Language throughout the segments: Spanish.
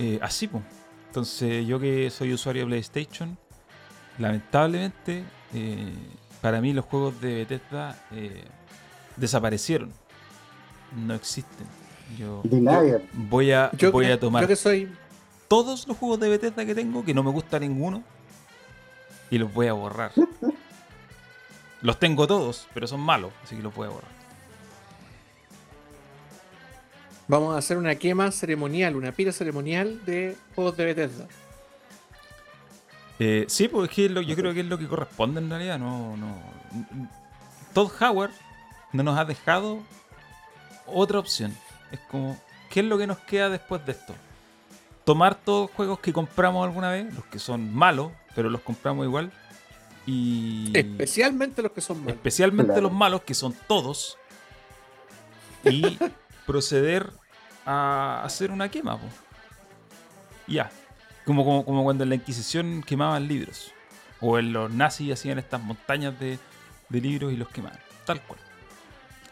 eh, así, pues. Entonces, yo que soy usuario de PlayStation, lamentablemente, eh, para mí los juegos de Bethesda eh, desaparecieron. No existen. Yo, De nadie. voy a, Yo, voy que- a tomar yo que soy. todos los juegos de Bethesda que tengo, que no me gusta ninguno, y los voy a borrar. los tengo todos, pero son malos, así que los voy a borrar. Vamos a hacer una quema ceremonial, una pira ceremonial de juegos de Bethesda. Eh, sí, pues es que es lo- yo creo que es lo que corresponde en realidad. No, no. Todd Howard no nos ha dejado otra opción. Es como, ¿qué es lo que nos queda después de esto? Tomar todos los juegos que compramos alguna vez, los que son malos, pero los compramos igual. Y. Especialmente los que son malos. especialmente Claro. los malos, que son todos, y proceder a hacer una quema. po. Ya. Como, como, como cuando en la Inquisición quemaban libros. O en los nazis hacían estas montañas de, de libros y los quemaban. Tal cual.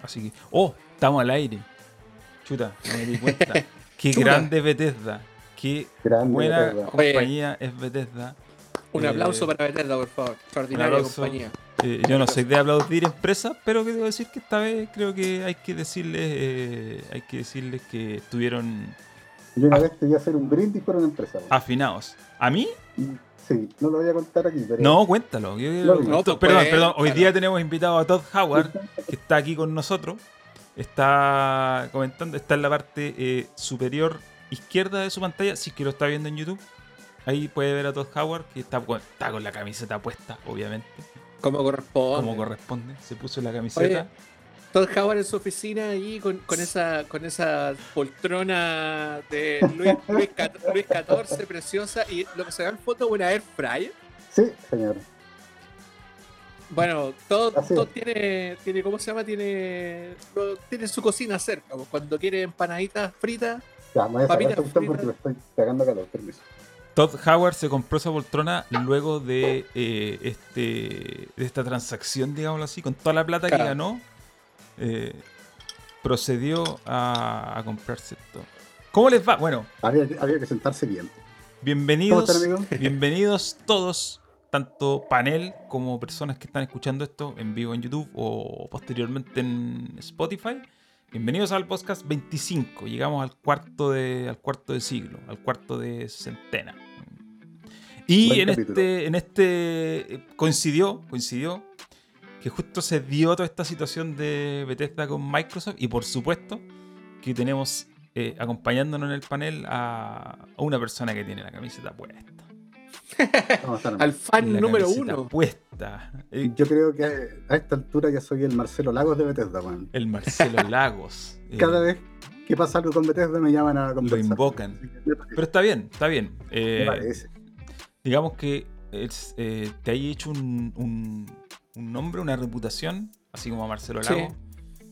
Así que. ¡Oh! Estamos al aire. Chuta, me di cuenta. Qué Chuta. grande Bethesda. Qué Grande buena Bethesda. Oye. compañía es Bethesda. Un Eh, aplauso para Bethesda, por favor. Extraordinaria compañía. Eh, yo no soy de aplaudir empresas, pero que debo decir que esta vez creo que hay que decirles, eh, hay que decirles que estuvieron Yo una vez te voy a hacer un brindis por una empresa. afinados. ¿A mí? Sí, no lo voy a contar aquí, pero. No, cuéntalo. Yo- No, no, to- pues, perdón, perdón. Hoy día tenemos invitado a Todd Howard, que está aquí con nosotros. Está comentando, está en la parte eh, superior izquierda de su pantalla, si es que lo está viendo en YouTube. Ahí puede ver a Todd Howard, que está, con- está con la camiseta puesta, obviamente, Como corresponde. como corresponde. Se puso la camiseta. Oye, Todd Howard en su oficina allí con, con esa con esa poltrona de Luis, Luis, Cat- Luis XIV preciosa y lo que se ve en foto es una air fryer. Sí, señor. Bueno, todo, todo tiene, tiene, ¿cómo se llama? Tiene, lo- tiene su cocina cerca. Cuando quiere empanaditas fritas, Ya, me voy a Papitas esta cuestión porque me fritas. estoy cagando calor. Permiso. Todd Howard se compró esa poltrona luego de eh, este de esta transacción, digámoslo así, con toda la plata que ganó, eh, procedió a, a comprarse esto. ¿Cómo les va? Bueno, Había, que- había que sentarse bien. ¿Cómo bienvenidos, están, bienvenidos todos, tanto panel como personas que están escuchando esto en vivo en YouTube o posteriormente en Spotify. Bienvenidos al podcast 25. Llegamos al cuarto de, al cuarto de siglo, al cuarto de centena. Y en capítulo. este, en este eh, coincidió, coincidió que justo se dio toda esta situación de Bethesda con Microsoft y por supuesto que tenemos eh, acompañándonos en el panel a, a una persona que tiene la camiseta puesta. ¿Cómo están, al fan La número uno. puesta. Eh, Yo creo que a esta altura ya soy el Marcelo Lagos de Bethesda, weón. el Marcelo Lagos. eh, Cada vez que pasa algo con Bethesda me llaman a conversar. invocan. Me parece, Pero está bien, está bien. Eh, me parece. Digamos que es, eh, te hay hecho un, un- un nombre, una reputación, así como a Marcelo Sí. Lago.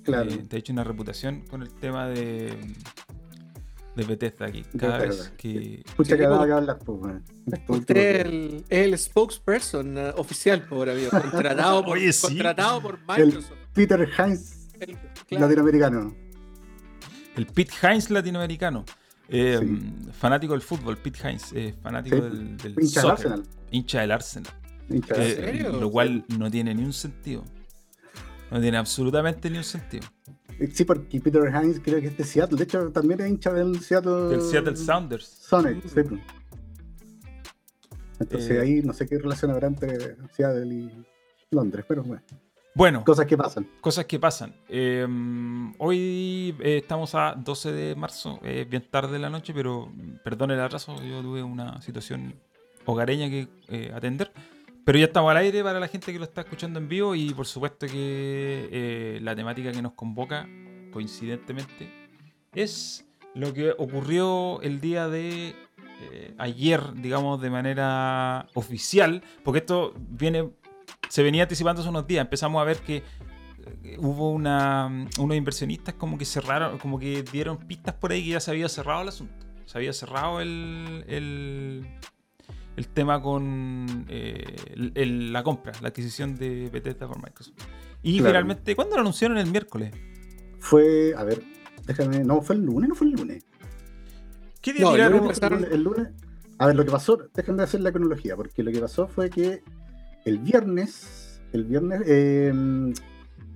Claro. eh, te ha hecho una reputación con el tema de, de Bethesda aquí. Cada vez que. Escucha que pues. hablar, pues, Usted es días. el, es el spokesperson eh, oficial, por amigo. Contratado por, Oye, sí. contratado por Microsoft. Peter Hines El- claro. latinoamericano. El Pete Hines latinoamericano. Eh, Sí. Fanático del fútbol, Pete Hines, eh, fanático Sí. del, del Hincha del Arsenal. hincha del Arsenal. Hincha del Eh, Arsenal. lo cual no tiene ni un sentido. No tiene absolutamente ni un sentido. Sí, porque Peter Hines creo que es de Seattle. De hecho, también es hincha del Seattle. Del Seattle Sounders. Sonic, sí. pues. Entonces Eh. ahí no sé qué relación habrá entre Seattle y Londres, pero bueno, Bueno, cosas que pasan. cosas que pasan. Eh, hoy eh, estamos a 12 de marzo, es bien tarde de la noche, pero perdón el atraso, yo tuve una situación hogareña que eh, atender. Pero ya estamos al aire para la gente que lo está escuchando en vivo y por supuesto que eh, la temática que nos convoca, coincidentemente, es lo que ocurrió el día de eh, ayer, digamos, de manera oficial, porque esto viene, se venía anticipando hace unos días, empezamos a ver que eh, hubo una, unos inversionistas como que cerraron, como que dieron pistas por ahí que ya se había cerrado el asunto, se había cerrado el, el, el tema con eh, el- el- la compra, la adquisición de Bethesda por Microsoft. Y Claro. finalmente, ¿cuándo lo anunciaron? El miércoles. Fue, a ver, déjame, no, fue el lunes, no fue el lunes. ¿Qué día No, el tiraron? El lunes. A ver, lo que pasó, déjenme hacer la cronología, porque lo que pasó fue que el viernes, el viernes, eh,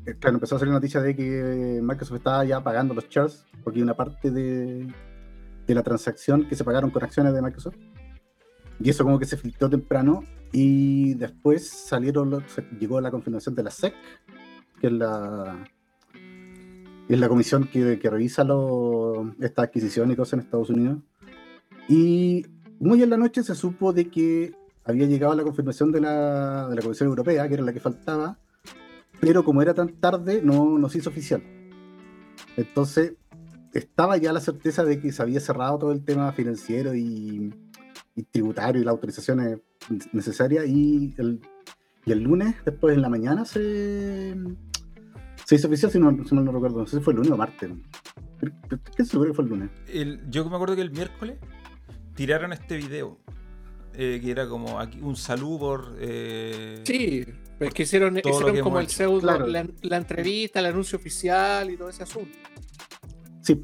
eh, claro, empezó a salir noticia de que Microsoft estaba ya pagando los shares, porque una parte de, de la transacción que se pagaron con acciones de Microsoft. Y eso como que se filtró temprano y después salieron los- llegó la confirmación de la SEC, que es la es la comisión que, que revisa lo- esta adquisición y cosas en Estados Unidos. Y muy en la noche se supo de que había llegado la confirmación de la, de la Comisión Europea, que era la que faltaba, pero como era tan tarde, no, no se hizo oficial. Entonces, estaba ya la certeza de que se había cerrado todo el tema financiero y, y tributario y las autorizaciones necesarias, y el, el lunes, después en la mañana, se, se hizo oficial, si, no, si mal no recuerdo, no sé si fue el lunes o martes. ¿Qué seguro que fue el lunes? Yo me acuerdo que el miércoles tiraron este video. Eh, que era como aquí, un saludo por. eh, Sí, pues que hicieron, hicieron que como el pseudo, Claro. la, la entrevista, el anuncio oficial y todo ese asunto. Sí,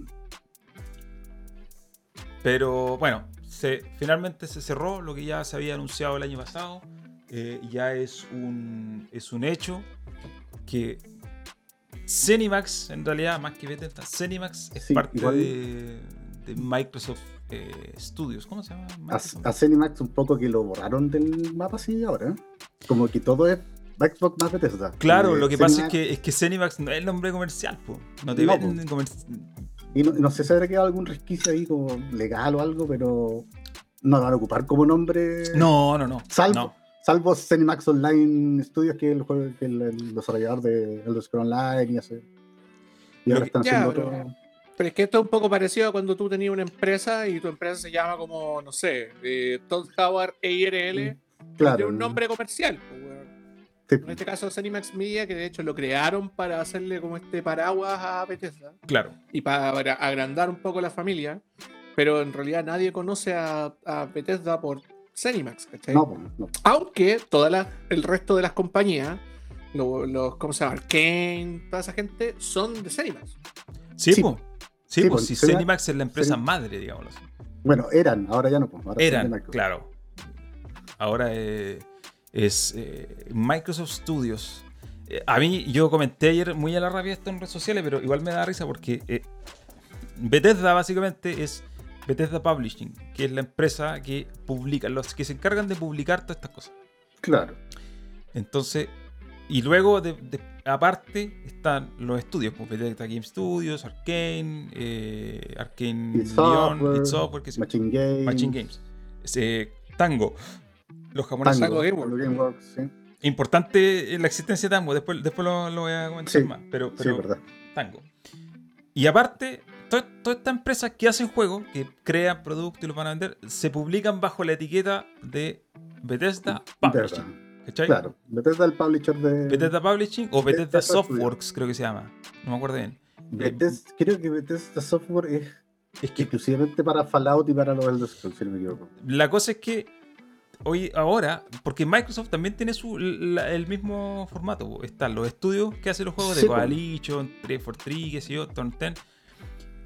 Pero bueno, se, finalmente se cerró lo que ya se había anunciado el año pasado. eh, ya es un, es un hecho que Zenimax, en realidad, más que Bethesda, Zenimax es Sí, parte de, de Microsoft eh, Studios. ¿Cómo se llama? a, Zenimax un poco que lo borraron del mapa así ahora. ¿eh? Como que todo es Xbox más Bethesda. Claro, Como lo que pasa es que, es que Zenimax no es el nombre comercial, po. no te No, venden comercial. Y no, no sé si habrá quedado algún resquicio ahí como legal o algo, pero no lo van a ocupar como nombre. No, no, no. Salvo, no. salvo Zenimax Online Studios, que es el juego que el, el desarrollador de Elder Scrolls Online y hace. Y ahora están haciendo otro. Pero es que esto es un poco parecido a cuando tú tenías una empresa y tu empresa se llama como, no sé, eh, Todd Howard ARL, Claro. tiene un nombre comercial. pues, En este caso Zenimax Media, que de hecho lo crearon para hacerle como este paraguas a Bethesda Claro. y para agra- agrandar un poco la familia, pero en realidad nadie conoce a, a Bethesda por Zenimax, ¿cachai? no, pues, no. Aunque toda la- el resto de las compañías, lo- los, ¿cómo se llama? Arkane, toda esa gente, son de Zenimax. Sí, Sí, po. Sí, sí, po, po, si Zenimax es la empresa madre, digámoslo así. Bueno, eran, ahora ya no. Pues, ahora Eran, claro. Ahora eh, es eh, Microsoft Studios. Eh, a mí, yo comenté ayer muy a la rabia esto en redes sociales, pero igual me da risa porque Bethesda básicamente es Bethesda Publishing, que es la empresa que publica, los que se encargan de publicar todas estas cosas. Claro. Entonces, y luego, de, de- aparte, están los estudios, pues, Bethesda Game Studios, Arkane, eh, Arkane Id Leon, Software, id Software, que se- Machine Games. Machine Games. Tango. Los japoneses. Tango, Tango Gameworks. Sí. Importante la existencia de Tango, después, después lo, lo voy a comentar Sí, más. Pero, Sí, pero verdad. Tango. Y aparte, to- todas estas empresas que hacen juegos, que crean productos y los van a vender, se publican bajo la etiqueta de Bethesda Bethesda. Publishing. ¿Cachai? Claro. Bethesda es el publisher de. Bethesda Publishing o Bethesda Bethesda Softworks, creo que se llama. No me acuerdo bien. Bethesda- creo que Bethesda Software es Es que exclusivamente para Fallout y para los Elder Scrolls, si no me equivoco. la cosa es que hoy, ahora, porque Microsoft también tiene su, la- el mismo formato. Están los estudios que hacen los juegos Sí, de. Coalition, 343, qué sé yo, Turn 10.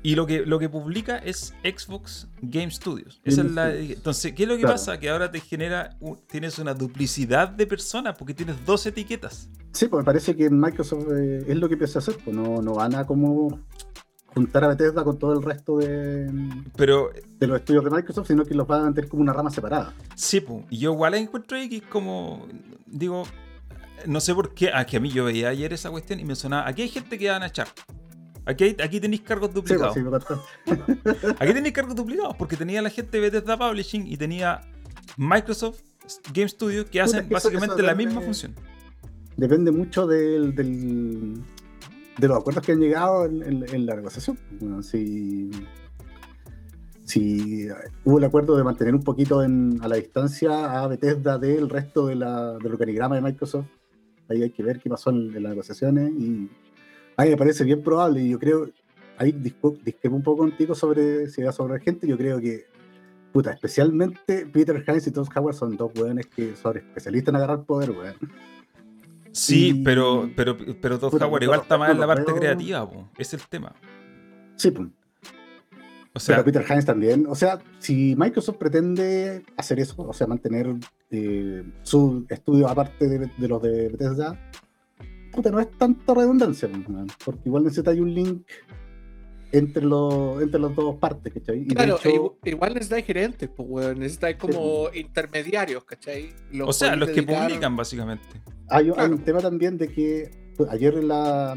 Y lo que, lo que publica es Xbox Game Studios. Esa Game es la- Studios. entonces, ¿qué es lo que Claro. pasa? Que ahora te genera, un- tienes una duplicidad de personas porque tienes dos etiquetas. Sí, pues me parece que Microsoft eh, es lo que empieza a hacer, pues no, no van a como juntar a Bethesda con todo el resto de, Pero de los estudios de Microsoft, sino que los van a mantener como una rama separada. Sí, po. y yo igual encuentro ahí que es como, digo, no sé por qué, ah, que a mí yo veía ayer esa cuestión y me sonaba, aquí hay gente que van a echar. Aquí, hay- aquí tenéis cargos pues, duplicados. sí. Aquí tenéis cargos duplicados porque tenía la gente de Bethesda Publishing y tenía Microsoft Game Studios que hacen eso- básicamente eso la depende- misma función. Depende mucho del, del- de los acuerdos que han llegado en, en- en la negociación. Bueno, si, si hubo el acuerdo de mantener un poquito en- a la distancia a Bethesda del resto de la, del organigrama de Microsoft, ahí hay que ver qué pasó en, en las negociaciones y a mí me parece bien probable y yo creo, ahí discrepo un poco contigo sobre si va a sobrar gente, yo creo que puta, especialmente Peter Hines y Todd Howard son dos weones que son especialistas en agarrar poder, weón. Sí, Y- pero, pero, pero Todd Puta, Howard igual está más en la parte veo- creativa, po. es el tema. Sí, pues. O sea, Pero Peter Hines también. O sea, si Microsoft pretende hacer eso, o sea, mantener eh, su estudio aparte de, de los de Bethesda, puta, no es tanta redundancia, pues, man, porque igual necesita un link entre los entre las dos partes, ¿cachai? Y Claro, hecho, igu- igual necesitáis gerentes, pues, weón. Necesitáis como intermediarios, ¿cachai? Los o sea, los que dedicar- publican, básicamente. hay, hay claro. un tema también de que pues, ayer en, la,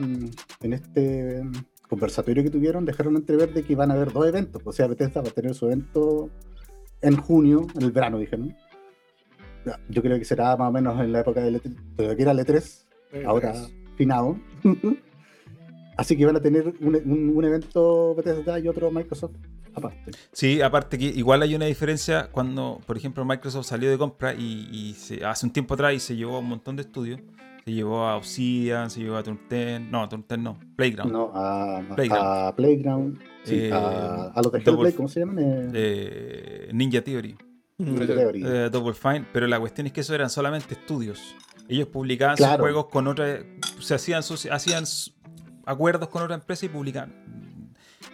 en este conversatorio que tuvieron dejaron entrever de que van a haber dos eventos. O sea, Bethesda va a tener su evento en junio, en el verano, dijeron. Ya, Yo creo que será más o menos en la época del E3, pero que era el E3, Eh, ahora pues, finado. Así que van a tener un, un- un evento Bethesda y otro Microsoft aparte. Sí, aparte que igual hay una diferencia cuando, por ejemplo, Microsoft salió de compra y, y se- hace un tiempo atrás y se llevó a un montón de estudios. Se llevó a Obsidian, se llevó a Turn 10, no, Turn 10 no, Playground. No, a Playground. a Playground, sí, Eh, a, a los de Double- Hellblade, ¿cómo se llaman? Eh, eh, Ninja Theory, Ninja Theory. eh, Double Fine, pero la cuestión es que eso eran solamente estudios. Ellos publicaban Claro. sus juegos con otra, se hacían, sus- hacían acuerdos con otra empresa y publicaban.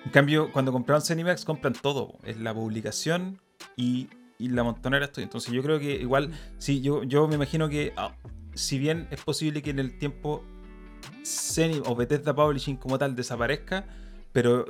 En cambio, cuando compraron Zenimax, compran todo. Es la publicación y, y la montonera estudios. Entonces yo creo que igual, sí, yo, yo me imagino que ah, si bien es posible que en el tiempo Zeni o Bethesda Publishing como tal desaparezca, pero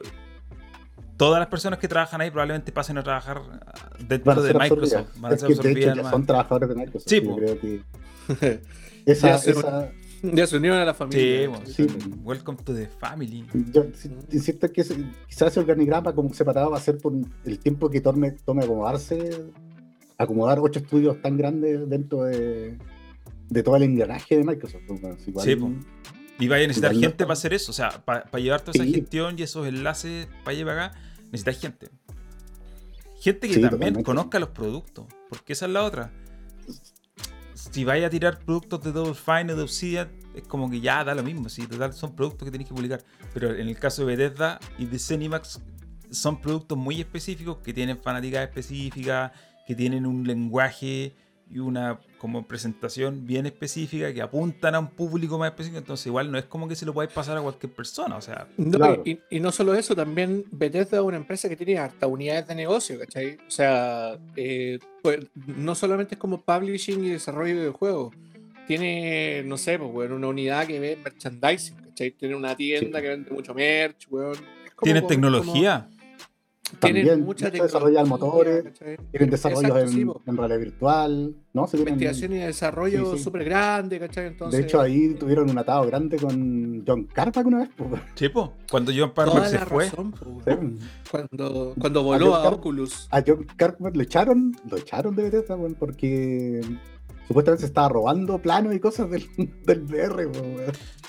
todas las personas que trabajan ahí probablemente pasen a trabajar ah, dentro de Microsoft. Van a ser hecho absorbidas son trabajadores de Microsoft. Sí, yo po. creo que esa, Ya se- esa- Ya se unieron a la Sí, familia. bueno, Sí. welcome to the family. yo si- insisto que quizás ese organigrama como separado va a ser por el tiempo que tome, tome acomodarse, acomodar ocho estudios tan grandes dentro de, de todo el engranaje de Microsoft. pues, bueno, igual- Sí, po. Y vaya a necesitar gente para hacer eso. O sea, para llevar toda esa Sí. gestión y esos enlaces para para acá, necesitas gente. Gente que Sí, también totalmente. conozca los productos. Porque esa es la otra. Si vaya a tirar productos de Double Fine o de Obsidian, es como que ya da lo mismo. Sí, total, son productos que tenéis que publicar. Pero en el caso de Bethesda y de Zenimax, son productos muy específicos que tienen fanáticas específicas, que tienen un lenguaje y una como presentación bien específica que apuntan a un público más específico, entonces igual no es como que se lo podáis pasar a cualquier persona, o sea, No, Claro. y, y no solo eso, también Bethesda es una empresa que tiene hasta unidades de negocio, ¿cachai? O sea, eh, pues, no solamente es como publishing y desarrollo de videojuegos, tiene, no sé, pues, weón, una unidad que ve merchandising, ¿cachai? Tiene una tienda Sí. que vende mucho merch, weón. Como- tecnología. Tienen También, mucha tecnología, motores, ¿cachai? Tienen desarrollos Exacto, sí, en, po. en realidad virtual, ¿no? Se tienen- Investigación y desarrollo Sí, sí. súper grande, ¿cachai? Entonces, de hecho, ahí tuvieron un atado grande con John Carmack una vez. pues, Chepo, cuando John Parmack se fue, razón, po, sí. cuando, cuando voló a Car- Oculus. A John Carmack lo echaron, lo echaron de Bethesda, weón, porque supuestamente se estaba robando planos y cosas del, del VR,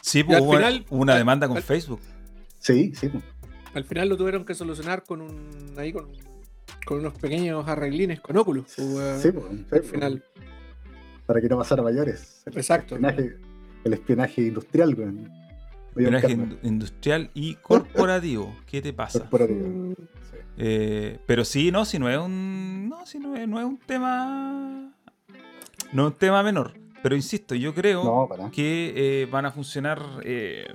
sí, pues, al hubo final- una demanda con al- Facebook. Sí, sí. Pues. Al final lo tuvieron que solucionar con un ahí con, con unos pequeños arreglines con pues, weón, Sí, pues, sí, al pues, final. Para que no pasara mayores. El Exacto. espionaje, el espionaje industrial, John Espionaje industrial y corporativo. ¿Qué te pasa? corporativo. Sí. Eh, pero sí, no, si no es un. No, si no es, no es un tema. No es un tema menor. Pero insisto, yo creo No, que eh, van a funcionar eh,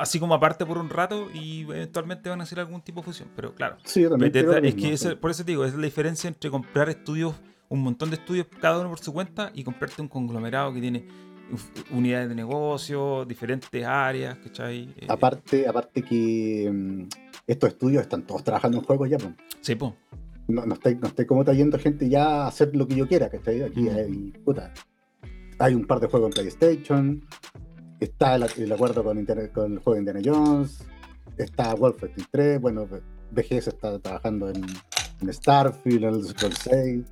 así como aparte por un rato y eventualmente van a hacer algún tipo de fusión. Pero claro, Sí, yo también Bethesda- es que por eso te digo, es la diferencia entre comprar estudios, un montón de estudios, cada uno por su cuenta, y comprarte un conglomerado que tiene unidades de negocio, diferentes áreas, ¿cachai? Eh, Aparte, aparte que mm, estos estudios están todos trabajando en juegos ya, pues. sí, po. no, no estoy, no estoy como trayendo gente ya a hacer lo que yo quiera, ¿cachai? Aquí Mm. hay, puta, hay un par de juegos en PlayStation, está el, el acuerdo con, Internet- con el juego de Indiana Jones, está Wolfenstein 3, bueno, BGS está trabajando en, en Starfield, en el Scroll 6,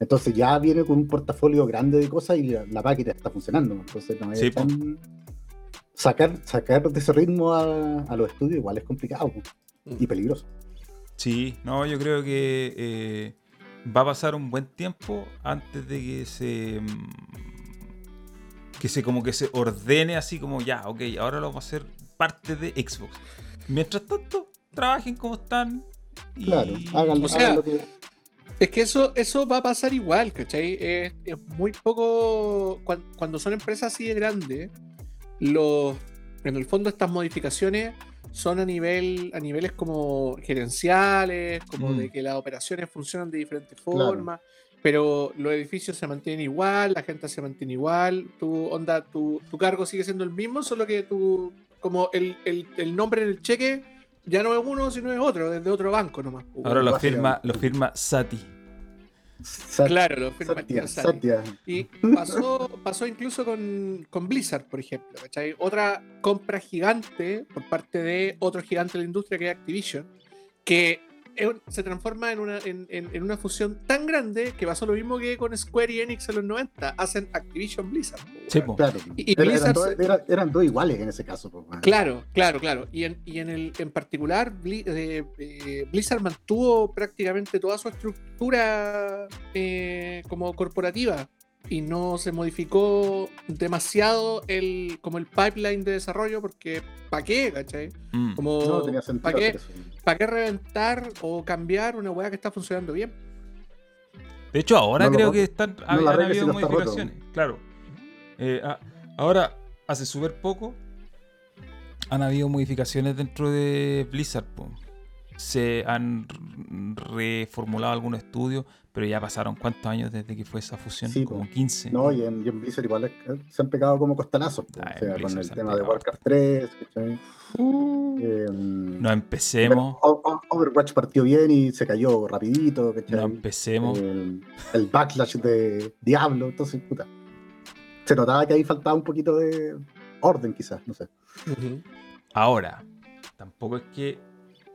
entonces ya viene con un portafolio grande de cosas y la, la máquina está funcionando, entonces no es Sí, po. tan- Sacar, sacar de ese ritmo a, a los estudios igual es complicado y peligroso. Sí, no, yo creo que eh, va a pasar un buen tiempo antes de que se. Que se como que se ordene así como ya, ok, ahora lo vamos a hacer parte de Xbox. Mientras tanto, trabajen como están. Y... Claro, hagan, O sea, hagan lo que... Es que eso, eso va a pasar igual, ¿cachai? Es, es muy poco. cuan- Cuando, son empresas así de grandes, los, en el fondo estas modificaciones son a nivel a niveles como gerenciales, como Mm. de que las operaciones funcionan de diferentes Claro. Pero los edificios se mantienen igual, la gente se mantiene igual, tu onda, tu, tu cargo sigue siendo el mismo, solo que tu como el, el- el nombre en el cheque ya no es uno, sino es otro, desde otro banco nomás. pues, Ahora lo firma, lo firma Sati. Sat- Claro, lo firma Satya, Sati. Satya. Y pasó, pasó incluso con, con Blizzard, por ejemplo. ¿cachai? Otra compra gigante por parte de otro gigante de la industria que es Activision, que se transforma en una, en, en- en una fusión tan grande que pasó lo mismo que con Square y Enix en los 90. Hacen Activision Blizzard. Sí. Claro. Y- y Era- eran, Blizzard dos, se- era- eran dos iguales en ese caso. pues. Claro, claro, claro. Y en, y en, el, en particular, Bli- eh, eh, Blizzard mantuvo prácticamente toda su estructura eh, como corporativa y no se modificó demasiado el, como el pipeline de desarrollo porque ¿para qué? ¿cachai? Mm. Como, No tenía sentido ¿Para qué, pa' qué reventar o cambiar una weá que está funcionando bien? De hecho, ahora No creo que están, no han, la han arregles si habido no está roto. modificaciones. Claro. Eh, ah, ahora, hace súper poco, han habido modificaciones dentro de Blizzard. po. Se han reformulado algunos estudios, pero ya pasaron cuántos años desde que fue esa fusión? Sí, Como po. 15. No, y en, y en Blizzard igual es- se han pegado como costalazos. Ah, o sea, con el tema de. Warcraft 3. ¿cachai? Eh, No empecemos, Overwatch partió bien y se cayó rapidito. ¿cachai? no empecemos. el, el backlash de Diablo, entonces, puta. Se notaba que ahí faltaba un poquito de orden, quizás, no sé. Ahora, tampoco es que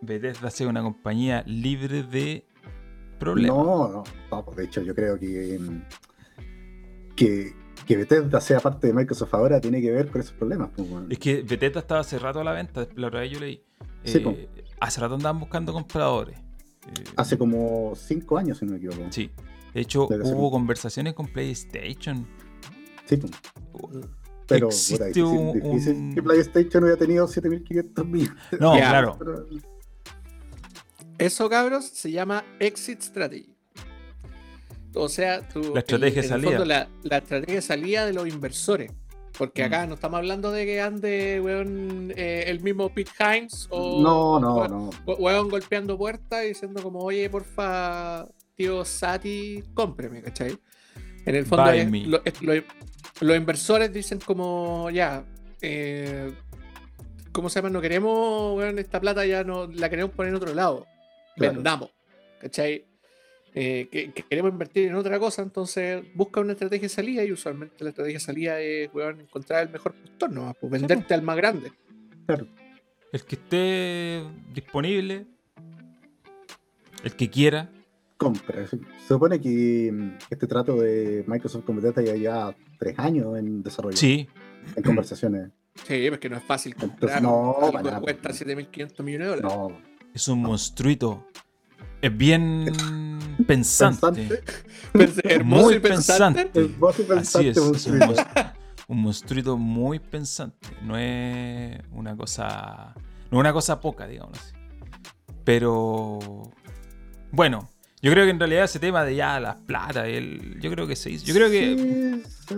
Bethesda sea una compañía libre de problemas. No, no, no, pues, de hecho, yo creo que, mm, que, que Bethesda sea parte de Microsoft ahora tiene que ver con esos problemas. pues. Es que Bethesda estaba hace rato a la venta, la vez yo leí. Sí, Eh, po. hace rato andaban buscando compradores. Eh, Hace como cinco años, si no me equivoco. Sí. De hecho, Debe hubo conversaciones con PlayStation. Sí, pues. Pero Existe puta, difícil, un- difícil un- que PlayStation hubiera tenido 7500 mil. No, claro. Pero- Eso, cabros, se llama Exit Strategy. O sea, tu, La estrategia de en el salida. fondo, la, la estrategia de salida de los inversores. Porque Mm. acá no estamos hablando de que ande weón, eh, el mismo Pete Hines o No, no, weón, no. weón golpeando puertas y diciendo como, oye, porfa, tío Sati, cómpreme, ¿cachai? En el fondo, es- lo- es- lo- los inversores dicen como, ya, eh, ¿cómo se llama? No queremos, weón, esta plata ya no la queremos poner en otro lado. Claro. Vendamos, ¿cachai? Eh, que, que queremos invertir en otra cosa, entonces busca una estrategia de salida y usualmente la estrategia de salida es, weón, encontrar el mejor postor, ¿no? Pues venderte al más grande. Claro. El que esté disponible, el que quiera. compra. Se supone que mm, este trato de Microsoft con Bethesda ya lleva tres años en desarrollo, Sí, en conversaciones. Sí, porque no es fácil comprar Entonces, no, algo para que cuesta 7.500 millones de dólares. No, es un monstruito. Es bien pensante. Hermoso Muy y pensante. y Así pensante, es, es un, monstruito. monstru- un monstruito muy pensante. No es una cosa. No es una cosa poca, digamos así. Pero. Bueno, yo creo que en realidad ese tema de ya las plata, el, yo creo que se hizo. Yo creo que Sí,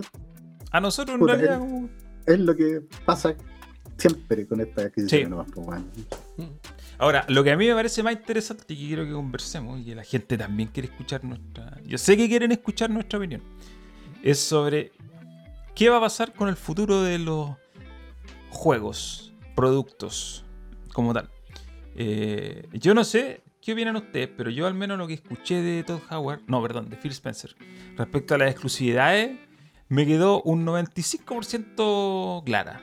a nosotros en Puta, realidad. es lo que pasa siempre con esta adquisición Sí. nomás, pues. Ahora, lo que a mí me parece más interesante y que quiero que conversemos y que la gente también quiere escuchar nuestra. Yo sé que quieren escuchar nuestra opinión. Es sobre qué va a pasar con el futuro de los juegos, productos, como tal. Eh, yo no sé qué opinan ustedes, pero yo al menos lo que escuché de Todd Howard, no, perdón, de Phil Spencer, respecto a las exclusividades, me quedó un 95% clara.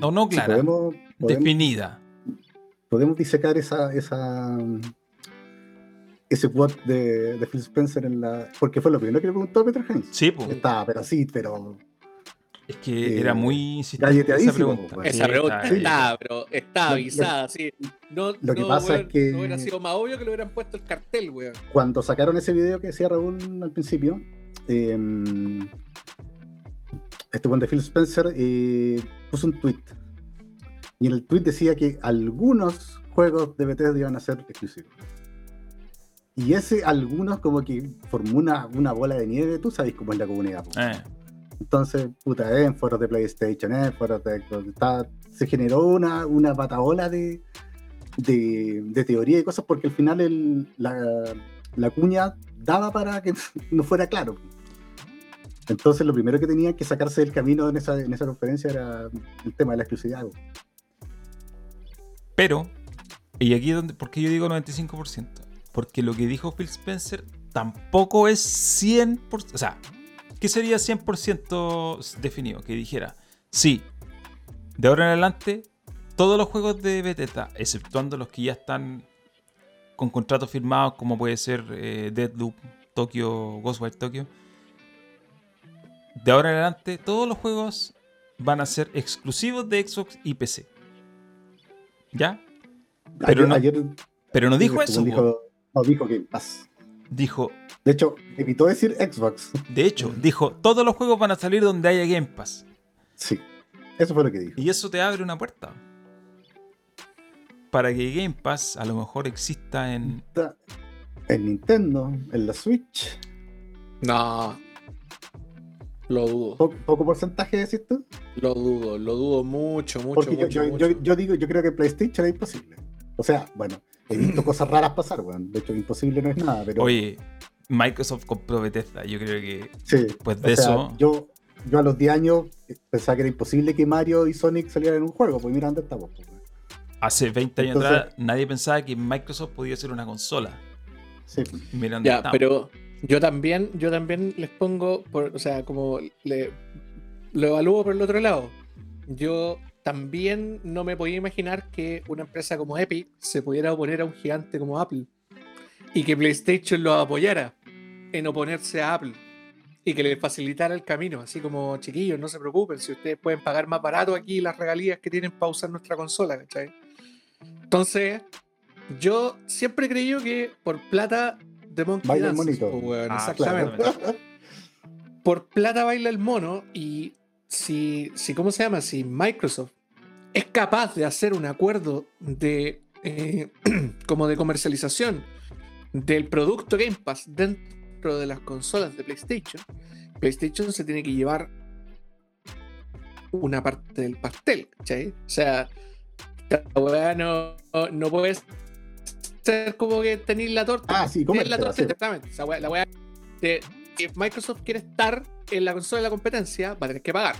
O no Si clara, podemos, podemos, definida. Podemos disecar esa, esa ese quote de, de Phil Spencer en la. Porque fue lo primero que le preguntó Peter Hines. Sí, pues. Estaba, pero sí, pero. Es que Eh, era muy insistente esa pregunta. pues. Esa pregunta está- está, pero está Lo- avisada, sí. No, lo que no, pasa weón, es que- no hubiera sido más obvio que le hubieran puesto el cartel, weón. Cuando sacaron ese video que decía Raúl al principio, eh, este buen de Phil Spencer eh, puso un tweet. Y en el tweet decía que algunos juegos de Bethesda iban a ser exclusivos. Y ese algunos como que formó una, una bola de nieve, tú sabes cómo es la comunidad. Eh, Entonces, puta, en foros de PlayStation, en foros de está- se generó una, una de, de, de teoría y cosas porque al final el- la, la cuña daba para que no fuera claro. Entonces lo primero que tenían que sacarse del camino en esa, en esa conferencia era el tema de la exclusividad. Pero, y aquí es donde, ¿por qué yo digo 95%? Porque lo que dijo Phil Spencer tampoco es 100%. O sea, ¿qué sería 100% definido? Que dijera, sí, de ahora en adelante, todos los juegos de Bethesda, exceptuando los que ya están con contratos firmados, como puede ser eh, Deadloop, Tokyo, Ghostwire Tokyo, de ahora en adelante, todos los juegos van a ser exclusivos de Xbox y PC. ¿Ya? Pero ayer, no- ayer Pero no dijo eso. Dijo, no, dijo Game Pass. Dijo, De hecho, evitó decir Xbox. de hecho, dijo, todos los juegos van a salir donde haya Game Pass. Sí, eso fue lo que dijo. Y eso te abre una puerta. Para que Game Pass a lo mejor exista en... En Nintendo, en la Switch, No. Lo dudo. po- poco porcentaje decís tú. Lo dudo. Lo dudo mucho, mucho, Porque yo, mucho. yo- mucho. yo- yo digo, yo creo que PlayStation es imposible. O sea, bueno, he visto cosas raras pasar, weón. De hecho, imposible no es nada, pero. Oye, Microsoft compró Bethesda. Yo creo que sí, pues o de sea, eso... Yo, yo a los 10 años pensaba que era imposible que Mario y Sonic salieran en un juego. Pues mira dónde estamos. pues. Hace 20 años Entonces- atrás nadie pensaba que Microsoft podía ser una consola. Sí. Mira dónde Ya, estamos. pero yo también, yo también les pongo, por, o sea, como lo evalúo por el otro lado. Yo también no me podía imaginar que una empresa como Epic se pudiera oponer a un gigante como Apple y que PlayStation lo apoyara en oponerse a Apple y que le facilitara el camino, así como chiquillos, no se preocupen, si ustedes pueden pagar más barato aquí las regalías que tienen para usar nuestra consola, ¿cachai? Entonces, yo siempre he creído que por plata de Monkey Baila el monito. po, weón, Ah, exactamente. claro. Por plata baila el mono y si, si, ¿cómo se llama? Si Microsoft es capaz de hacer un acuerdo de eh, como de comercialización del producto Game Pass dentro de las consolas de PlayStation, PlayStation se tiene que llevar una parte del pastel, ¿cachai? O sea, no, no puede ser como que tenéis la torta. Ah, sí, Tienes la torta sí. exactamente. Esa weá- la weá de- si Microsoft quiere estar en la consola de la competencia, va a tener que pagar.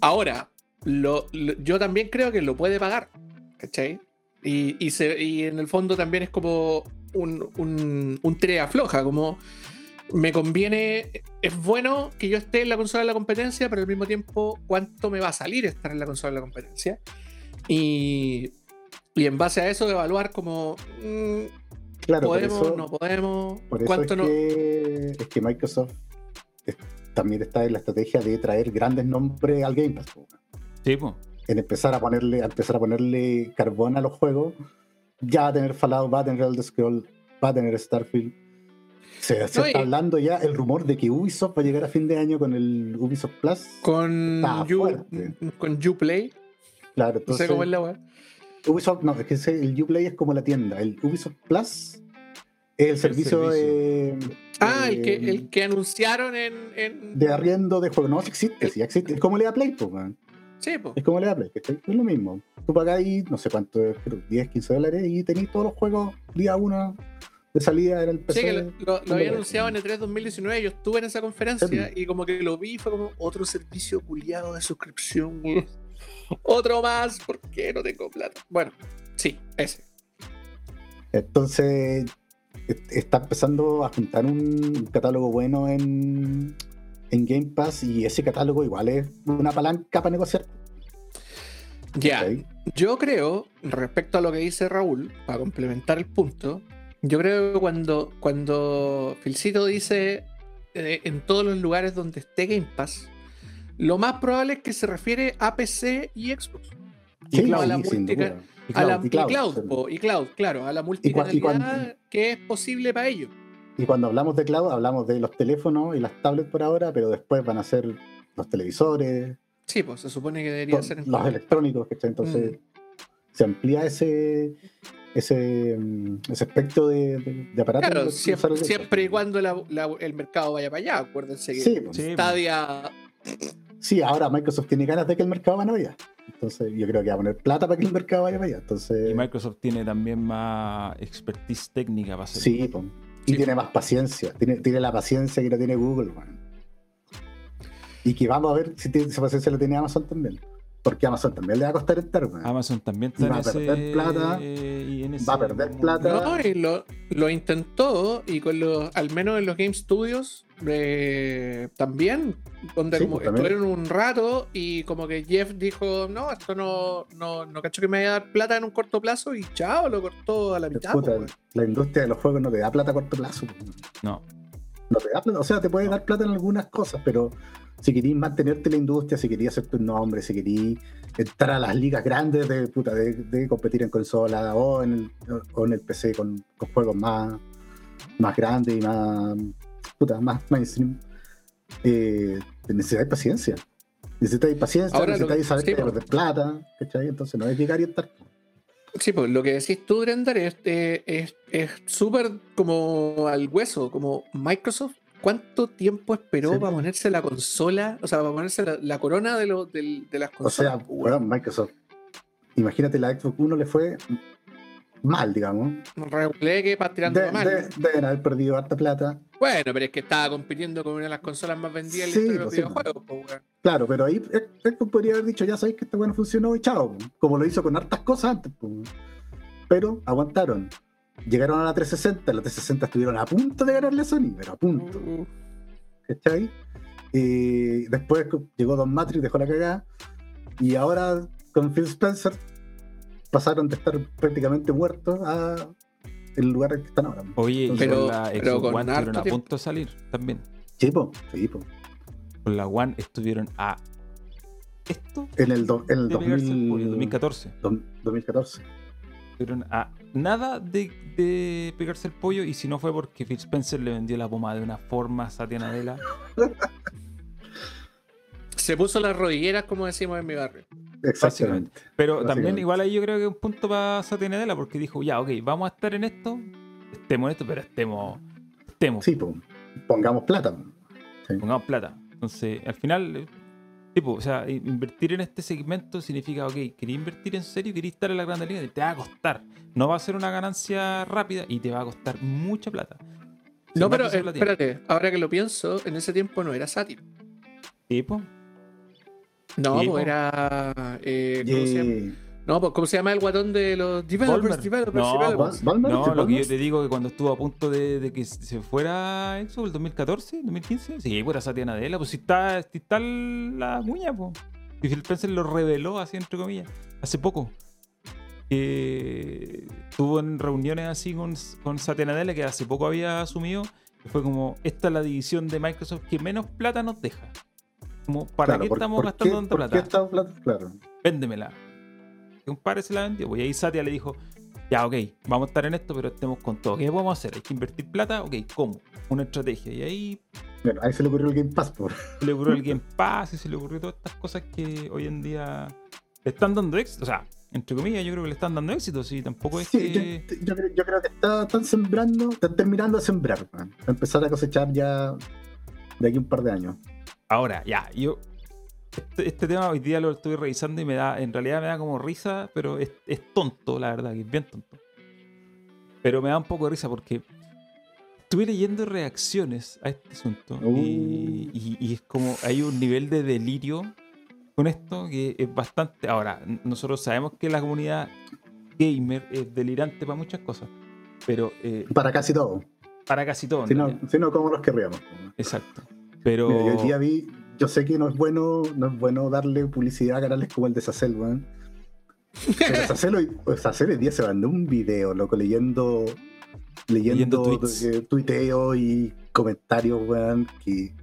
Ahora, lo- lo- yo también creo que lo puede pagar, ¿cachai? Y, y, se- y en el fondo también es como un, un, un tira y afloja, como me conviene, es bueno que yo esté en la consola de la competencia, pero al mismo tiempo, ¿cuánto me va a salir estar en la consola de la competencia? Y, y en base a eso, evaluar como, mm, Claro, podemos, eso, no podemos, por eso cuánto es, no. que, es que Microsoft es- también está en la estrategia de traer grandes nombres al Game Pass. Sí, po. en empezar a ponerle, a empezar a ponerle carbón a los juegos, ya va a tener Fallout, va a tener Elder Scroll, va a tener Starfield. Se, se No, y- está hablando ya el rumor de que Ubisoft va a llegar a fin de año con el Ubisoft Plus. Con you, con Uplay, Claro, no entonces sé cómo es la weá. Ubisoft, no, es que ese- el Uplay es como la tienda. El Ubisoft Plus es el, servicio, de, Ah, el que, el que anunciaron en. en... de arriendo de juegos. No, si existe, sí existe. Es como le da Play, pues, man. Sí, po. Es como le da Play, ¿cachai? Es lo mismo. Tú pagáis, no sé cuánto, creo, 10, 15 dólares y tenéis todos los juegos día uno de salida en el PC. Sí, que lo, lo- lo había anunciado en E E3 2019. Yo estuve en esa conferencia Sí. y como que lo vi fue como otro servicio culiado de suscripción. Otro más, porque no tengo plata. Bueno, sí, ese. Entonces, est- está empezando a juntar un catálogo bueno en, en Game Pass y ese catálogo igual es una palanca para negociar. Ya, yo creo, respecto a lo que dice Raúl, para complementar el punto, yo creo que cuando, cuando Filcito dice eh, en todos los lugares donde esté Game Pass, lo más probable es que se refiere a PC y Xbox. Sí, a la sí, sin multica- duda. Y a la, y y cloud, sí. po, y cloud, claro, a la y multicanalidad que es posible para ellos. Y cuando hablamos de cloud, hablamos de los teléfonos y las tablets por ahora, pero después van a ser los televisores, Sí, pues se supone que debería ser en los electrónicos, ¿cachai? Entonces Mm. se amplía ese, ese, mm, ese aspecto de, de, de aparato. Claro, que siempre, y cuando la- la- el mercado vaya para allá. Acuérdense que Sí, pues. Sí, ahora Microsoft tiene ganas de que el mercado vaya para allá. Entonces, yo creo que va a poner plata para que el mercado vaya para allá. Entonces, Y Microsoft tiene también más expertise técnica para hacer. sí, y Sí. tiene más paciencia. Tiene, tiene la paciencia que no tiene Google, man. Y que vamos a ver si tiene, esa paciencia la tiene Amazon también. Porque Amazon también le va a costar entrar, man. Amazon también está en va a ese, perder plata, y en ese va a perder plata. No, y lo, lo intentó y con los, al menos en los Game Studios eh, también, donde Sí, como pues, también. estuvieron un rato y como que Jeff dijo, no, esto no, no, no cacho que me vaya a dar plata en un corto plazo y chao, lo cortó a la mitad. Puta, po, weón. la industria de los juegos no te da plata a corto plazo. po. No, No te da plata. O sea, te puede dar plata en algunas cosas, pero si querís mantenerte en la industria, si querías hacer tu nombre, si querís entrar a las ligas grandes de, puta, de, de competir en consola o en el, o en el PC con, con juegos más, más grandes y más, puta, más mainstream, eh, necesitáis paciencia. Necesitáis paciencia, Ahora necesitáis saber sí, que perder plata, ¿cachai? Entonces no es llegar y estar. Sí, pues lo que decís tú, Drendar, es eh, es es súper como al hueso, como Microsoft. ¿Cuánto tiempo esperó Sí. para ponerse la consola? O sea, para ponerse la, la corona de, lo, del- de las O sea, consolas. weón, Microsoft. Imagínate, la Xbox 1 le fue mal, digamos. Para tirando De- mano. de- deben haber perdido harta plata. Bueno, pero es que estaba compitiendo con una de las consolas más vendidas en Sí, la historia de los pues sí, videojuegos, weón. Claro, pero ahí Xbox podría haber dicho, ya sabéis que esta bueno funcionó y chao, como lo hizo con hartas cosas antes. Pero aguantaron. Llegaron a la 360, la 360 estuvieron a punto de ganarle a Sony, pero a punto. Uh, ¿Cachai? Y después llegó Don Matrix, dejó la cagada. Y ahora con Phil Spencer pasaron de estar prácticamente muertos a el lugar en que están ahora. Oye, y Pero- con la pero con One estuvieron a punto de salir también. Sí, po, sí, po. Con la One estuvieron a esto En el, do- en el de pegarse el 2000 pollo, 2014. do- 2014. Estuvieron a nada de, de pegarse el pollo y si no fue porque Phil Spencer le vendió la pomada de una forma a Satya Nadella. Se puso las rodilleras, como decimos en mi barrio. Exactamente. Pero también igual ahí yo creo que es un punto para Satya Nadella porque dijo, ya, ok, vamos a estar en esto, estemos en esto, pero estemos, estemos, Sí, po. pongamos plata. po. pongamos plata. Entonces, al final, eh, tipo, o sea, i- invertir en este segmento significa, ok, quería invertir en serio, quería estar en la gran liga, te va a costar. No va a ser una ganancia rápida y te va a costar mucha plata. Si No, pero eh, espérate, ahora que lo pienso, en ese tiempo no era Satir. Tipo, No, Sí, pues era. eh, ¿cómo, se llama? Y- No, pues, ¿cómo se llama el guatón de los developers? No, lo que yo te digo que cuando estuvo a punto de, de que se fuera eso, el 2014, 2015, sí, pues era Satya Nadella, pues si está, si está la muña, pues. Y Phil Spencer lo reveló así, entre comillas, hace poco. Que estuvo en reuniones así con, con Satya Nadella, que hace poco había asumido, que fue como, esta es la división de Microsoft que menos plata nos deja. Como, ¿para Claro, qué ¿por- estamos por gastando qué- tanta por plata? qué esta plata? Claro. véndemela. Que un padre se la vendió. pues, Y ahí Satya le dijo, ya, ok, vamos a estar en esto, pero estemos con todo. ¿Qué a hacer? Hay que invertir plata, ok, ¿cómo? Una estrategia. Y ahí Bueno, ahí se le ocurrió el Game Pass. Por... se le ocurrió el Game Pass y se le ocurrió todas estas cosas que hoy en día le están dando éxito. O sea, entre comillas, yo creo que le están dando éxito. Sí, tampoco es Sí, que... yo, yo creo, yo creo que está- están sembrando, están terminando de sembrar, man. a empezar a cosechar ya de aquí un par de años. Ahora, ya, yo... Este, este tema hoy día lo estoy revisando y me da, en realidad me da como risa, pero es, es tonto, la verdad, que es bien tonto. Pero me da un poco de risa porque estuve leyendo reacciones a este asunto Uh. y, y- y es como hay un nivel de delirio con esto que es bastante. Ahora, nosotros sabemos que la comunidad gamer es delirante para muchas cosas, pero eh, Para casi todo. para casi todo. Si no, si no ¿cómo los querríamos? Exacto. Pero. Mira, yo hoy día vi, yo sé que no es bueno, no es bueno darle publicidad a canales como el de Sacel, weón. Pero Sacel hoy, Sacel hoy día se mandó un video, loco, leyendo leyendo, Leyendo tweets. eh, tuiteos y comentarios, weón, que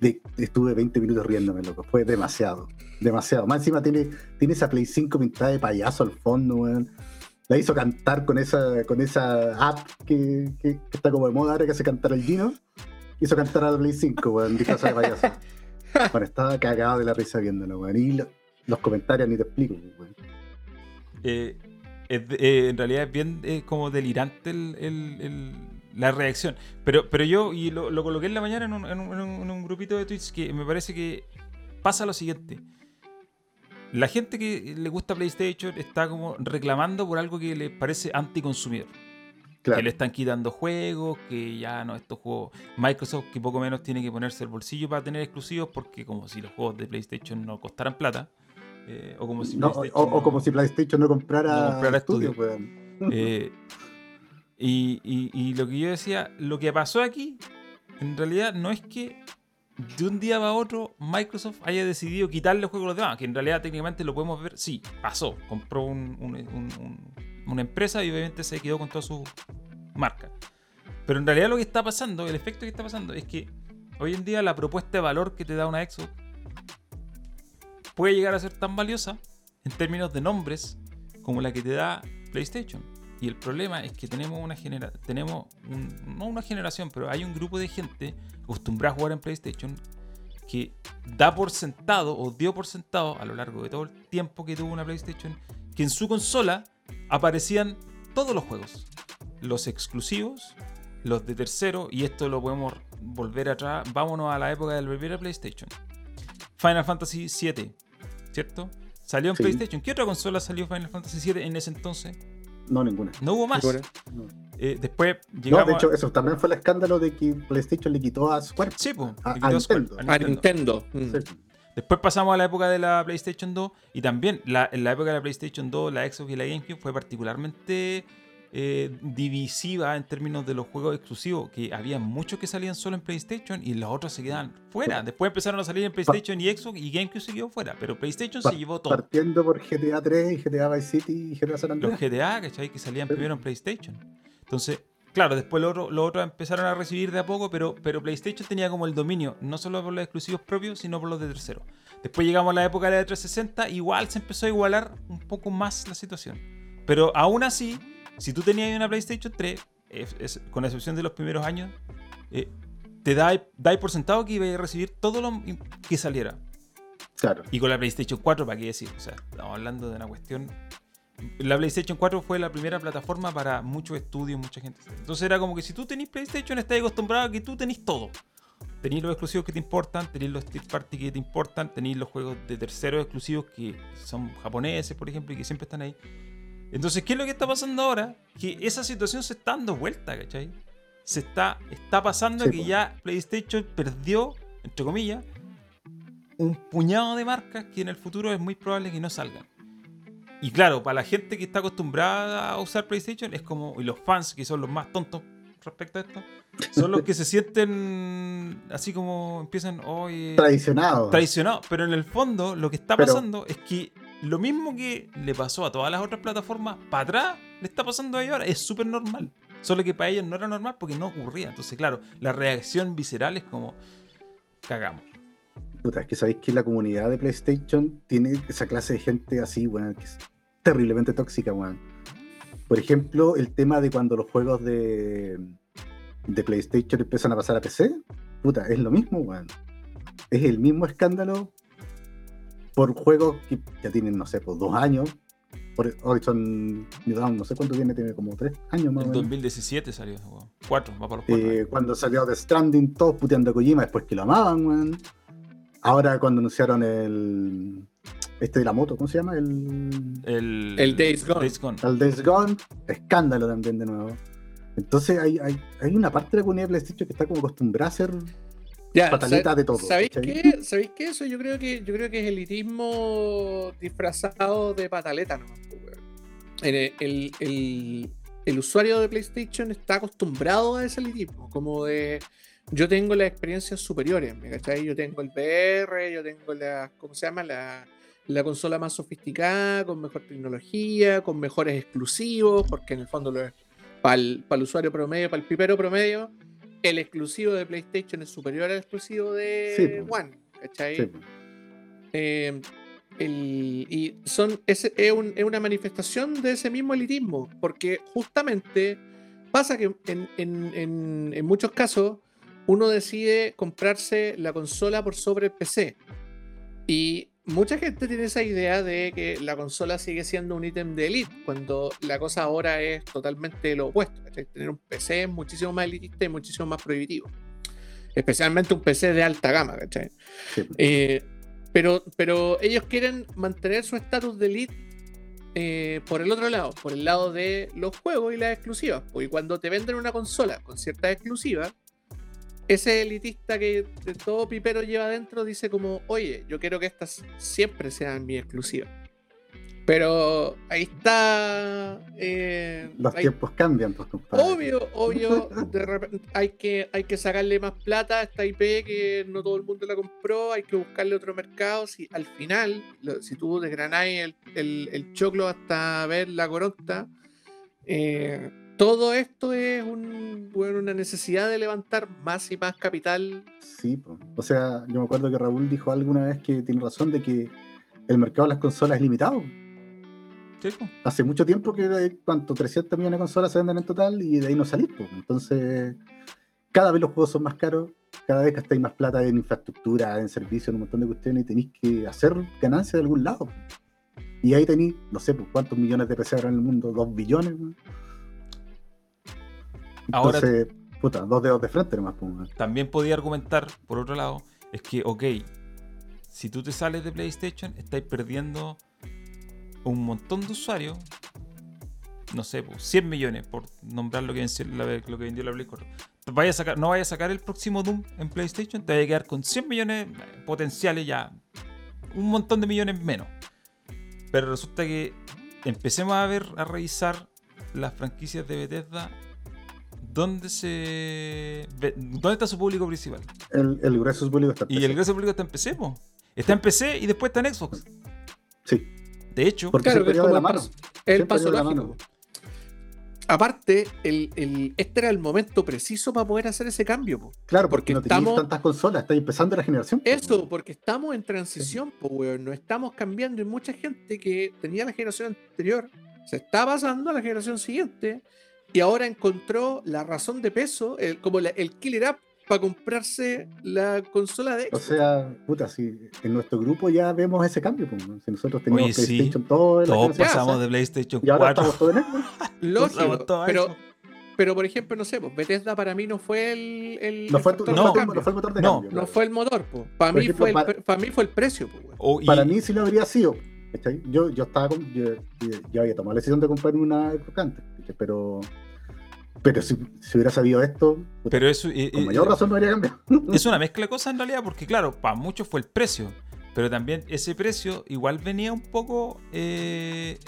de- estuve 20 minutos riéndome, loco. Fue demasiado, demasiado. Más encima tiene, tiene esa Play 5 pintada de payaso al fondo, weón. La hizo cantar con esa, con esa app que, que- que está como de moda ahora que hace cantar el Gino. Hizo cantar a la Play 5, weón, disfrazada de payaso. Bueno, estaba cagado de la risa viéndolo, weón. Y lo- los comentarios ni te explico, weón. Eh, eh, en realidad es bien eh, como delirante el- el- el- la reacción. Pero, pero yo, y lo, lo coloqué en la mañana un- en un- en un grupito de tweets, que me parece que pasa lo siguiente. La gente que le gusta PlayStation está como reclamando por algo que le parece anticonsumidor. Claro. Que le están quitando juegos, que ya no estos juegos. Microsoft que poco menos tiene que ponerse el bolsillo para tener exclusivos, porque como si los juegos de PlayStation no costaran plata. eh, o como si No, o, como si PlayStation no comprara, No comprara estudios. Eh, y, y- y lo que yo decía, lo que pasó aquí, en realidad no es que de un día para otro Microsoft haya decidido quitarle juegos a los demás, que en realidad técnicamente lo podemos ver, sí, pasó, compró un- un- un- un- una empresa y obviamente se quedó con toda su marca. Pero en realidad lo que está pasando, el efecto que está pasando es que hoy en día la propuesta de valor que te da una Xbox puede llegar a ser tan valiosa en términos de nombres como la que te da PlayStation. Y el problema es que tenemos una genera tenemos no una generación, pero hay un grupo de gente acostumbrada a jugar en PlayStation que da por sentado o dio por sentado a lo largo de todo el tiempo que tuvo una PlayStation que en su consola aparecían todos los juegos, los exclusivos, los de tercero y esto lo podemos volver atrás, vámonos a la época del primer PlayStation. Final Fantasy VII, ¿cierto? Salió en Sí. PlayStation. ¿Qué otra consola salió Final Fantasy VII en ese entonces? No, ninguna. No hubo más. No. Eh, después No, llegamos de hecho, a- eso también fue el escándalo de que PlayStation le quitó a Square. Sí, po, a- le quitó a Square, Nintendo. a A Nintendo. mm. Sí. Después pasamos a la época de la PlayStation 2 y también la, en la época de la PlayStation 2, la Xbox y la GameCube fue particularmente eh, divisiva en términos de los juegos exclusivos, que había muchos que salían solo en PlayStation y los otros se quedaban fuera. Después empezaron a salir en PlayStation y Xbox y GameCube se quedó fuera, pero PlayStation se llevó todo. Partiendo por GTA 3 y GTA Vice City y GTA San Los Andreas. GTA, ¿cachai? Que salían primero en PlayStation. Entonces, claro, después los otros los otros empezaron a recibir de a poco, pero, pero PlayStation tenía como el dominio, no solo por los exclusivos propios, sino por los de terceros. Después llegamos a la época de la 360, igual se empezó a igualar un poco más la situación. Pero aún así, si tú tenías una PlayStation 3, es- es- con excepción de los primeros años, eh, te da, da por sentado que iba a recibir todo lo que saliera. Claro. Y con la PlayStation 4, ¿para qué decir? O sea, estamos hablando de una cuestión. La PlayStation 4 fue la primera plataforma para muchos estudios, mucha gente. Entonces era como que si tú tenés PlayStation, estás acostumbrado a que tú tenés todo. Tenés los exclusivos que te importan, tenés los third party que te importan, tenés los juegos de terceros exclusivos que son japoneses, por ejemplo, y que siempre están ahí. Entonces, ¿qué es lo que está pasando ahora? Que esa situación se está dando vuelta, ¿cachai? Se está, está pasando Sí, que ya PlayStation perdió, entre comillas, un puñado de marcas que en el futuro es muy probable que no salgan. Y claro, para la gente que está acostumbrada a usar PlayStation, es como, y los fans que son los más tontos respecto a esto, son los que se sienten así como empiezan hoy Traicionado. traicionados. Pero en el fondo, lo que está Pero- pasando es que lo mismo que le pasó a todas las otras plataformas, para atrás le está pasando a ellos ahora. Es súper normal. Solo que para ellos no era normal porque no ocurría. Entonces, claro, la reacción visceral es como, cagamos. Puta, es que sabéis que la comunidad de PlayStation tiene esa clase de gente así, weón, que terriblemente tóxica, weón. Por ejemplo, el tema de cuando los juegos de, de PlayStation empiezan a pasar a PC, puta, es lo mismo, weón. Es el mismo escándalo por juegos que ya tienen, no sé, por dos años. Por Horizon New Dawn, no sé cuánto tiene, tiene como tres años más En menos. 2017 salió juego. Cuatro, va para los cuatro. Eh, años. cuando salió The Stranding, todos puteando a Kojima después que lo amaban, weón. Ahora cuando anunciaron el. Este de la moto, ¿cómo se llama? El. el, el Days Gone. Days Gone. El Days Gone, escándalo también de nuevo. Entonces hay, hay, hay una parte de la comunidad de PlayStation que está como acostumbrada a ser. Ya, pataleta sa- de todo, ¿Sabéis qué? ¿Sabéis qué? Eso yo creo que yo creo que es elitismo disfrazado de pataleta nomás, el, el- el- el usuario de PlayStation está acostumbrado a ese elitismo, como de yo tengo las experiencias superiores, ¿me cachai? Yo tengo el VR, yo tengo la, ¿cómo se llama? La, la consola más sofisticada, con mejor tecnología, con mejores exclusivos, porque en el fondo para el, usuario promedio, para el pipero promedio, el exclusivo de PlayStation es superior al exclusivo de Sí. One, ¿cachai? Sí. Eh, el- y son, es, es un- es una manifestación de ese mismo elitismo, porque justamente pasa que en, en- en- en muchos casos uno decide comprarse la consola por sobre el PC. Y mucha gente tiene esa idea de que la consola sigue siendo un ítem de elite, cuando la cosa ahora es totalmente lo opuesto. ¿cachai? Tener un PC es muchísimo más elitista y muchísimo más prohibitivo. Especialmente un PC de alta gama, ¿cachai? Sí. Eh, pero, pero ellos quieren mantener su estatus de elite eh, por el otro lado, por el lado de los juegos y las exclusivas. Porque cuando te venden una consola con ciertas exclusivas, ese elitista que todo pipero lleva adentro dice como, oye, yo quiero que estas siempre sean mi exclusiva. Pero ahí está... eh, Los tiempos cambian, pues, compadre. Obvio, obvio, de repente hay que, hay que sacarle más plata a esta IP que no todo el mundo la compró, hay que buscarle otro mercado. Si al final, lo- si tú desgranáis el, el, el choclo hasta ver la corocta, eh, todo esto es un, bueno, una necesidad de levantar más y más capital. Sí, po. o sea, yo me acuerdo que Raúl dijo alguna vez que tiene razón de que el mercado de las consolas es limitado. Sí. Hace mucho tiempo que de cuánto 300 millones de consolas se venden en total y de ahí no salís. po. Entonces, cada vez los juegos son más caros, cada vez gastáis más plata en infraestructura, en servicios, en un montón de cuestiones y tenéis que hacer ganancia de algún lado. po. Y ahí tenéis, no sé, pues, cuántos millones de PC habrá en el mundo, dos billones. Ahora- Entonces, puta, dos dedos de frente nomás. weón. También podía argumentar, por otro lado, es que, ok, si tú te sales de PlayStation, estáis perdiendo un montón de usuarios. No sé, pues, 100 millones, por nombrar lo que, venció la- lo que vendió la Play 4. Vaya a sacar, no vaya a sacar el próximo Doom en PlayStation, te vaya a quedar con 100 millones potenciales ya. Un montón de millones menos. Pero resulta que empecemos a ver, a revisar las franquicias de Bethesda. ¿Dónde se. ve- ¿Dónde está su público principal? El, el grueso público está en Y PC. el grueso público está en PC, po. Está en PC y después está en Xbox. Sí, De hecho, porque Claro, es de como la el mano. paso, el paso lleva de la lógico. mano. Aparte, el, el- este era el momento preciso para poder hacer ese cambio. po. Claro, Porque porque, no tenéis estamos- tantas consolas, está empezando la generación. po, Eso, weón. porque estamos en transición, pues, weón. No estamos cambiando. Y mucha gente que tenía la generación anterior se está pasando a la generación siguiente y ahora encontró la razón de peso, el- como la- el killer app para comprarse la consola de O Xbox. sea, puta, si en nuestro grupo ya vemos ese cambio. weón. Si nosotros teníamos Oye, sí. PlayStation todo en la todos pasamos de PlayStation y ahora 4. estamos todos en Xbox. Lógico, todo pero, pero por ejemplo, no sé, pues Bethesda para mí no fue el, el, No fue, tu- factor no, de fue, cambio. no fue el motor de No, cambio. No claro. fue el motor, pues. Para Por mí, ejemplo, fue el, para- mí fue el precio, pues. O- y- Para mí sí lo habría sido. ¿Cachai? Yo, yo estaba con, yo, yo- había tomado la decisión de comprar una ¿cachai? pero pero si, si hubiera sabido esto, pero eso con mayor razón no habría cambiado. es una mezcla de cosas en realidad, porque claro, para muchos fue el precio. Pero también ese precio igual venía un poco. eh,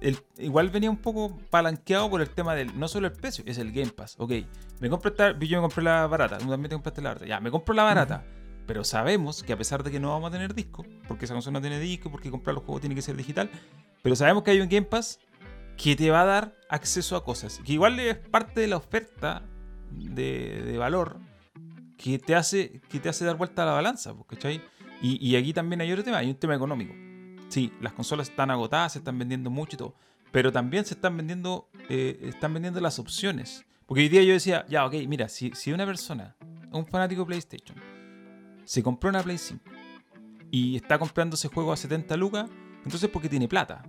el- igual venía un poco palanqueado por el tema del. No solo el precio, es el Game Pass. Ok, me compro esta. Yo me compré la barata. También te compraste la barata. Ya, me compro la barata. Pero sabemos que a pesar de que no vamos a tener disco, porque esa consola no tiene disco, porque comprar los juegos tiene que ser digital, pero sabemos que hay un Game Pass que te va a dar acceso a cosas, que igual es parte de la oferta de, de valor que te hace que te hace dar vuelta a la balanza, pues, ¿cachai? Y, y aquí también hay otro tema, hay un tema económico. Sí, las consolas están agotadas, se están vendiendo mucho y todo, pero también se están vendiendo, eh, están vendiendo las opciones. Porque hoy día yo decía, ya, ok, mira, si, si una persona, un fanático de PlayStation, se compró una Play 5 y está comprando ese juego a 70 lucas, entonces porque tiene plata.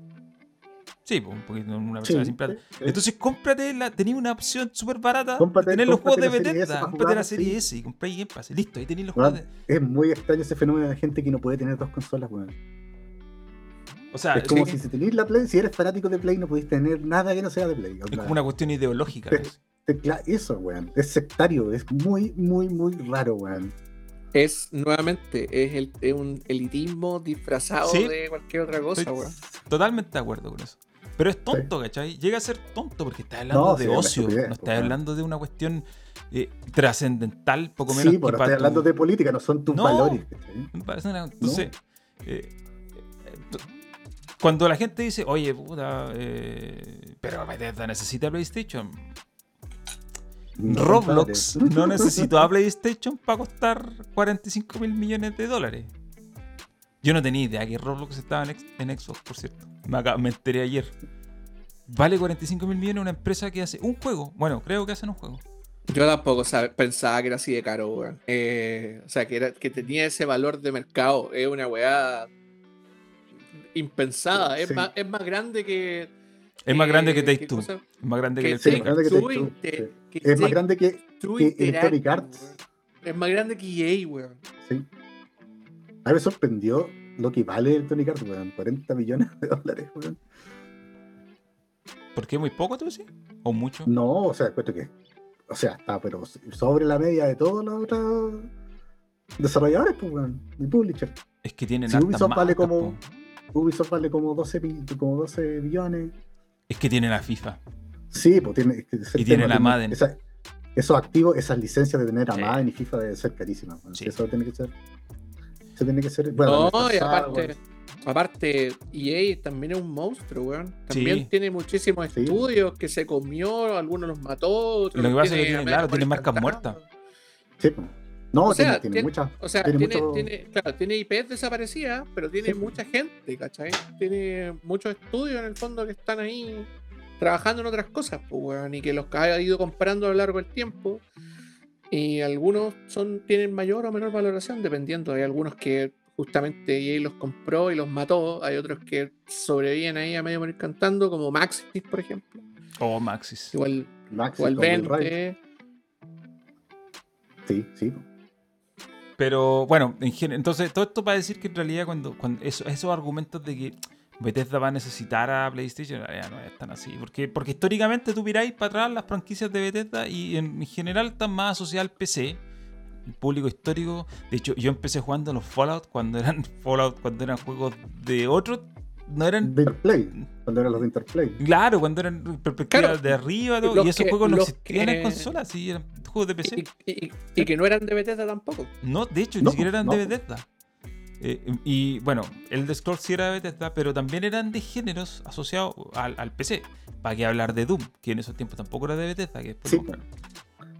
Sí, porque una persona Sí, sin plata. sí. Entonces cómprate la, tenía una opción súper barata Cómprate- de tener los juegos de Bethesda, para cómprate la serie sí. S y compráis Game Pass. Listo, ahí tenéis los juegos de... es muy extraño ese fenómeno de gente que no puede tener dos consolas, weón. O sea, es como si, si tenéis la Play, si eres fanático de Play, no podéis tener nada que no sea de Play. es como una cuestión ideológica. Eso, weón. Es sectario, es muy, muy, muy raro, weón. Es nuevamente, es, el, es un elitismo disfrazado Sí. de cualquier otra cosa, Estoy weón. Totalmente de acuerdo con eso. Pero es tonto, ¿cachai? Llega a ser tonto porque estás hablando No, de sí, ocio, no estás hablando de una cuestión eh, trascendental, poco menos Sí, pero tu- hablando de política, no son tus No. valores. ¿cachai? Me parece una- Entonces, eh, eh, cuando la gente dice, oye, puta, eh, pero Bethesda necesita PlayStation. No, Roblox no necesitó a PlayStation para costar 45 mil millones de dólares. Yo no tenía idea que Roblox estaba en, ex- en Xbox, por cierto. Me, acá- me enteré ayer. Vale 45 mil millones una empresa que hace un juego. Bueno, creo que hacen un juego. Yo tampoco sabe- pensaba que era así de caro, weón. Eh, o sea, que, era, que tenía ese valor de mercado. Es una weá impensada. Es, Sí. más, es más grande que. Es más grande que Take ¿qué Two. Es más grande que, Take más grande que Two Es más grande que. Electronic Arts. Es más grande que EA, weón. Sí. A mí me sorprendió lo que vale el Tony Arts, weón. 40 millones de dólares, weón. ¿Por qué muy poco, tú decís? ¿O mucho? No, o sea, encuentro que. O sea, está, pero sobre la media de todos los otros desarrolladores, pues, weón. Y publisher. Es que tienen Si Ubisoft vale como- po. Ubisoft vale como 12, pi- como 12 billones. Es que tienen la FIFA. Sí, pues tiene. Y tiene la Madden. esa- esos activos, esas licencias de tener a Sí. Madden y FIFA deben ser carísimas. Sí. Eso tiene que ser. Eso tiene que ser. Bueno, No, y aparte, aparte, EA también es un monstruo, weón. También Sí. tiene muchísimos Sí. estudios que se comió, algunos los mató. otros Lo que pasa es que tiene, claro, tiene marcas muertas. Sí, pues. No, O sea, tiene, tiene tiene- muchas. O sea, tiene tiene, mucho- tiene, claro, tiene IPs desaparecidas, pero tiene Sí. mucha gente, ¿cachai? Tiene muchos estudios en el fondo que están ahí trabajando en otras cosas, pues, weón, y que los ha ido comprando a lo largo del tiempo. Y algunos son, tienen mayor o menor valoración, dependiendo. Hay algunos que justamente EA los compró y los mató. Hay otros que sobreviven ahí a medio morir cantando, como Maxis, por ejemplo. O Maxis. Igual, Maxi igual con Will Wright. 20. Sí, sí. Pero bueno, entonces todo esto para decir que en realidad cuando, cuando eso- esos argumentos de que Bethesda va a necesitar a PlayStation, en realidad no es tan así. Porque, porque históricamente tú miráis para atrás las franquicias de Bethesda y en, en general están más asociadas al PC. El público histórico. De hecho, yo empecé jugando los Fallout cuando eran Fallout, cuando eran juegos de otros. No eran. De Interplay. Cuando eran los de Interplay. Claro, cuando eran perspectivas Claro, de arriba todo, y esos que- juegos no existían en que- consolas, sí, eran juegos de PC. Y, y- y que no eran de Bethesda tampoco. No, de hecho, No, ni siquiera eran no. de Bethesda. Eh, y bueno, el de Scrolls sí era de Bethesda, pero también eran de géneros asociados al, al PC. ¿Para qué hablar de Doom? Que en esos tiempos tampoco era de Bethesda. Que Sí.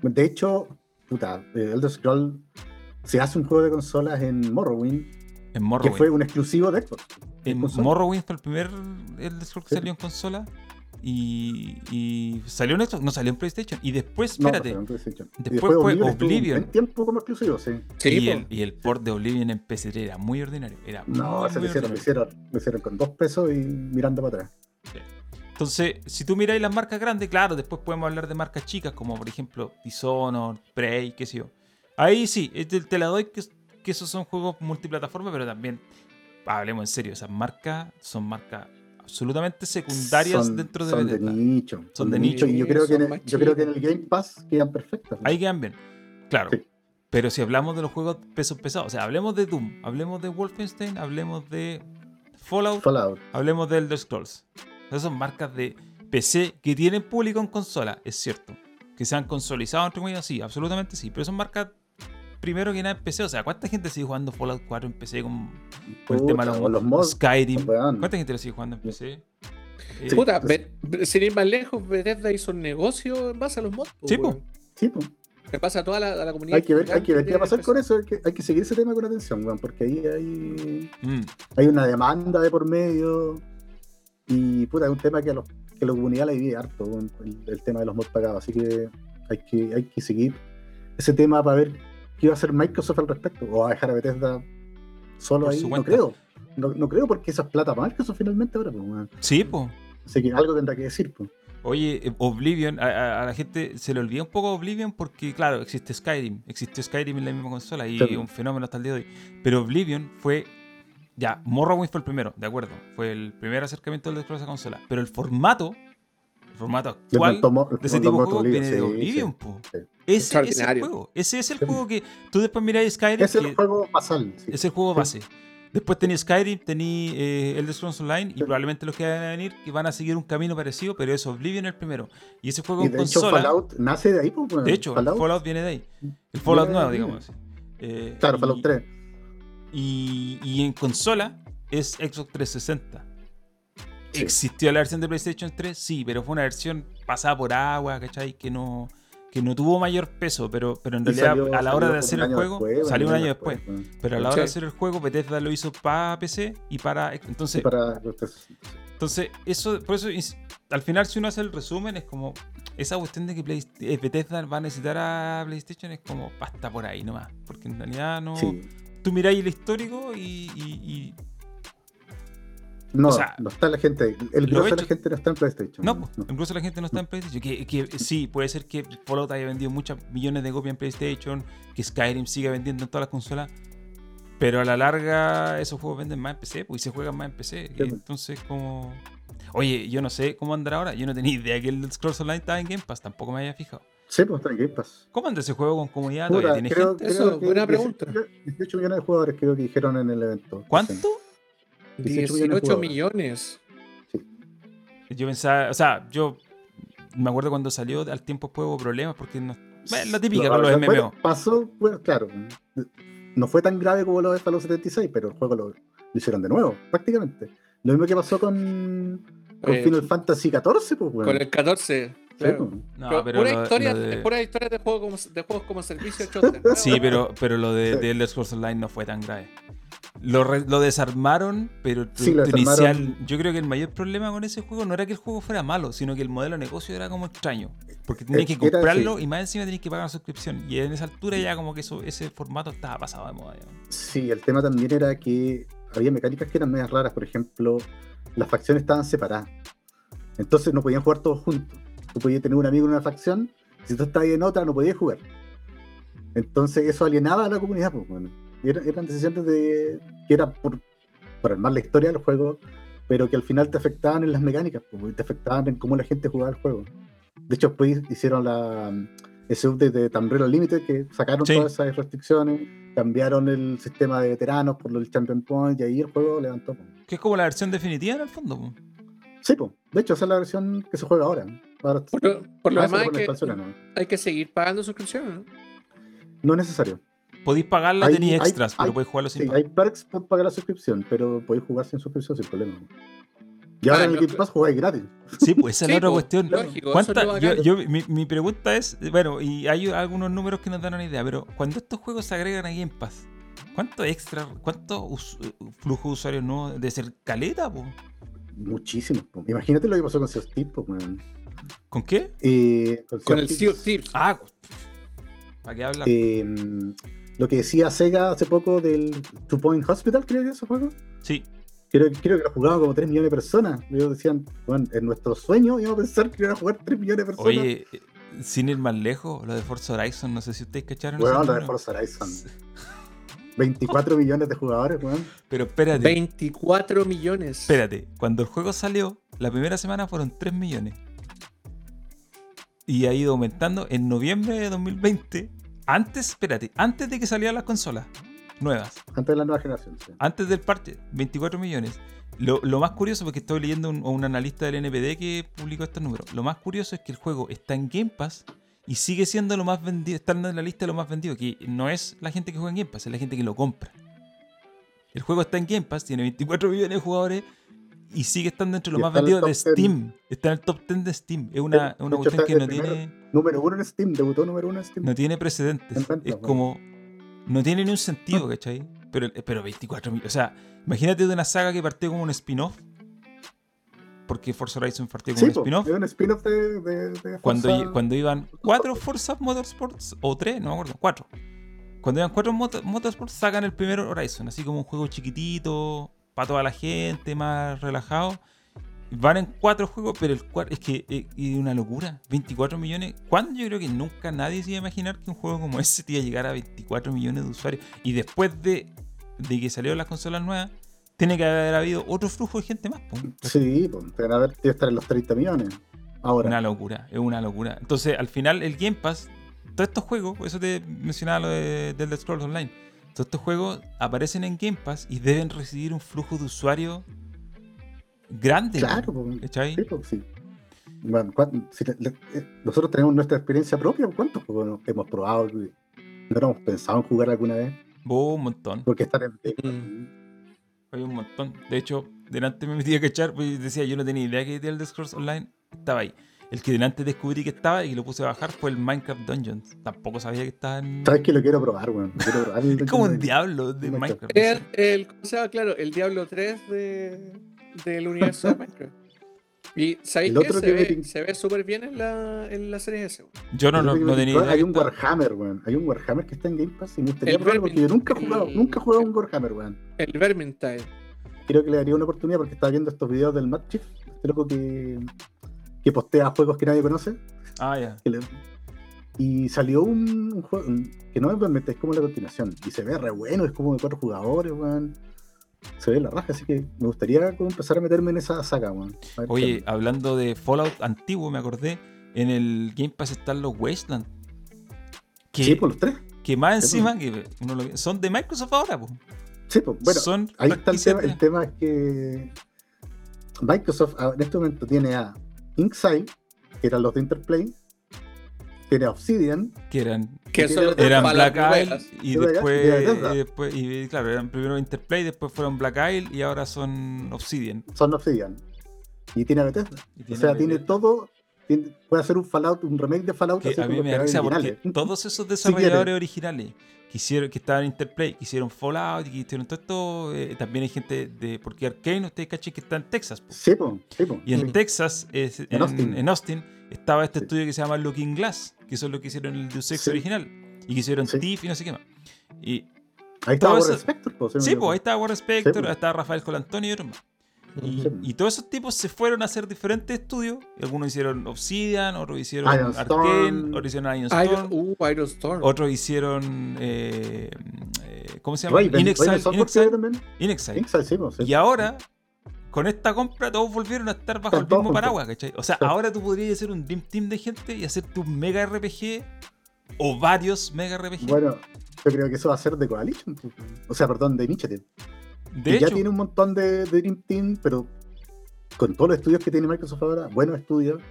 De hecho, puta, eh, Elder Scroll se hace un juego de consolas en Morrowind, En que Morrowind. fue un exclusivo de Xbox. En consola. Morrowind fue el primer el de Scrolls que Sí. salió en consola. Y, y salió en Xbox, no salió en PlayStation. Y después, espérate, pero en PlayStation. Y Después fue Oblivion. Buen tiempo como exclusivo, sí. Sí, y, el, y el port de Oblivion en PC3 era muy ordinario. Era No, muy, se muy hicieron, lo hicieron, hicieron con dos pesos y mirando para atrás. Entonces, si tú miráis las marcas grandes, claro, después podemos hablar de marcas chicas, como por ejemplo Dishonored, Prey, qué sé yo. Ahí sí, eh, te, te la doy que, que esos son juegos multiplataforma, pero también, hablemos en serio, esas marcas son marcas absolutamente secundarias Son- dentro de son de Bethesda. nicho. Son, de, de nicho. Y yo creo, que en el, más yo creo que en el chicos. Game Pass quedan perfectas. Ahí quedan bien, claro. Sí. Pero si hablamos de los juegos pesos pesados, o sea, hablemos de Doom, hablemos de Wolfenstein, hablemos de Fallout, Fallout. Hablemos de Elder Scrolls. Esas son marcas de PC que tienen público en consola, es cierto. Que se han consolidado, entre comillas, sí, absolutamente sí. Pero son marcas, primero que nada, en PC. O sea, ¿cuánta gente sigue jugando Fallout 4 en PC con, con el tema de los, mods. Skyrim? ¿Cuánta gente lo sigue jugando en PC? Eh, Sí. Puta, Be- sin ir más lejos, Bethesda hizo un negocio en base a los mods. Sí, weón. Sí, pues. Le pasa a toda la, a la comunidad. Hay que ver, hay que ver qué va a pasar con eso. Hay que, hay que seguir ese tema con atención, weón, porque ahí hay, mm, hay una demanda de por medio. Y puta, es un tema que a, los, que la comunidad le divide harto, weón, el, el tema de los mods pagados. Así que hay que, hay que seguir ese tema para ver qué va a hacer Microsoft al respecto. O va a dejar a Bethesda solo Por ahí. No creo. No, no creo porque esa es plata para Microsoft finalmente ahora, pues, sí, pues. Así que algo tendrá que decir, pues. Oye, eh, Oblivion, a, la gente se le olvida un poco Oblivion porque, claro, existe Skyrim, existió Skyrim en la misma consola y es un fenómeno hasta el día de hoy. Pero Oblivion fue, ya, Morrowind fue el primero, de acuerdo, fue el primer acercamiento del de esa consola. Pero el formato, el formato actual tomó- de ese tipo tomó de otro juego lío, viene de Oblivion, sí, po. sí. Ese es el juego, ese es el Sí. juego que tú después miráis Skyrim, Es el que juego basal. sí. es el juego Sí. base. Después tenía Skyrim, tenía eh, Elder Scrolls Online y probablemente los que van a venir que van a seguir un camino parecido, pero es Oblivion el primero. Y ese juego Y en de hecho, consola. Fallout nace de ahí, pues, de hecho, Fallout, Fallout, viene de ahí. El Fallout de nuevo, digamos así. Eh, Claro, y- Fallout 3. Y, y en consola es Xbox 360. Sí. ¿Existió la versión de PlayStation 3? Sí, pero fue una versión pasada por agua, ¿cachai? Que no, que no tuvo mayor peso, pero, pero en Y realidad salió- a la hora de hacer el juego, después, salió un año después. weón. Pero a la hora de hacer el juego, Bethesda lo hizo para PC y para. Y Entonces, para- entonces eso, por eso, al final, si uno hace el resumen, es como esa cuestión de que Play- eh, Bethesda va a necesitar a PlayStation es como pasta por ahí nomás. Porque en realidad no. Sí. Tú miráis el histórico y. y- y- No, O sea, no está la gente. El grueso de la gente no está en PlayStation. No, pues, incluso la gente no está en PlayStation. Que, que sí, puede ser que Fallout haya vendido muchas millones de copias en PlayStation, que Skyrim siga vendiendo en todas las consolas. Pero a la larga, esos juegos venden más en PC, pues y se juegan más en PC. y pues. entonces, como. Oye, yo no sé cómo andará ahora. Yo no tenía idea que el Scrolls Online estaba en Game Pass, tampoco me había fijado. Sí, pues está en Game Pass. ¿Cómo anda ese juego con comunidad? Puta, ¿Todavía tiene creo, gente? creo Eso, que buena 18 pregunta. millones- 18 millones de jugadores creo que dijeron en el evento. ¿Cuánto? 18 millones de 18 jugadores. millones. Yo pensaba, o sea, yo me acuerdo cuando salió, al tiempo después hubo problemas porque no. Bueno, la típica con los MMO. bueno, pasó, bueno, claro. No fue tan grave como lo de Fallout 76, pero el juego lo, lo hicieron de nuevo, prácticamente. Lo mismo que pasó con, con Eh, Final Fantasy XIV, pues, bueno. Con el 14. Sí, Claro. pues. No, Pero pero pura, lo- historia, lo de- pura historia de, juego como, de juegos como servicio. Sí, pero, pero lo de, Sí. de Elder Scrolls Online no fue tan grave. Lo, re- lo desarmaron, pero el Sí, lo producto inicial. Yo creo que el mayor problema con ese juego no era que el juego fuera malo, sino que el modelo de negocio era como extraño. Porque tenías que Eh, era- comprarlo sí. y más encima tenías que pagar la suscripción. Y en esa altura ya como que eso, ese formato estaba pasado de moda. Sí, el tema también era que había mecánicas que eran medias raras. Por ejemplo, las facciones estaban separadas. Entonces no podían jugar todos juntos. Tú podías tener un amigo en una facción, si tú estabas en otra no podías jugar. Entonces eso alienaba a la comunidad. Pues, bueno. Y era- eran decisiones de que era por, por armar la historia del juego, pero que al final te afectaban en las mecánicas, pues, te afectaban en cómo la gente jugaba el juego. De hecho, después hicieron la, ese update de Tambrero Limited que sacaron Sí. todas esas restricciones, cambiaron el sistema de veteranos por el Champion Point y ahí el juego levantó. pues. Que es como la versión definitiva en el fondo. Sí, pues. De hecho, esa es la versión que se juega ahora. ahora Por lo, por lo ah, demás hay que, expansiones, ¿no? hay que seguir pagando suscripciones, ¿no? No es necesario. Podéis pagarla, Hay- tenéis hay- extras, pero hay- podéis jugarlo sin Sí, pagar. hay perks por pagar la suscripción, pero podéis jugar sin suscripción sin problema. Y ahora Ah, en el Game Pass jugáis gratis. Sí, pues esa es la otra po, cuestión. lógico, ¿Cuánta- yo, mi, mi pregunta es, bueno, y hay algunos números que nos dan una idea, pero cuando estos juegos se agregan a Game Pass, ¿cuánto extra, cuánto us- flujo de usuarios no de ser caleta, po? Muchísimo. po. Imagínate lo que pasó con Sea of Thieves, po, weón. ¿Con qué? Eh, con Con el Sea Thieves. of Thieves. Ah, ¿para qué hablar? Eh, lo que decía Sega hace poco del Two Point Hospital, creo que es ese juego. sí, Creo, creo que lo jugaban como 3 millones de personas. Ellos decían, bueno, en nuestro sueño íbamos a pensar que iban a jugar 3 millones de personas. oye, eh, sin ir más lejos, lo de Forza Horizon, no sé si ustedes cacharon. Ese lo de. Forza Horizon. 24 millones de jugadores, weón. Pero espérate, 24 millones. espérate, cuando el juego salió, la primera semana fueron 3 millones. Y ha ido aumentando en noviembre de 2020. Antes, espérate, antes de que salieran las consolas nuevas. Antes de la nueva generación. sí. antes del parche, 24 millones. Lo, lo más curioso, porque estoy leyendo un, un analista del NPD que publicó estos números. Lo más curioso es que el juego está en Game Pass y sigue siendo lo más vendido, está en la lista de lo más vendido, que no es la gente que juega en Game Pass, es la gente que lo compra. El juego está en Game Pass, tiene 24 millones de jugadores y sigue estando entre los más vendidos de top 10. Steam. Está en el top 10 de Steam. Es una, una cuestión que no primero. tiene, Número uno en Steam, debutó número uno en Steam. no tiene precedentes. Es bueno. como. No tiene ni un sentido, ¿cachai? Pero, pero 24 millones. O sea, imagínate de una saga que partió como un spin-off. Porque Forza Horizon partió como Sí, un spin-off. un spin-off de, de, de Cuando, cuando iban cuatro Forza Motorsports, o tres, no me acuerdo, cuatro. Cuando iban cuatro Moto- Motorsports, sacan el primer Horizon, así como un juego chiquitito, para toda la gente, más relajado. Van en cuatro juegos, pero el cuarto es que eh, es una locura. 24 millones. ¿Cuándo? Yo creo que nunca nadie se iba a imaginar que un juego como ese te iba a llegar a 24 millones de usuarios. Y después de, de que salieron las consolas nuevas, tiene que haber habido otro flujo de gente más. Sí, deben haber, debe estar en los 30 millones. Ahora, Una locura, es una locura. Entonces, al final, el Game Pass, todos estos juegos, eso te mencionaba lo de, del The Scrolls Online, todos estos juegos aparecen en Game Pass y deben recibir un flujo de usuarios grande. claro, ¿Cachai? sí, pues, sí. Bueno, cuán- si le- le- eh, nosotros tenemos nuestra experiencia propia. ¿Cuántos juegos hemos probado? No hemos pensado en jugar alguna vez. Un montón. Porque están en. Mm. Hay un montón. De hecho, delante me metí a cachar, pues decía, yo no tenía idea que el The Scrolls Online estaba ahí. El que delante descubrí que estaba y que lo puse a bajar fue el Minecraft Dungeons. Tampoco sabía que estaba en. ¿Sabes que lo quiero probar, weón? Quiero probar el Es como un diablo de Minecraft. Minecraft. El, el, ¿cómo se llama? Claro, el Diablo 3 de, del universo de Minecraft. Y ¿sabéis Se que me ve, se ve súper bien en la, en la serie S. weón. Yo no, no, tenía idea. Hay un Warhammer, weón. Hay un Warhammer que está en Game Pass y me gustaría probarlo porque yo nunca he jugado, el- nunca he jugado un Warhammer, weón. El Vermintide. Creo que le daría una oportunidad porque estaba viendo estos videos del Matt Chief, este loco que, que postea juegos que nadie conoce. Ah, ya. Y salió un, un juego un- que no es Vermintide, es como la continuación. Y se ve re bueno, es como de cuatro jugadores, weón. Se ve la raja, así que me gustaría como empezar a meterme en esa saga, weón. Qué Oye, hablando de Fallout antiguo, me acordé. En el Game Pass están los Wasteland. Que, Sí, por los tres. que más Sí, encima que uno lo- son de Microsoft ahora, po. Sí, pues, bueno, son ahí está el tema. El tema es que Microsoft en este momento tiene a Inkside, que eran los de Interplay, tiene a Obsidian, que eran Que eran Black Isle y después, y Bethesda. y después y claro, eran primero Interplay, después fueron Black Isle y ahora son Obsidian. son Obsidian. Y tiene a Bethesda. Y o sea, tiene todo. tiene- puede hacer un Fallout, un remake de Fallout que así a con mí los me da creadores risa porque originales. todos esos desarrolladores originales que, hicieron, que estaban en Interplay, que hicieron Fallout y que hicieron todo esto, eh, también hay gente de. Porque Arkane, ustedes caché que está en Texas. po. Sí, po, sí, po, Y en sí. Texas, es- en, Austin. en Austin, estaba este Sí. estudio que se llama Looking Glass, que son los que hicieron el Deus Ex original. Y que hicieron. Thief y no sé qué más. Y, Ahí Warren eso- Spector, sí, pues ahí estaba Warren Spector, ahí estaba Rafael Colantonio y otros más. Y, todos esos tipos se fueron a hacer diferentes estudios. Algunos hicieron Obsidian, otros hicieron Iron Arkane, otros hicieron Iron Storm, Iron, uh, Iron Storm. otros hicieron. eh, eh, ¿Cómo se llama? Inexile. Inexile. Inxile, sí. Y ahora, con esta compra, todos volvieron a estar bajo el mismo paraguas, ¿cachai? O sea, Sí. ahora tú podrías hacer un Dream Team de gente y hacer tu mega RPG o varios mega RPG. Bueno, yo creo que eso va a ser de Coalition. po. O sea, perdón, de Initiative. De Y hecho, ya tiene un montón de, de Dream Team, pero con todos los estudios que tiene Microsoft ahora, buenos estudios,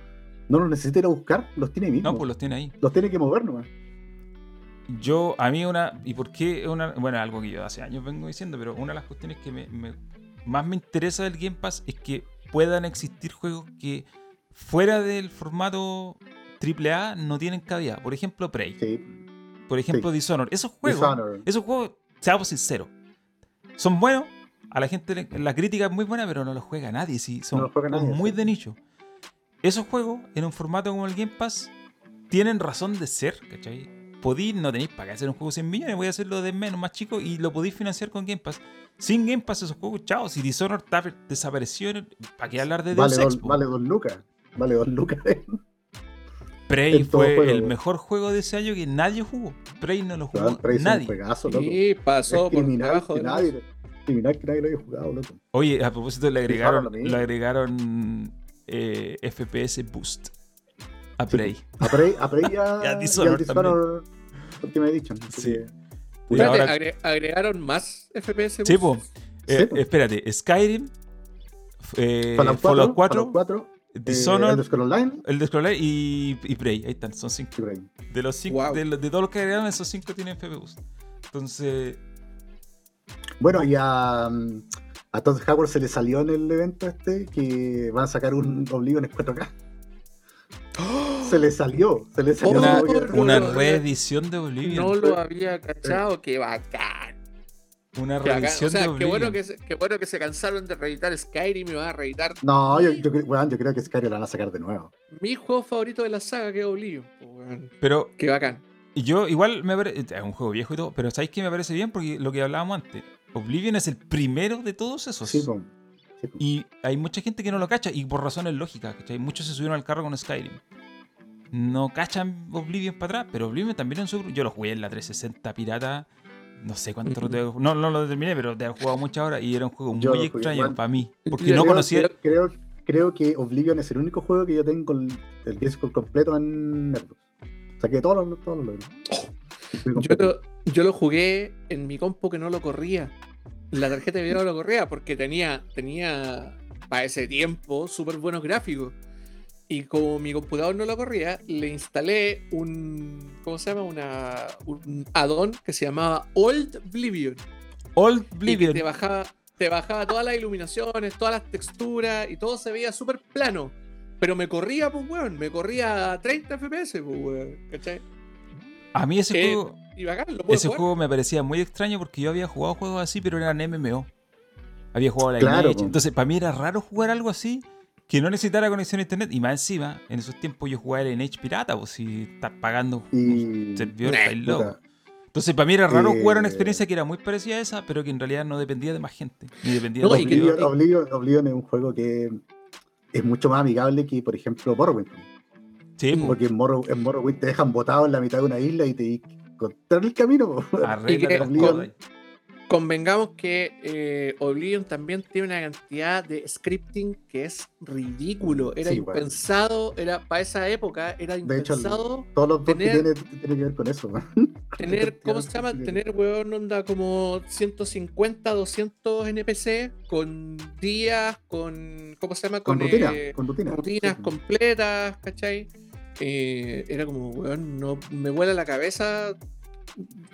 no los necesita ir a buscar, los tiene ahí mismo. no, pues los tiene ahí. Los tiene que mover nomás. Yo, a mí una, y por qué una, bueno, algo que yo hace años vengo diciendo, pero una de las cuestiones que me, me- más me interesa del Game Pass es que puedan existir juegos que fuera del formato AAA no tienen cabida. Por ejemplo, Prey. Sí. Por ejemplo, Sí. Dishonored. Esos juegos, Dishonored. esos juegos, seamos sinceros, son buenos. A la gente, la crítica es muy buena, pero no los juega nadie. Sí, son No los juega nadie, muy sí. de nicho. Esos juegos, en un formato como el Game Pass, tienen razón de ser, ¿cachai? Podéis, no tenéis para qué hacer un juego de 100 millones, voy a hacerlo de menos, más chico, y lo podéis financiar con Game Pass. Sin Game Pass, esos juegos, chao. Si Dishonored desapareció, ¿para qué hablar de Deus Vale Ex? vale dos lucas. Vale dos lucas. Prey fue juego, el po. mejor juego de ese año que nadie jugó. Prey no lo jugó Weón, Prey es un nadie. juegazo, loco. Y pasó Es por debajo de nadie, criminal que nadie lo haya jugado, loco. Oye, a propósito, le agregaron, le agregaron eh, FPS Boost a Prey. A Prey, a Prey ya, Y a y Dishonored al Dishonored Ultimate Edition. Sí. que- Y Espérate, ahora- agre- agregaron más FPS. Sí, boost? po. Eh, Sí, po. espérate, Skyrim, eh, Fallout 4, Fallout 4, Fallout 4 eh, Dishonored, Elder Scrolls Online el de Scroll y, y Prey. Ahí están, son cinco. y. De los cinco, Wow. de, de todos los que agregaron, esos cinco tienen FPS Boost. Entonces, Bueno, y a, mm, a Todd Howard se le salió en el evento este que van a sacar un Oblivion en 4K. Se le salió, se le salió. una, una reedición de Oblivion. No lo había cachado, qué bacán. Una reedición O sea, de qué Oblivion. bueno, que se, qué bueno que se cansaron de reeditar Skyrim y van a reeditar No, yo, yo, yo creo que Skyrim la van a sacar de nuevo. mi juego favorito de la saga, que es Oblivion. weón. Pero Qué bacán. Y yo igual me parece, es un juego viejo y todo, pero ¿sabéis que me parece bien? Porque lo que hablábamos antes, Oblivion es el primero de todos esos. Sí, po. Sí, po. Y hay mucha gente que no lo cacha, y por razones lógicas, ¿cachai? Muchos se subieron al carro con Skyrim. No cachan Oblivion para atrás, pero Oblivion también en su... Yo lo jugué en la 360 pirata, no sé cuánto lo tengo- No, no lo terminé, pero te he jugado muchas horas y era un juego Yo muy extraño igual. para mí. Porque Yo no creo, conocía... Creo, creo, creo que Oblivion es el único juego que yo tengo el, el disco completo en Xbox. Saqué todos los, todos los logros. Fui Yo lo, yo lo jugué en mi compu que no lo corría. La tarjeta de video no lo corría porque tenía, tenía para ese tiempo súper buenos gráficos. Y como mi computador no lo corría, le instalé un. ¿Cómo se llama? Una, un add-on que se llamaba Old Oblivion. Old Oblivion. te bajaba, te bajaba todas las iluminaciones, todas las texturas y todo se veía súper plano. Pero me corría, pues, weón. Me corría a 30 FPS, pues, weón. ¿Cachai? A mí ese Eh, juego... Y bacán, lo puedo Ese jugar. juego me parecía muy extraño porque yo había jugado juegos así, pero eran MMO. Había jugado la Claro, Lineage. Entonces, para mí era raro jugar algo así que no necesitara conexión a internet. Y más encima, en esos tiempos yo jugaba en Edge pirata, pues si estás pagando Y- un servidor, Nah, loco. Entonces, para mí era raro jugar una Eh, experiencia que era muy parecida a esa, pero que en realidad no dependía de más gente. Ni dependía No, de y que- Oblivion, Oblivion- Oblivion es un juego que es mucho más amigable que, por ejemplo, Morrowind. Sí, Porque en, Morrow- en Morrowind te dejan botado en la mitad de una isla y te encontrar el camino. y que cosas. Convengamos que eh, Oblivion también tiene una cantidad de scripting que es ridículo. Era Sí, bueno. impensado, era para esa época, era De hecho, el- impensado Todos los dos que Tener- tienen tienen que ver con eso. man. tener, ¿cómo se llama? Tener, weón, onda como 150, 200 NPC con días, con, ¿cómo se llama? Con, rutina, eh, con rutina. rutinas Sí. completas, ¿cachai? Eh, era como, weón, no me vuela la cabeza.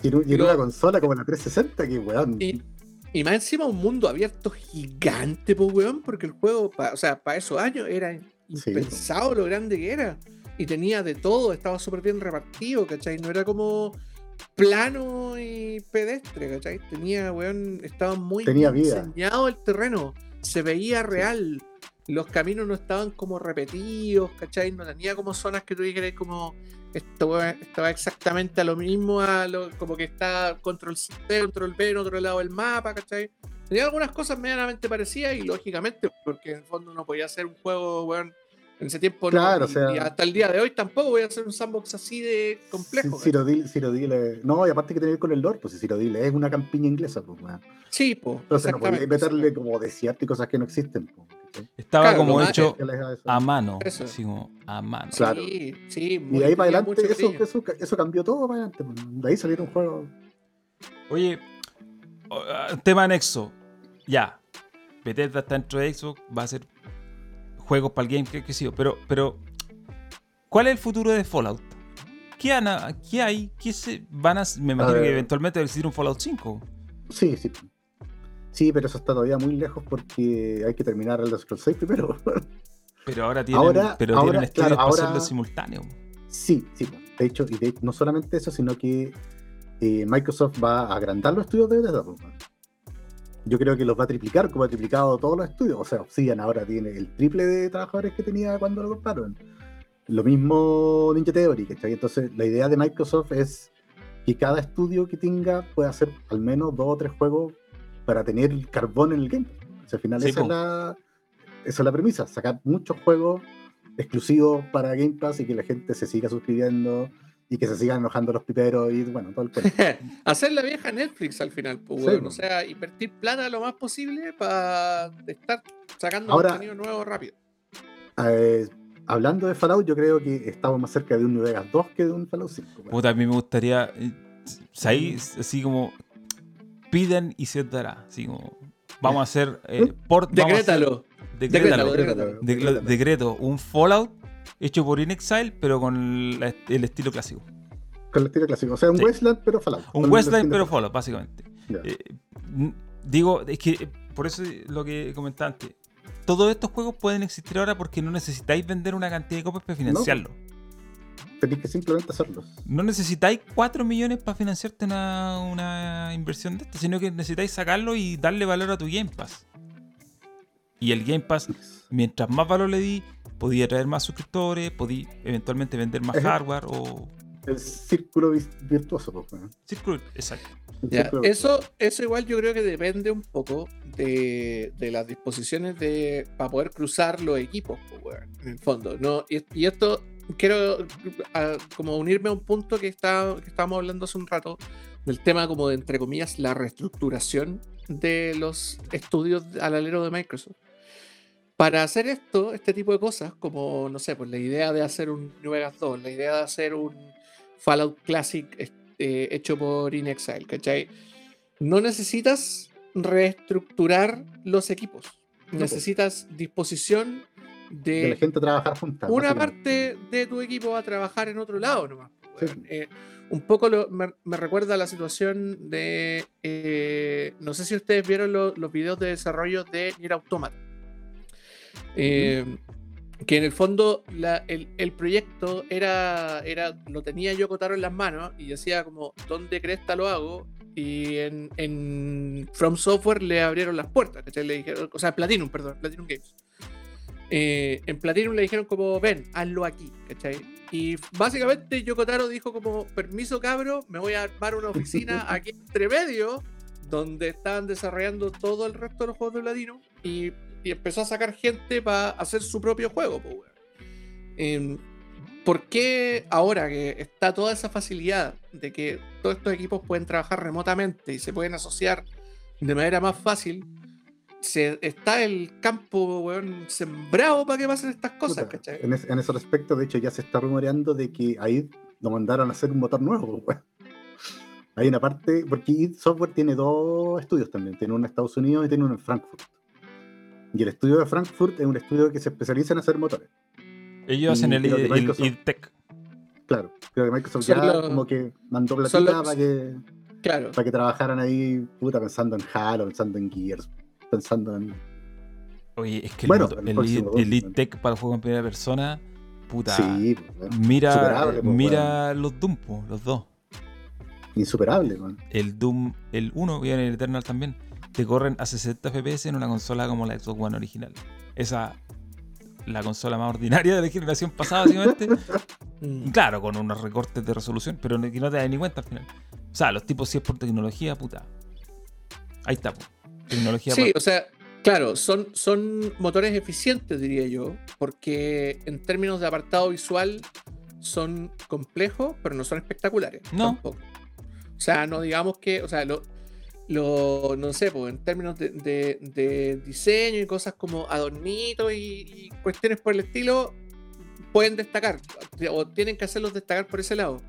Y en, y una consola como la 360, que weón. Y, y más encima un mundo abierto gigante, pues, weón, porque el juego, pa- o sea, para esos años era Sí. impensado lo grande que era. Y tenía de todo, estaba súper bien repartido, ¿cachai? No era como plano y pedestre, ¿cachai? Tenía, weón, estaba muy Tenía vida. diseñado el terreno, se veía real. Los caminos no estaban como repetidos, ¿cachai? No tenía como zonas que tú dijeras como esto weón, estaba exactamente a lo mismo, a lo, como que está control C, control B en otro lado del mapa, ¿cachai? Tenía algunas cosas medianamente parecidas y lógicamente, porque en el fondo no podía hacer un juego, weón, en ese tiempo no, Claro, o y- sea- y hasta el día de hoy tampoco voy a hacer un sandbox así de complejo. Cyrodiil es- No, y aparte que tener con el lore, pues si Cyrodiil es una campiña inglesa, pues weón. Sí, pues. Entonces no podéis meterle como desierto y cosas que no existen. pues. Estaba Claro, como hecho a mano. Así como a mano. Claro. Sí, sí. Y de ahí para adelante, eso, eso, eso cambió todo para adelante. pues. De ahí salieron juegos. Oye, ah, tema anexo. Ya. Bethesda está dentro de Xbox, va a hacer juegos para el game, que, que sí, pero, pero ¿cuál es el futuro de Fallout? ¿Qué, han a- qué hay? ¿Qué se van a, me imagino que eventualmente va a existir un Fallout 5. Sí, sí. Sí, pero eso está todavía muy lejos porque hay que terminar el Scroll 6 primero. Pero ahora tienen, Ahora- pero ahora, tienen estudios claro, para ahora- hacerlo simultáneo. sí, sí. De hecho, y de, no solamente eso, sino que eh, Microsoft va a agrandar los estudios de Bethesda. pues, Yo creo que los va a triplicar, como ha triplicado todos los estudios. O sea, Obsidian ahora tiene el triple de trabajadores que tenía cuando lo compraron. Lo mismo Ninja Theory, ¿cachai? Entonces, la idea de Microsoft es que cada estudio que tenga pueda hacer al menos dos o tres juegos para tener carbón en el game. O sea, al final Sí, esa, es la, esa es la premisa, sacar muchos juegos exclusivos para Game Pass y que la gente se siga suscribiendo y que se sigan enojando los piperos y bueno, todo el cuento. Hacer la vieja Netflix al final, pues, Sí. O sea, invertir plata lo más posible para estar sacando Ahora- contenido nuevo rápido. Eh, hablando de Fallout, yo creo que estamos más cerca de un New Vegas 2 que de un Fallout 5. weón. Puta, a mí me gustaría. eh, ahí, así como. Piden y se dará. Así como. Vamos a hacer. eh, port, vamos a hacer- Decrétalo. decrétalo. Decrétalo. De- lo- decreto, un Fallout hecho por InXile, pero con la- el estilo clásico. Con el estilo clásico. O sea, un Sí. Westland, pero Fallout. Un Westland, pero Fallout, básicamente. Eh, digo, es que eh, por eso lo que comentaba antes. Todos estos juegos pueden existir ahora porque no necesitáis vender una cantidad de copias para financiarlo. Tenéis que simplemente hacerlos. No necesitáis 4 millones para financiarte una, una inversión de esto, sino que necesitáis sacarlo y darle valor a tu Game Pass. Y el Game Pass, mientras más valor le di, podía traer más suscriptores, podía eventualmente vender más hardware o. El círculo virtuoso, pues. Círculo, exacto. Ya, círculo eso, eso igual yo creo que depende un poco de, de las disposiciones de para poder cruzar los equipos, pues, en el fondo. ¿no? Y, y esto quiero como unirme a un punto que, está, que estábamos hablando hace un rato, del tema como de, entre comillas, la reestructuración de los estudios al alero de Microsoft. Para hacer esto, este tipo de cosas, como, no sé, pues la idea de hacer un New Vegas 2, la idea de hacer un Fallout Classic este, hecho por InXile, ¿cachai? No necesitas reestructurar los equipos. pues. Necesitas disposición de la de gente a trabajar juntas. una parte de tu equipo a trabajar en otro lado nomás. Sí. weón. Eh, un poco lo- me, me recuerda a la situación de. eh, no sé si ustedes vieron lo- los videos de desarrollo de Nier Automata. Eh, que en el fondo la- el, el proyecto era, era. Lo tenía yo Kotaro en las manos y decía como, ¿dónde cresta lo hago? Y en, en From Software le abrieron las puertas, ¿cachai? Le dijeron, o sea, Platinum, perdón, Platinum Games. Eh, en Platinum le dijeron como, ven, hazlo aquí, ¿cachai? Y básicamente Yoko dijo como, permiso cabro, me voy a armar una oficina aquí entre medio, donde estaban desarrollando todo el resto de los juegos de Platinum, y, y empezó a sacar gente para hacer su propio juego, pues, weón. ¿Por qué ahora que está toda esa facilidad de que todos estos equipos pueden trabajar remotamente y se pueden asociar de manera más fácil, se, está el campo weón, sembrado para que pasen estas cosas, Puta, ¿cachai? En, es- en ese respecto, de hecho, ya se está rumoreando de que ahí lo mandaron a hacer un motor nuevo. weón. Hay una parte, porque id Software tiene dos estudios también, tiene uno en Estados Unidos y tiene uno en Frankfurt. Y el estudio de Frankfurt es un estudio que se especializa en hacer motores. Ellos hacen Y el, que el, Microsoft- IDTech. Claro, creo que Microsoft Son ya los- como que mandó platita los- para que, Claro. para que trabajaran ahí, puta, pensando en Halo, pensando en Gears, pensando en... Oye, es que el, Bueno, el el, próximo, id- el ¿no? IDTech para el juego en primera persona, puta. Sí, pues. Mira, pues, mira los Doom, po, los dos. insuperable, man. El Doom, el 1 y el Eternal también, te corren a 60 FPS en una consola como la Xbox One original. Esa, la consola más ordinaria de la generación pasada, básicamente. Mm. claro, con unos recortes de resolución, pero no- que no te das ni cuenta al final. O sea, los tipos, si es por tecnología, puta. Ahí está, po. Tecnología Sí, o sea, claro, son, son motores eficientes, diría yo, porque en términos de apartado visual son complejos, pero no son espectaculares. No. Tampoco. O sea, no digamos que, o sea, lo, lo no sé, pues en términos de, de- de diseño y cosas como adornitos y, y cuestiones por el estilo, pueden destacar, o tienen que hacerlos destacar por ese lado.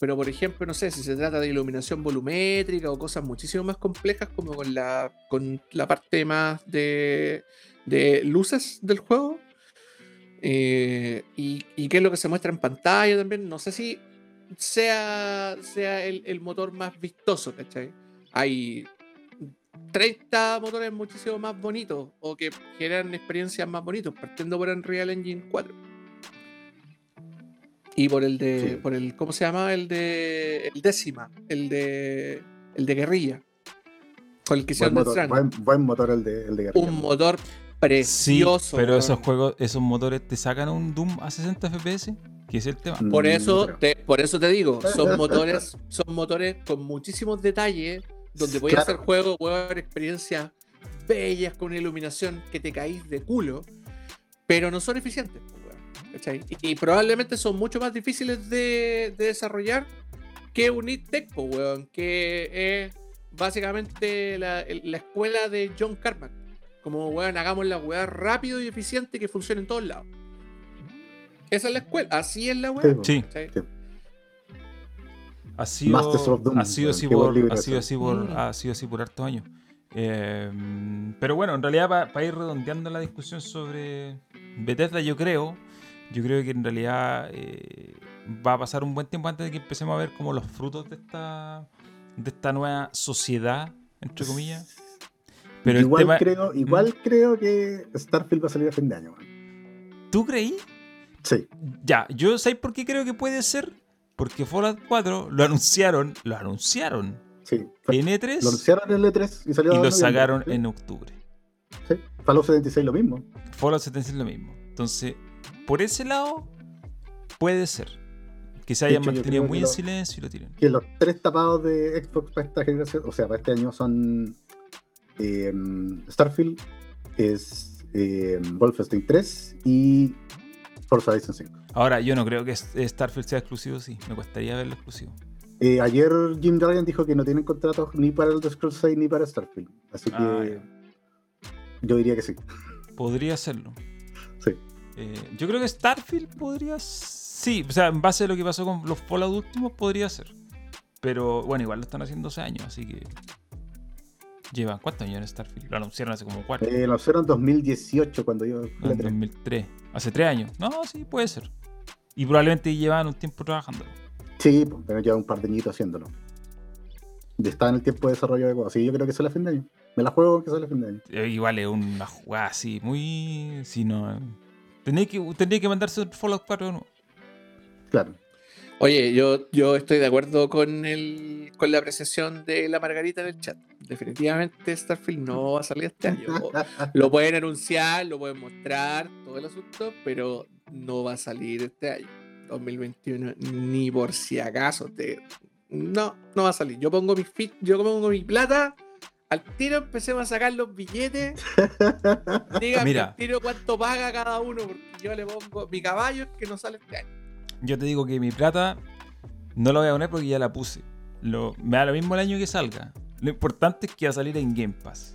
Pero, por ejemplo, no sé, si se trata de iluminación volumétrica o cosas muchísimo más complejas, como con la, con la parte más de, de luces del juego, eh, y, y qué es lo que se muestra en pantalla también, no sé si sea, sea el, el motor más vistoso, ¿cachai? Hay 30 motores muchísimo más bonitos o que generan experiencias más bonitas, partiendo por Unreal Engine 4. Y por el de. Sí. por el. ¿Cómo se llama? El de. El décima. El de. El de guerrilla. Con el que Buen hicieron motor, buen, buen motor el de, el de guerrilla. Un motor Sí, precioso. pero esos juegos, esos motores te sacan un Doom a 60 FPS, que es el tema. Mm, Por eso, te, por eso te digo, son motores, son motores con muchísimos detalles, donde puedes Claro. hacer juegos, weón, experiencias bellas con una iluminación que te caís de culo, pero no son eficientes. Y, y probablemente son mucho más difíciles de, de desarrollar que un pues, weón, que es básicamente la, el- la escuela de John Carmack. Como, weón, hagamos la weá rápido y eficiente que funcione en todos lados. Esa es la escuela, así es la weá. Sí. Sí, ha sido, Masters of Doom, ha sido así por, ha sido así por, ha sido así por hartos años. Eh, pero bueno, en realidad para ir redondeando la discusión sobre Bethesda, yo creo, yo creo que en realidad eh, va a pasar un buen tiempo antes de que empecemos a ver como los frutos de esta, de esta nueva sociedad, entre comillas. Pero igual tema, creo, igual creo que Starfield va a salir a fin de año. man. ¿tú creí? Sí, Ya, yo sé por qué creo que puede ser. Porque Fallout 4 lo anunciaron, lo anunciaron sí. En E3 Lo anunciaron en el E3 y salió y lo sacaron en octubre. Sí. Fallout 76 lo mismo. Fallout 76 es lo mismo. Entonces, por ese lado, puede ser. Que se hayan hecho, mantenido muy en silencio y lo tiren. Que los tres tapados de Xbox para esta generación, o sea, para este año son eh, Starfield, es eh, Wolfenstein 3 y Forza Horizon 5. Ahora, yo no creo que S- Starfield sea exclusivo, sí. Me costaría verlo exclusivo. Eh, ayer Jim Ryan dijo que no tienen contratos ni para el Scrolls 6 ni para Starfield. Así que Ah, yo diría que sí. Podría serlo. Sí. Eh, yo creo que Starfield podría. Sí, o sea, en base a lo que pasó con los Fallout últimos, podría ser. Pero bueno, igual lo están haciendo hace años, así que. Llevan cuántos años en Starfield? Lo anunciaron hace como cuatro. Eh, lo hicieron en 2018 cuando yo fui a No, la en 3. 2003. Hace tres años. No, sí, puede ser. Y probablemente llevan un tiempo trabajando. Sí, pues, pero lleva un par de añitos haciéndolo. Está en el tiempo de desarrollo de cosas. Sí, yo creo que sale a fin de año. Me la juego que sale a fin de año. Eh, Igual es una jugada así, muy. Si no. Tendría que, tendría que mandarse un Fallout 4 de nuevo. Claro. Oye, yo, yo estoy de acuerdo con, el, con la apreciación de la Margarita en el chat. definitivamente Starfield no va a salir este año. Lo pueden anunciar, lo pueden mostrar, todo el asunto, pero no va a salir este año. 2021, ni por si acaso. Te... No, no va a salir. Yo pongo mi fit, yo pongo mi plata. Al tiro empecemos a sacar los billetes. Díganme Mira. al tiro cuánto paga cada uno, porque yo le pongo mi caballo que no sale este año. Yo te digo que mi plata no la voy a poner porque ya la puse. Lo, me da lo mismo el año que salga. Lo importante es que va a salir en Game Pass.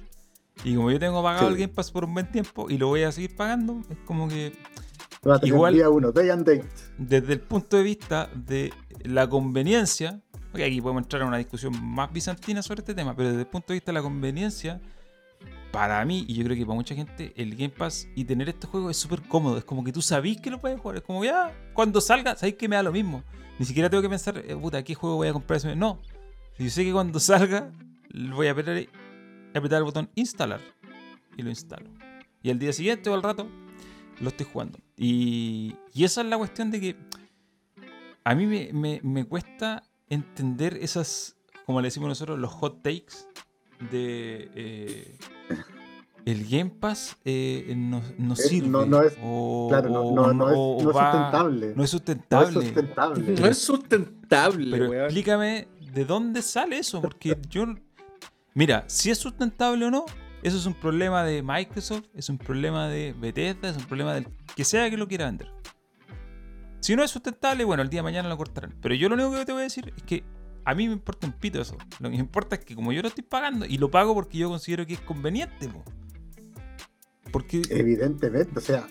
Y como yo tengo pagado Sí. el Game Pass por un buen tiempo y lo voy a seguir pagando, es como que Igual- día uno, day and date. desde el punto de vista de la conveniencia, porque aquí podemos entrar en una discusión más bizantina sobre este tema, pero desde el punto de vista de la conveniencia, para mí, y yo creo que para mucha gente, el Game Pass y tener este juego es súper cómodo. Es como que tú sabís que lo puedes jugar. Es como ya, cuando salga, sabéis que me da lo mismo. Ni siquiera tengo que pensar, eh, puta, ¿qué juego voy a comprar ese? No. Yo sé que cuando salga, voy a apretar, el botón instalar y lo instalo. Y al día siguiente o al rato, lo estoy jugando. Y, y esa es la cuestión de que a mí me cuesta entender esas, como le decimos nosotros, los hot takes de eh, el Game Pass eh, no, no sirve. no- no es- o- Claro, no, o- no, no es, o no es va- sustentable. No es sustentable. sustentable. No es sustentable, Pero weón. explícame de dónde sale eso, porque yo. Mira, si es sustentable o no, eso es un problema de Microsoft, es un problema de Bethesda, es un problema del que sea que lo quiera vender. Si no es sustentable, bueno, el día de mañana lo cortarán. Pero yo lo único que te voy a decir es que a mí me importa un pito eso. Lo que me importa es que como yo lo estoy pagando, y lo pago porque yo considero que es conveniente, po. Porque Evidentemente, o sea,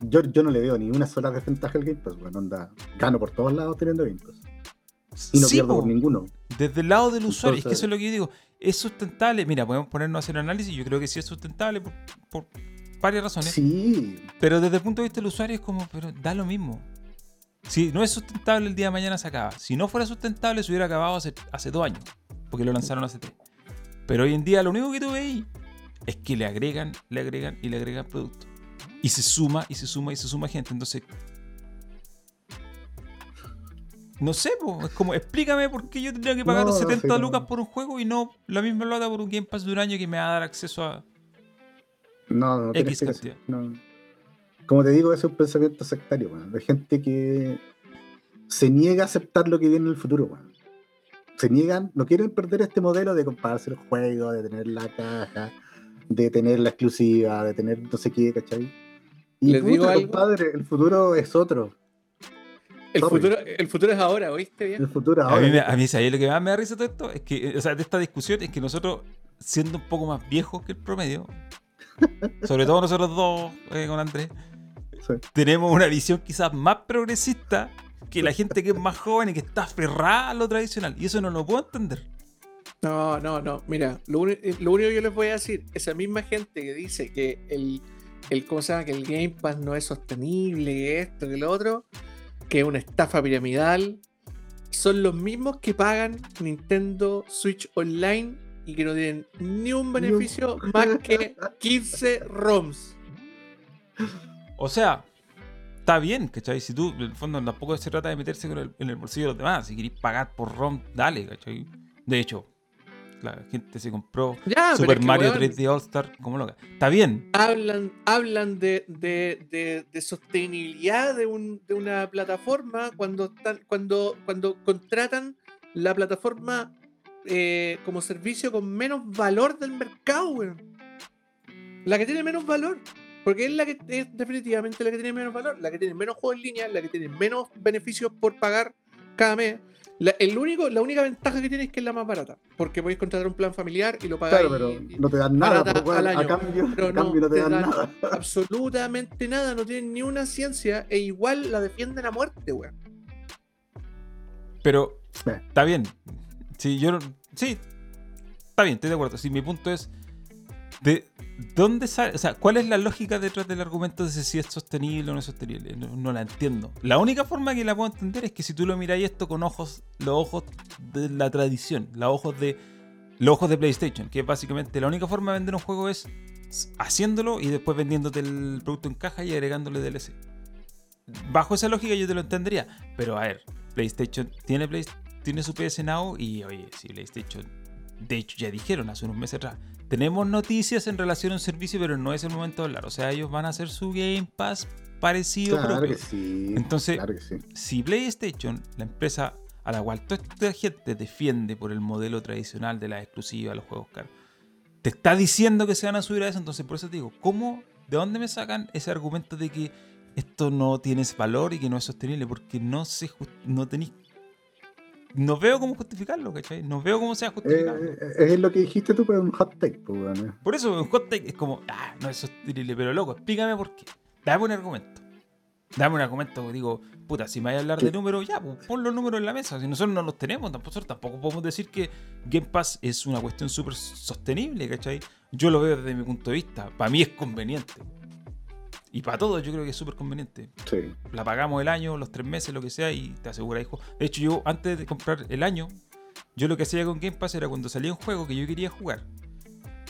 yo, yo no le veo ni una sola desventaja al Game Pass, bueno, onda, gano por todos lados teniendo Game Pass. Y no sí, pierdo po. por ninguno. Desde el lado del usuario, es que eso es lo que yo digo. ¿Es sustentable? Mira, podemos ponernos a hacer análisis. Yo creo que sí es sustentable por, por varias razones. Sí, Pero desde el punto de vista del usuario es como, pero da lo mismo. Si no es sustentable, el día de mañana se acaba. Si no fuera sustentable, se hubiera acabado hace, hace dos años. Porque lo lanzaron hace tres. Pero hoy en día lo único que tú veis es que le agregan, le agregan y le agregan productos. Y se suma, y se suma, y se suma gente. Entonces. No sé, po, es como, explícame por qué yo tendría que pagar No, 70 sí, no. lucas por un juego y no la misma plata por un Game Pass de un año que me va a dar acceso a. no, no X explicación. No. Como te digo, ese es un pensamiento sectario, weón, de gente que se niega a aceptar lo que viene en el futuro, weón. Se niegan, no quieren perder este modelo de comprarse el juego, de tener la caja, de tener la exclusiva, de tener no sé qué, ¿cachai? Y Les digo puta, algo. compadre, el futuro es otro. El sorry. futuro, el futuro es ahora, ¿oíste bien? El futuro A ahora. mí, me- a mí ¿sabes lo que más me da risa de todo esto? Es que, o sea, de esta discusión, es que nosotros, siendo un poco más viejos que el promedio, sobre todo nosotros dos eh, con Andrés, Sí. tenemos una visión quizás más progresista que la gente que es más joven y que está aferrada a lo tradicional. Y eso no lo puedo entender. No, no, no. Mira, lo, eh, lo único que yo les voy a decir, esa misma gente que dice que el, el, ¿cómo se llama? Que el Game Pass no es sostenible, que esto, que lo otro, que es una estafa piramidal, son los mismos que pagan Nintendo Switch Online y que no tienen ni un beneficio más que 15 ROMs. O sea, está bien, ¿cachai? Si tú, en el fondo, tampoco se trata de meterse con el- en el bolsillo de los demás. Si queréis pagar por ROM, dale, ¿cachai? De hecho, la gente se compró Ya, Super es que, Mario weón, 3D All Star como loca. Está bien, hablan, hablan de, de- de- de sostenibilidad de, un- de una plataforma cuando, están, cuando, cuando contratan la plataforma eh, como servicio con menos valor del mercado, weón. La que tiene menos valor. Porque es la que es definitivamente la que tiene menos valor, la que tiene menos juegos en línea, la que tiene menos beneficios por pagar cada mes. La, el único, la única ventaja que tiene es que es la más barata. Porque podéis contratar un plan familiar y lo pagáis. Claro, pero no te dan nada, pues, al a año, cambio, pero a cambio no te, dan, nada. absolutamente nada, no tienen ni una ciencia e igual la defienden a muerte, weón. pero está bien. Sí, yo no- sí, está bien, estoy de acuerdo. Sí, mi punto es de dónde sale, o sea, ¿cuál es la lógica detrás del argumento de si es sostenible o no es sostenible? No, la entiendo. La única forma que la puedo entender es que si tú lo miráis esto con ojos, los ojos de la tradición, los ojos de los ojos de PlayStation, que es básicamente la única forma de vender un juego es haciéndolo y después vendiéndote el producto en caja y agregándole DLC. Bajo esa lógica yo te lo entendería, pero a ver, PlayStation tiene, Play- tiene su PS Now y oye, si PlayStation de hecho ya dijeron hace unos meses atrás, tenemos noticias en relación a un servicio, pero no es el momento de hablar. O sea, ellos van a hacer su Game Pass parecido Claro propio. que sí. Entonces, claro que sí. Si PlayStation, la empresa a la cual toda esta gente defiende por el modelo tradicional de la exclusiva, los juegos caros, te está diciendo que se van a subir a eso, entonces por eso te digo, ¿cómo, de dónde me sacan ese argumento de que esto no tiene valor y que no es sostenible? Porque no se no tenéis no veo cómo justificarlo, ¿cachai? No veo cómo sea Eh, justificable. eh, es lo que dijiste tú, pero un hot take, pues, weón. Por eso un hot take es como, ah, no es sostenible, pero loco, explícame por qué. Dame un argumento. Dame un argumento, digo, puta, si me vais a hablar de números, ya, pues, pon los números en la mesa. Si nosotros no los tenemos, tampoco, tampoco podemos decir que Game Pass es una cuestión súper sostenible, ¿cachai? Yo lo veo desde mi punto de vista. Para mí es conveniente. Y para todos yo creo que es súper conveniente. Sí. La pagamos el año, los tres meses, lo que sea, y te asegura, hijo. De hecho, yo antes de comprar el año, yo lo que hacía con Game Pass era cuando salía un juego que yo quería jugar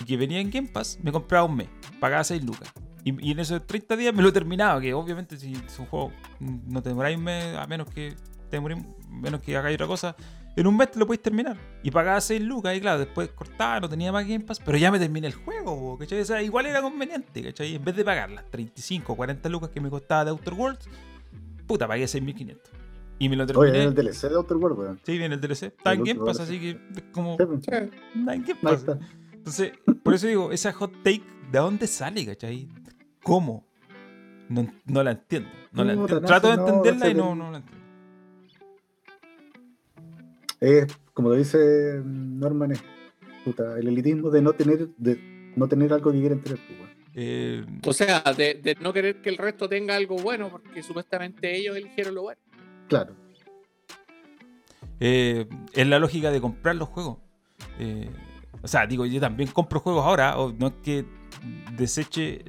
y que venía en Game Pass, me compraba un mes, pagaba 6 lucas. Y, y en esos 30 días me lo terminaba, que obviamente si es un juego no te demoráis un mes, a menos que te demoréis- menos que hagáis otra cosa, en un mes te lo podéis terminar. Y pagaba 6 lucas y claro, después cortaba, no tenía más Game Pass, pero ya me terminé el juego, ¿cachai? O sea, igual era conveniente, ¿cachai? En vez de pagar las 35 o 40 lucas que me costaba de Outer Worlds, puta, pagué 6.500. Y me lo Oye, terminé. en el DLC de Outer World, weón. Sí, viene el DLC. Está en Game Pass, así que es como... Pues, Sí. Está en Game Pass. Entonces, por eso digo, esa hot take, ¿de dónde sale, cachai? ¿Cómo? No, no la entiendo. No la Puta, entiendo. no, Trato de entenderla y no, no la entiendo. Es, como lo dice Norman, es puta, el elitismo de no tener, de no tener algo que quieren tener, pues. Eh, O sea, de, de no querer que el resto tenga algo bueno, porque supuestamente ellos eligieron lo bueno. Claro. eh, es la lógica de comprar los juegos. Eh, o sea, digo, yo también compro juegos ahora. O no es que deseche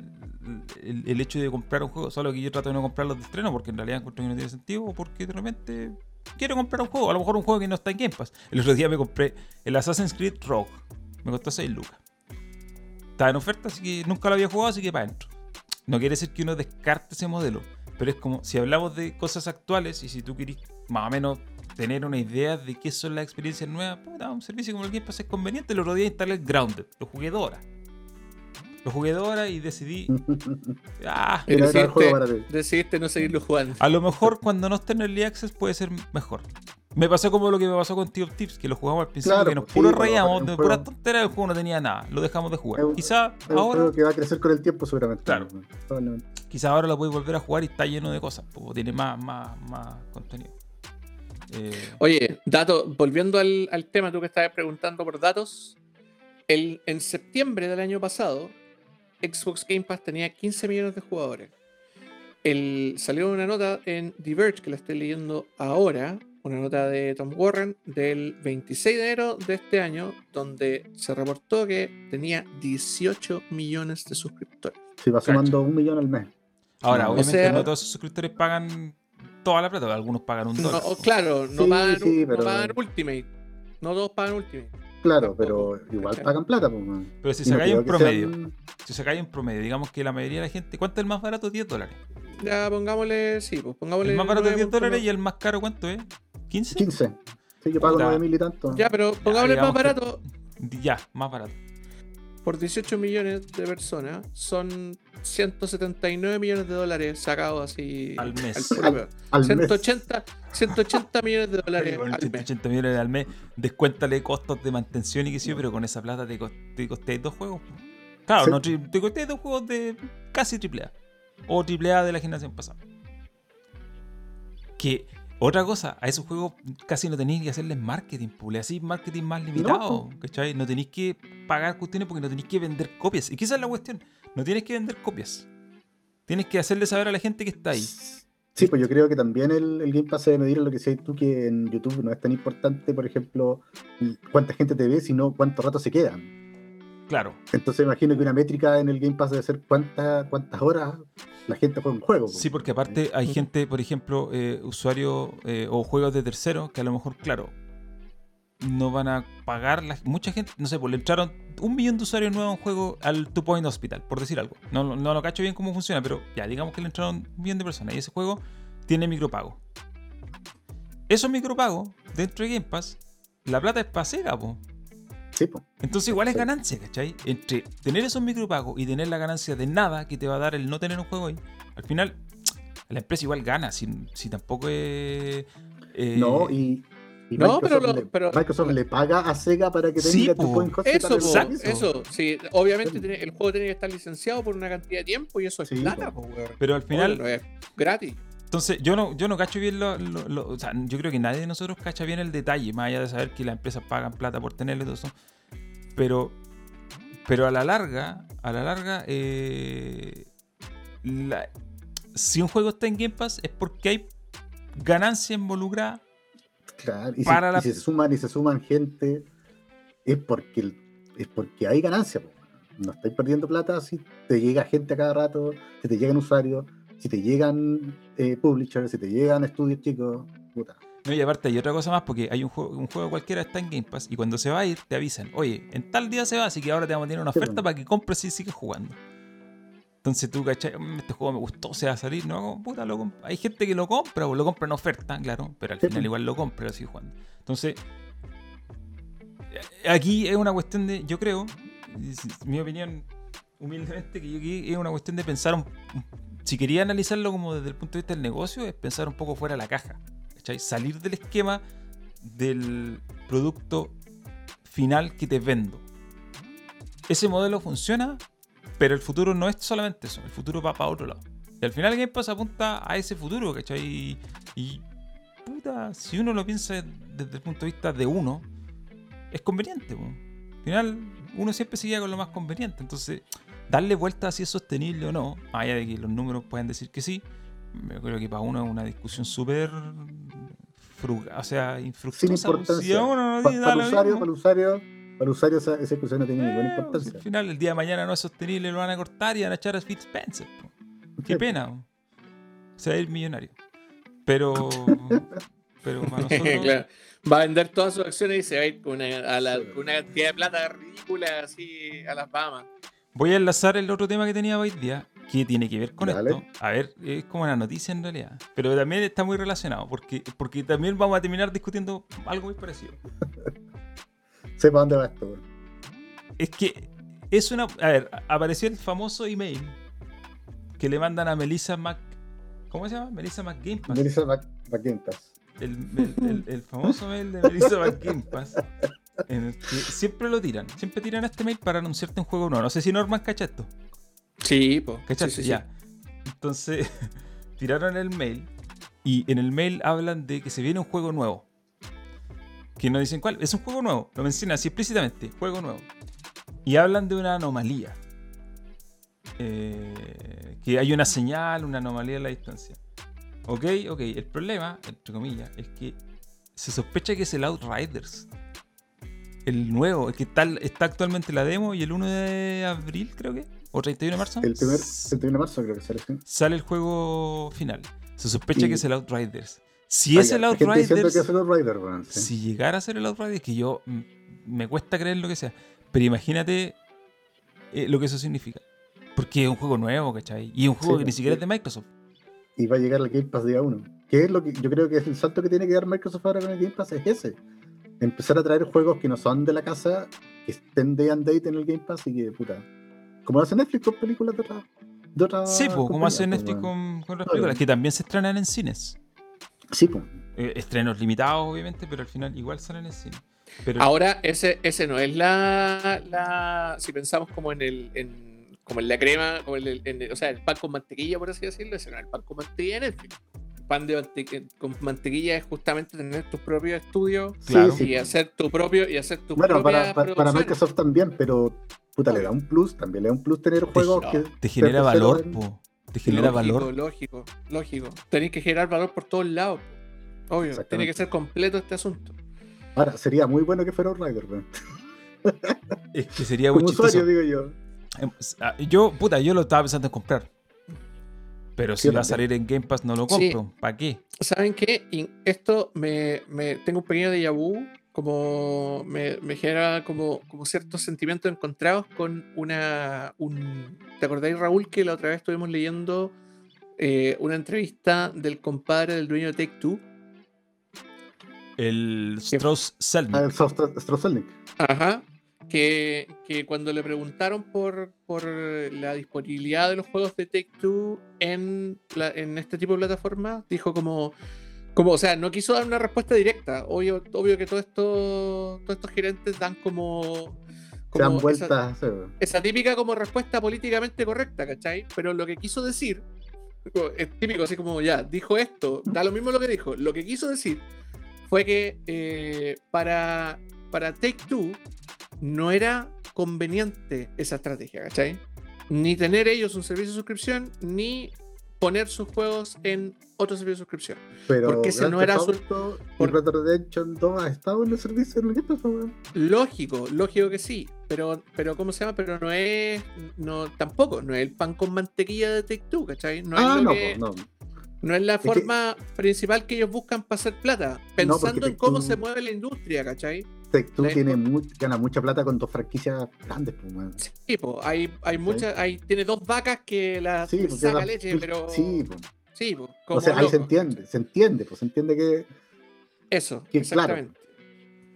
el, el hecho de comprar un juego, solo que yo trato de no comprarlos de estreno porque en realidad encuentro que no tiene sentido o porque de repente quiero comprar un juego. A lo mejor un juego que no está en Game Pass. El otro día me compré el Assassin's Creed Rogue. Me costó 6 lucas. Estaba en oferta, así que nunca lo había jugado, así que para adentro. No quiere decir que uno descarte ese modelo, pero es como si hablamos de cosas actuales y si tú querés más o menos tener una idea de qué son las experiencias nuevas, puta, un servicio como el Game Pass es conveniente. El otro día instalé el Grounded, lo jugué dos horas. Lo jugué dos horas y decidí, ah, Y Era el decidiste, juego para ti. decidiste no seguirlo jugando. a lo mejor cuando no esté en Early Access puede ser mejor. Me pasó como lo que me pasó con Tio Tips, que lo jugamos al principio, Claro, que nos sí, puro rayamos, de puras tonteras, el juego no tenía nada, lo dejamos de jugar. Un- Quizá Es ahora juego que va a crecer con el tiempo, seguramente. Claro. Probablemente. quizá ahora lo puedes volver a jugar y está lleno de cosas, porque tiene más, más, más contenido. Eh, Oye, dato, volviendo al, al tema, tú que estabas preguntando por datos, el, en septiembre del año pasado, Xbox Game Pass tenía 15 millones de jugadores. El, salió una nota en Diverge, que la estoy leyendo ahora, una nota de Tom Warren del 26 de enero de este año, donde se reportó que tenía 18 millones de suscriptores. Sí, va sumando un millón al mes. ahora, obviamente sea- no todos sus suscriptores pagan toda la plata, algunos pagan un No, dólar. claro, no, Sí, pagan, sí, no pagan Ultimate. No todos pagan Ultimate. Claro, pero igual ¿cachai? pagan plata, pues. Pero si Y no sacáis un promedio, sean- si sacáis un promedio, digamos que la mayoría de la gente, ¿cuánto es el más barato? 10 dólares. Ya pongámosle, sí, pues pongámosle. El más barato es 10 nueve punto dólares y el más caro, ¿cuánto es? ¿15? 15. Sí, yo pago Puta. 9 mil y tanto. Ya, pero pongámosle el más que- barato. Ya, más barato. Por 18 millones de personas son 179 millones de dólares sacados así Al mes. peor. Al mes. 180, 180 millones de dólares Con al mes. 180 millones al mes, descuéntale costos de mantención y qué sé yo, pero con esa plata te, cos- te costéis dos juegos. Claro, Sí. no, te costéis dos juegos de casi AAA. O AAA de la generación pasada. Que, otra cosa, a esos juegos casi no tenéis que hacerles marketing, pues, hacéis marketing más limitado, ¿cachai? No tenéis que pagar cuestiones porque no tenéis que vender copias. Y que esa es la cuestión, no tienes que vender copias. Tienes que hacerle saber a la gente que está ahí. Sí, pues yo creo que también el, el Game Pass debe medir lo que decías tú, que en YouTube no es tan importante, por ejemplo, cuánta gente te ve, sino cuánto rato se quedan. Claro, Entonces imagino que una métrica en el Game Pass debe ser cuánta, cuántas horas la gente juega un juego. pues. Sí, porque aparte hay Ujú. gente, por ejemplo, eh, usuarios eh, o juegos de terceros que a lo mejor, claro, no van a pagar. la- mucha gente, no sé, pues le entraron un millón de usuarios nuevos a un juego al Two Point Hospital, por decir algo. No, no, no lo cacho bien cómo funciona, pero ya, digamos que le entraron un millón de personas y ese juego tiene micropago. Esos micropagos dentro de Game Pass, la plata es pasera, po. Sí, po. Entonces igual es ganancia, ¿cachai? Entre tener esos micropagos y tener la ganancia de nada que te va a dar el no tener un juego ahí, al final la empresa igual gana, si, si tampoco es... eh, No, y, y No, pero Microsoft, lo- le, pero- Microsoft le paga a Sega para que Sí, tenga po. tu Coin Hospital Eso, po, eso, sí, obviamente Sí. tiene- el juego tiene que estar licenciado por una cantidad de tiempo y eso es Sí, plata, po. po, weón. Pero al final, es gratis. entonces yo no, yo no cacho bien lo, lo- lo- O sea, yo creo que nadie de nosotros cacha bien el detalle, más allá de saber que las empresas pagan plata por tenerlo y todo eso. Pero, pero a la larga, a la larga, eh, la- si un juego está en Game Pass es porque hay ganancia involucrada Claro, y, si, Para la- se suman y se suman gente, es porque el- es porque hay ganancia. po. No estáis perdiendo plata si te llega gente a cada rato, si te llegan usuarios, si te llegan eh, publishers, si te llegan estudios chicos. Puta. No, y aparte hay otra cosa más, porque hay un juego, un juego cualquiera está en Game Pass y cuando se va a ir te avisan, oye, en tal día se va, así que ahora te vamos a tener una oferta para que compres y sigues jugando. Entonces tú, ¿cachai? Mm, Este juego me gustó, se va a salir, no, puta, lo hay gente que lo compra o lo compra en oferta, claro, pero al final pues. igual lo compra lo sigue jugando. Entonces, eh, aquí es una cuestión de, yo creo, mi opinión humildemente, que yo aquí es una cuestión de pensar, un- si quería analizarlo como desde el punto de vista del negocio, es pensar un poco fuera de la caja. ¿cachai? Salir del esquema del producto final que te vendo. Ese modelo funciona, pero el futuro no es solamente eso, el futuro va para otro lado. Y al final Game Pass apunta a ese futuro, ¿cachai? Y, y, puta, si uno lo piensa desde el punto de vista de uno, es conveniente. Al final, uno siempre se queda con lo más conveniente. Entonces, darle vuelta a si es sostenible o no, más allá de que los números pueden decir que sí, yo creo que para uno es una discusión súper o sea, Sin infructuosa. pues, importancia. Si uno no para, lo el usuario, para el usuario, para usuario esa, esa no tiene ninguna Eh, pues, importancia. al final, el día de mañana no es sostenible, lo van a cortar y van a echar a Phil Spencer. po. Qué Sí, pena. po. Se va a ir millonario. Pero. pero para nosotros. Claro. Va a vender todas sus acciones y se va a ir con una, a la- con una cantidad de plata ridícula así a las Bahamas. Voy a enlazar el otro tema que tenía hoy día, que tiene que ver con Dale. esto. A ver, es como una noticia en realidad. Pero también está muy relacionado, porque, porque también vamos a terminar discutiendo algo muy parecido. Sepa dónde va esto. Es que es una. A ver, apareció el famoso email que le mandan a Melissa Mac. ¿Cómo se llama? Melissa McGamepass. Melissa Mac- el, el- el- el famoso mail de Melissa McGamepass, en el que siempre lo tiran. Siempre tiran este mail para anunciarte un juego nuevo. No sé si Norman cacha esto. Sí, po. ¿Cachaste? Sí, sí, sí. ya. Entonces, tiraron el mail y en el mail hablan de que se viene un juego nuevo. Que no dicen cuál. Es un juego nuevo. Lo mencionan así explícitamente. Juego nuevo. Y hablan de una anomalía. Eh, que hay una señal, una anomalía en la distancia. Ok, ok. El problema, entre comillas, es que se sospecha que es el Outriders. El nuevo, el que está, está actualmente la demo y el 1 de abril, creo que. O 31 de marzo. El primer, el 1 de marzo creo que sale. sale el juego final. Se sospecha Y- que es el Outriders. Si Ah, es ya, el Outriders, que es el Outrider, sí. si llegara a ser el Outriders, que yo me cuesta creer lo que sea, pero imagínate eh, lo que eso significa. Porque es un juego nuevo, ¿cachai? Y es un juego Sí, que ni siquiera es de Microsoft. Y va a llegar al Game Pass día 1. Que es lo que yo creo que es el salto que tiene que dar Microsoft ahora con el Game Pass, es ese. Empezar a traer juegos que no son de la casa, que estén day and date en el Game Pass y que, puta. Como hace Netflix con películas de otra. De otra Sí, pues, como hace pues, Netflix con, con las películas, que también se estrenan en cines. Sí, pues. Eh, estrenos limitados, obviamente, pero al final igual salen en cine. Pero, Ahora, ese, ese no es la, la. Si pensamos como en el. En, como en la crema, como en el, en el- o sea, el pan con mantequilla, por así decirlo, ese no es el pan con mantequilla Netflix. El pan de mante- con mantequilla es justamente tener tus propios estudios Claro. Y sí. hacer tu propio y hacer tu Bueno, propia para, para, para producción. Microsoft también, pero puta, le da un plus, también le da un plus tener juegos no, que. te genera valor, en- po. Te genera lógico, valor. Lógico, lógico. Tenéis que generar valor por todos lados. Obvio, tiene que ser completo este asunto. Ahora, sería muy bueno que fuera Outrider, weón. Es que sería muy Como usuario, digo yo. Em, ah, Yo, puta, yo lo estaba pensando en comprar. Pero si va a salir en Game Pass, no lo Sí. compro. ¿Para qué? ¿Saben qué? Esto me, me- tengo un pequeño déjà vu, como me, me genera como, como ciertos sentimientos encontrados con una un ¿te acordáis Raúl que la otra vez estuvimos leyendo eh, una entrevista del compadre del dueño de Take Two? El Strauss Selnick. Ah, el Soft- Strozelnik. Ajá. que, que cuando le preguntaron por, por la disponibilidad de los juegos de Take Two en, la- en este tipo de plataformas, dijo como, como, o sea, no quiso dar una respuesta directa. Obvio, obvio que todo esto, todos estos gerentes dan como, Se dan esa, vueltas. esa típica como respuesta políticamente correcta, ¿cachai? Pero lo que quiso decir, es típico, así como ya, dijo esto, da lo mismo lo que dijo. Lo que quiso decir fue que eh, para, para Take Two no era conveniente esa estrategia, ¿cachai? Ni tener ellos un servicio de suscripción, ni poner sus juegos en otro servicio de suscripción. Pero Porque ese no era su- por- Red Redemption 2 ha estado en el servicio Pass, weón. Lógico, lógico que sí, pero, pero ¿cómo se llama? Pero no es, no, tampoco, no es el pan con mantequilla de Take Two, ¿cachai? No es, ah, lo no, que- no. no es la forma principal que ellos buscan para hacer plata, pensando en cómo se mueve la industria, ¿cachai? Take Two La- tiene gana mucha plata con dos franquicias grandes, pues. Sí, po, hay, hay muchas, hay, tiene dos vacas que las Sí, porque saca la- leche, pero Sí, pues. sí, po, O sea, ahí se entiende, se entiende, pues se entiende que. Eso, que claro. exactamente.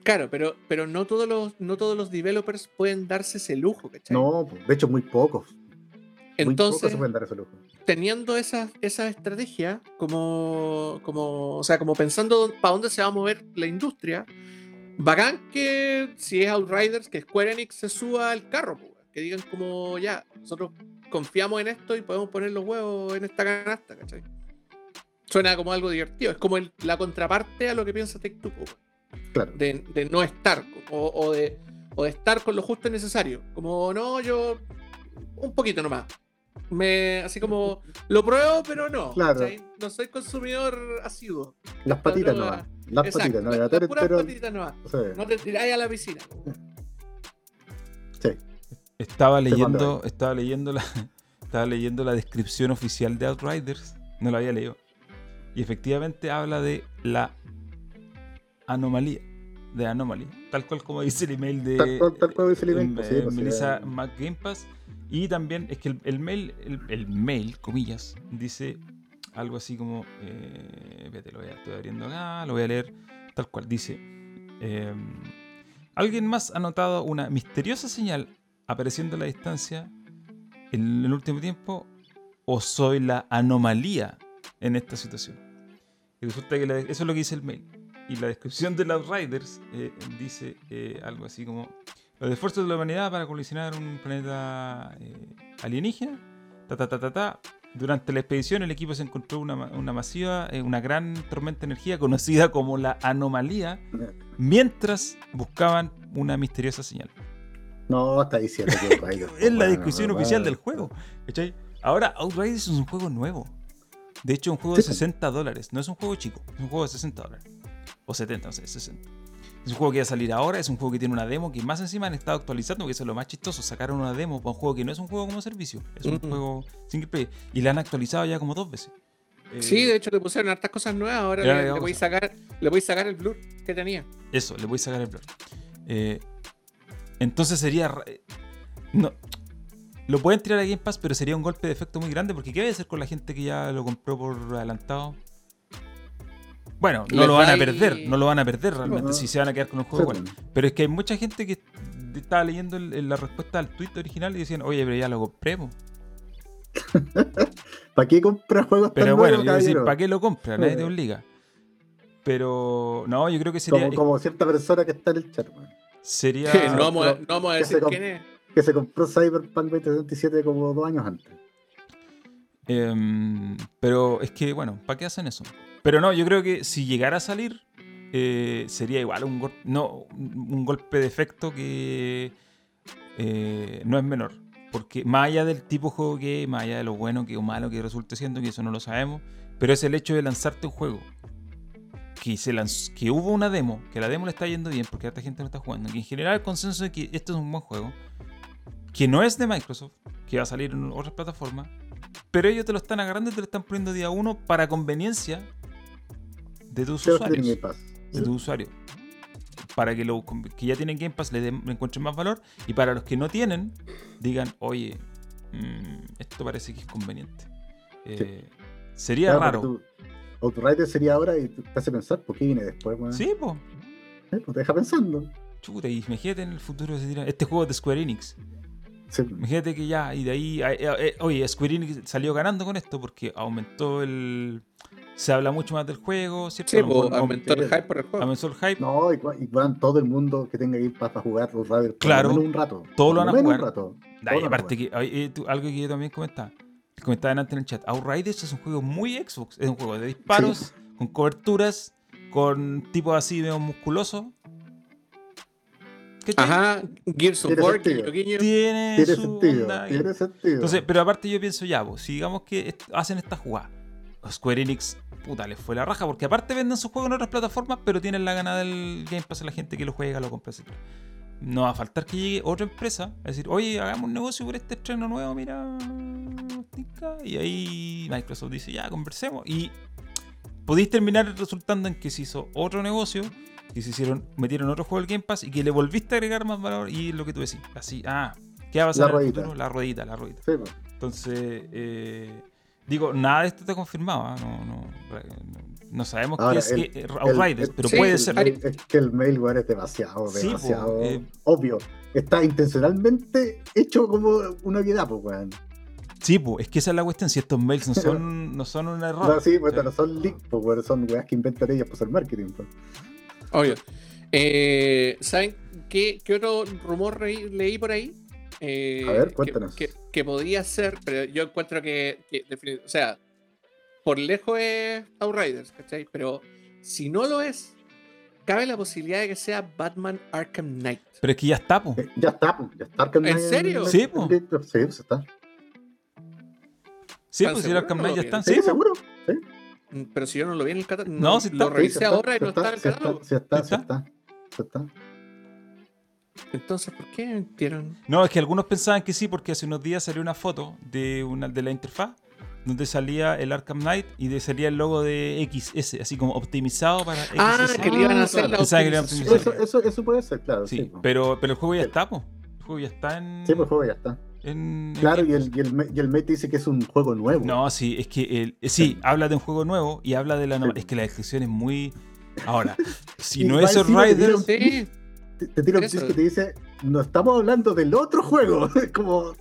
Claro, pero, pero no todos los, no todos los developers pueden darse ese lujo, ¿cachai? No, pues, de hecho, muy pocos. muy pocos Entonces, se pueden dar ese lujo. teniendo esa, esa estrategia, como, como, o sea, como pensando para dónde se va a mover la industria, bacán que si es Outriders, que Square Enix se suba al carro, que digan como ya, nosotros confiamos en esto y podemos poner los huevos en esta canasta, ¿cachai? Suena como algo divertido, es como el- la contraparte a lo que piensa po, Claro. de, de no estar, o, o de, o de estar con lo justo y necesario. Como, no, yo un poquito nomás. Me, así como, lo pruebo, pero no. Claro. No soy consumidor asiduo. Las patitas nomás. Las Exacto, patitas, no la- la puras pero. patitas nomás. sí, No te tiráis a la piscina. sí. Estaba leyendo, estaba leyendo la, estaba leyendo la descripción oficial de Outriders. No la había leído. Y efectivamente habla de la anomalía. De anomalía. Tal cual como dice el email de Tal cual- tal cual dice el email, eh, pues sí, pues sí, Melissa eh. McGamepass. Y también es que el, el mail, el, el mail, comillas, dice algo así como. Eh, espérate, lo voy a, estoy abriendo acá, lo voy a leer tal cual. Dice. em, Alguien más ha notado una misteriosa señal apareciendo a la distancia en el último tiempo o soy la anomalía en esta situación. Y resulta que la- eso es lo que dice el mail. Y la descripción de los Riders eh, dice eh, algo así como los esfuerzos de la humanidad para colisionar un planeta eh, alienígena. Ta, ta, ta, ta, ta. Durante la expedición el equipo se encontró una, una masiva, eh, una gran tormenta de energía conocida como la anomalía, mientras buscaban una misteriosa señal. No, está diciendo que Outriders, Es la discusión bueno, oficial bueno. del juego. ¿cachai? Ahora, Outriders es un juego nuevo. De hecho, un juego de Sí, pues. 60 dólares. No es un juego chico, es un juego de 60 dólares. O 70, no sé, 60. Es un juego que va a salir ahora, es un juego que tiene una demo que más encima han estado actualizando, que eso es lo más chistoso, sacaron una demo para un juego que no es un juego como servicio, es un Mm. juego single player. Y la han actualizado ya como dos veces. Eh, Sí, de hecho le pusieron hartas cosas nuevas. Ahora le, le voy a sacar, le voy a sacar el blur que tenía. Eso, le voy a sacar el blur. Eh, entonces sería. eh, No. Lo pueden tirar a Game Pass, pero sería un golpe de efecto muy grande. Porque ¿qué va a hacer con la gente que ya lo compró por adelantado? Bueno, no lo van a perder, no lo van a perder realmente no. si se van a quedar con Sí, juego igual. bueno. Pero es que hay mucha gente que estaba leyendo el- el- la respuesta al tweet original y decían, oye, pero ya lo compremos. ¿Para qué compras juegos tan Pero bueno, nuevos, decir? ¿para qué lo compras? Nadie te Sí. obliga. Pero no, yo creo que sería. Como, como cierta persona que está en el chat, weón, sería no, vamos a, no vamos a que se decir quién es. que se compró Cyberpunk 2077 como dos años antes. Em, pero es que, bueno, ¿para qué hacen eso? Pero no, yo creo que si llegara a salir, eh, sería igual un, golpe de efecto que eh, no es menor. Porque más allá del tipo de juego que es, más allá de lo bueno que o malo que resulte siendo, que eso no lo sabemos, pero es el hecho de lanzarte un juego. Que, se lanz- que hubo una demo, que la demo le está yendo bien porque harta gente no está jugando, que en general el consenso de que este es un buen juego, que no es de Microsoft, que va a salir en otras plataformas, pero ellos te lo están agarrando y te lo están poniendo día uno para conveniencia de tus usuarios. Game Pass. De tus usuarios. Para que, lo, que ya tienen Game Pass le, den- le encuentren más valor. Y para los que no tienen, digan, oye, mm, esto parece que es conveniente. Eh, Sería Claro, raro. tú- Outrider sería ahora y te hace pensar, ¿por qué viene después? Sí, pues. Pues te deja pensando. chuta, y imagínate en el futuro se este juego es de Square Enix. Sí. Imagínate que ya, y de ahí, eh, oye, Square Enix salió ganando con esto porque aumentó el... Se habla mucho más del juego, ¿cierto? Sí, mejor pues, aumentó el hype por el juego. aumentó el hype. No, y, y todo el mundo que tenga Game Pass para jugar Rider por Claro, lo menos un rato. todos por lo van a jugar. Un rato. Todo lo aparte que ay, eh, tú- algo que yo también comentaba. Comentaba antes en el chat. Outriders es un juego muy Xbox. Es un juego de disparos, con coberturas, con tipos así medio musculosos. ¿Cachai? Ajá, Gears of Tiene War, sentido. guiño, guiño. Tiene, Tiene su sentido, onda. y- tiene sentido. Entonces, pero aparte yo pienso ya, pues, si digamos que est- hacen esta jugada, Square Enix, puta, les fue la raja, porque aparte venden sus juegos en otras plataformas, pero tienen la gana del Game Pass a la gente que lo juega, lo compra, etc. No va a faltar que llegue otra empresa a decir, oye, hagamos un negocio por este estreno nuevo, mira, tica", y ahí Microsoft dice, ya, conversemos. Y podéis terminar resultando en que se hizo otro negocio, que se hicieron, metieron otro juego al Game Pass y que le volviste a agregar más valor y lo que tú decís, así, ah, ¿qué va a pasar La en el futuro? La ruedita, la ruedita. Sí, pues. Entonces, eh, digo, nada de esto está confirmado. ¿ah? No, no, no- sabemos Ahora, qué es el- que- Outriders, el- pero sí, puede ser. Es que el mailware es demasiado, Sí, po, eh. obvio. Está intencionalmente hecho como una obviedad, pues, weón. Sí, pues, es que esa es la cuestión. Si estos mails no son, no son un error. No, sí, pues, no son leaks, pues, weón, son weas que inventan ellos para hacer marketing, pues. Obvio. Eh, ¿Saben qué, qué otro rumor leí por ahí? Eh, A ver, que- cuéntanos. Que, que podía ser, pero yo encuentro que, o sea, por lejos es Outriders, ¿cachai? Pero si no lo es, cabe la posibilidad de que sea Batman Arkham Knight. Pero es que ya está, pues. Eh, Ya está, pues, ya está Arkham ¿En Knight serio? Sí, po. Sí, pues está. Sí, ¿Están pues si Arkham Knight ya no? están. ¿Sí, Sí, seguro? Sí. Mm, Pero si yo no lo vi en el catálogo, No, sí está. lo revisé Sí, ahora y no está en el catálogo. Sí está, ¿Sí está? está. Sí está. Entonces, ¿por qué mintieron? No, es que algunos pensaban que sí, porque hace unos días salió una foto de, una, de la interfaz donde salía el Arkham Knight y de, salía el logo de XS, así como optimizado para XS. Ah, que le iban a hacer la Pensaba que le iban a optimización. optimizar. Eso, eso, eso puede ser, claro. Sí, Sí, po. pero, pero el juego ya Sí. está, pues. El juego ya está en. Sí, pues el juego ya está. En- en Claro, Game y el, y, el, y el mate dice que es un juego nuevo. No, sí, es que el, eh, sí, habla de un juego nuevo y habla de la no- Sí. es que la descripción es muy ahora, si no es encima te tira Riders, un- Sí, Te, te tira un que te dice, no estamos hablando del otro juego. Es como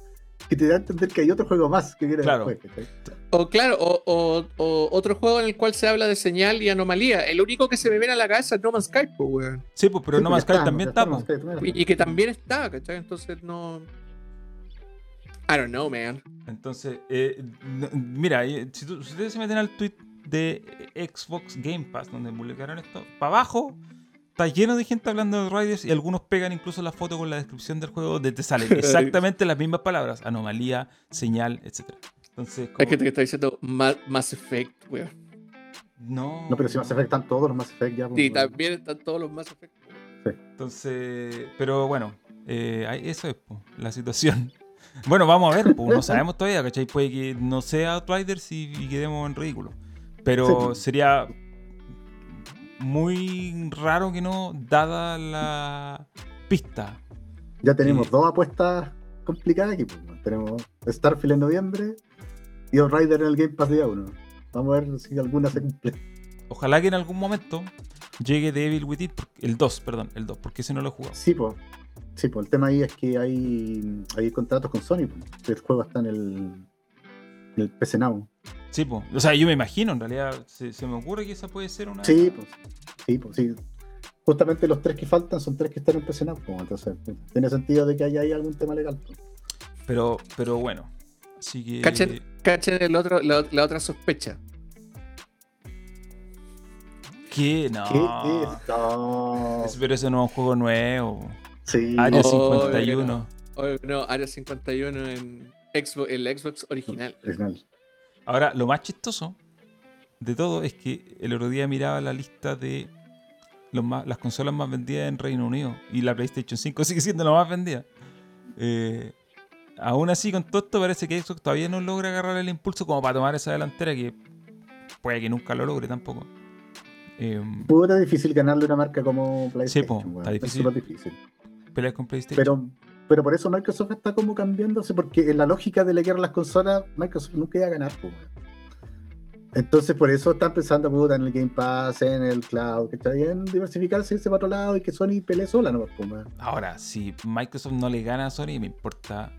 que te da a entender que hay otro juego más que viene Claro. después. o claro, o, o- o otro juego en el cual se habla de señal y anomalía. El único que se me viene a la cabeza es No Man's Sky, pues, weón. sí, pues, pero Sí, No pues Man's Sky también también está. Y, y que también está, ¿cachai? Entonces no. I don't know, man. Entonces, eh, no- mira, eh, si, tú- si ustedes se meten al tweet de Xbox Game Pass, donde publicaron esto, para abajo está lleno de gente hablando de Riders y algunos pegan incluso la foto con la descripción del juego donde te salen exactamente las mismas palabras, anomalía, señal, etc. Entonces, Hay como- gente que está diciendo Ma- Mass Effect, weón. no, No, pero si Mass Effect están todos los Mass Effect ya. pues, Y bueno. también están todos los Mass Effect. Entonces, pero bueno, eh, eso es po, la situación. Bueno, vamos a ver, pues, no sabemos todavía, ¿cachai? Puede que no sea Outriders y, y quedemos en ridículo. Pero Sí. sería muy raro que no, dada la pista. Ya tenemos Sí. dos apuestas complicadas aquí. pues. Tenemos Starfield en noviembre y Rider en el Game Pass día 1. Vamos a ver si alguna se cumple. Ojalá que en algún momento llegue Devil With It, el 2, perdón, el 2, porque ese no lo he jugado. Sí, pues. Sí, pues el tema ahí es que hay, hay contratos con Sony. pues. El juego está en el, en el PC Now. Sí, pues, o sea, yo me imagino, en realidad, se, se me ocurre que esa puede ser una... Sí, pues. Sí, pues sí. Justamente los tres que faltan son tres que están en PC Now. pues, entonces, tiene sentido de que haya ahí algún tema legal. pues. Pero, pero bueno, así que... Cachen, cachen el otro, la, la otra sospecha. ¿Qué? No. ¿Qué es? No. Es- Pero ese no es un juego nuevo. Sí. Área Oh, 51. Oye, no, Área 51 en Xbox, el Xbox original. Original. Ahora, lo más chistoso de todo es que el otro día miraba la lista de los más- las consolas más vendidas en Reino Unido y la PlayStation 5 sigue siendo la más vendida. Eh, aún así, con todo esto, parece que Xbox todavía no logra agarrar el impulso como para tomar esa delantera que puede que nunca lo logre tampoco. Eh, Puta difícil ganarle una marca como PlayStation. po, weón. está Es difícil. súper difícil. peleas con PlayStation. Pero, pero por eso Microsoft está como cambiándose, porque en la lógica de la guerra a las consolas, Microsoft nunca iba a ganar. po. Entonces, por eso están pensando puta, en el Game Pass, en el cloud, que está bien diversificarse, irse para otro lado y que Sony pelee sola, no. Ahora, si Microsoft no le gana a Sony, me importa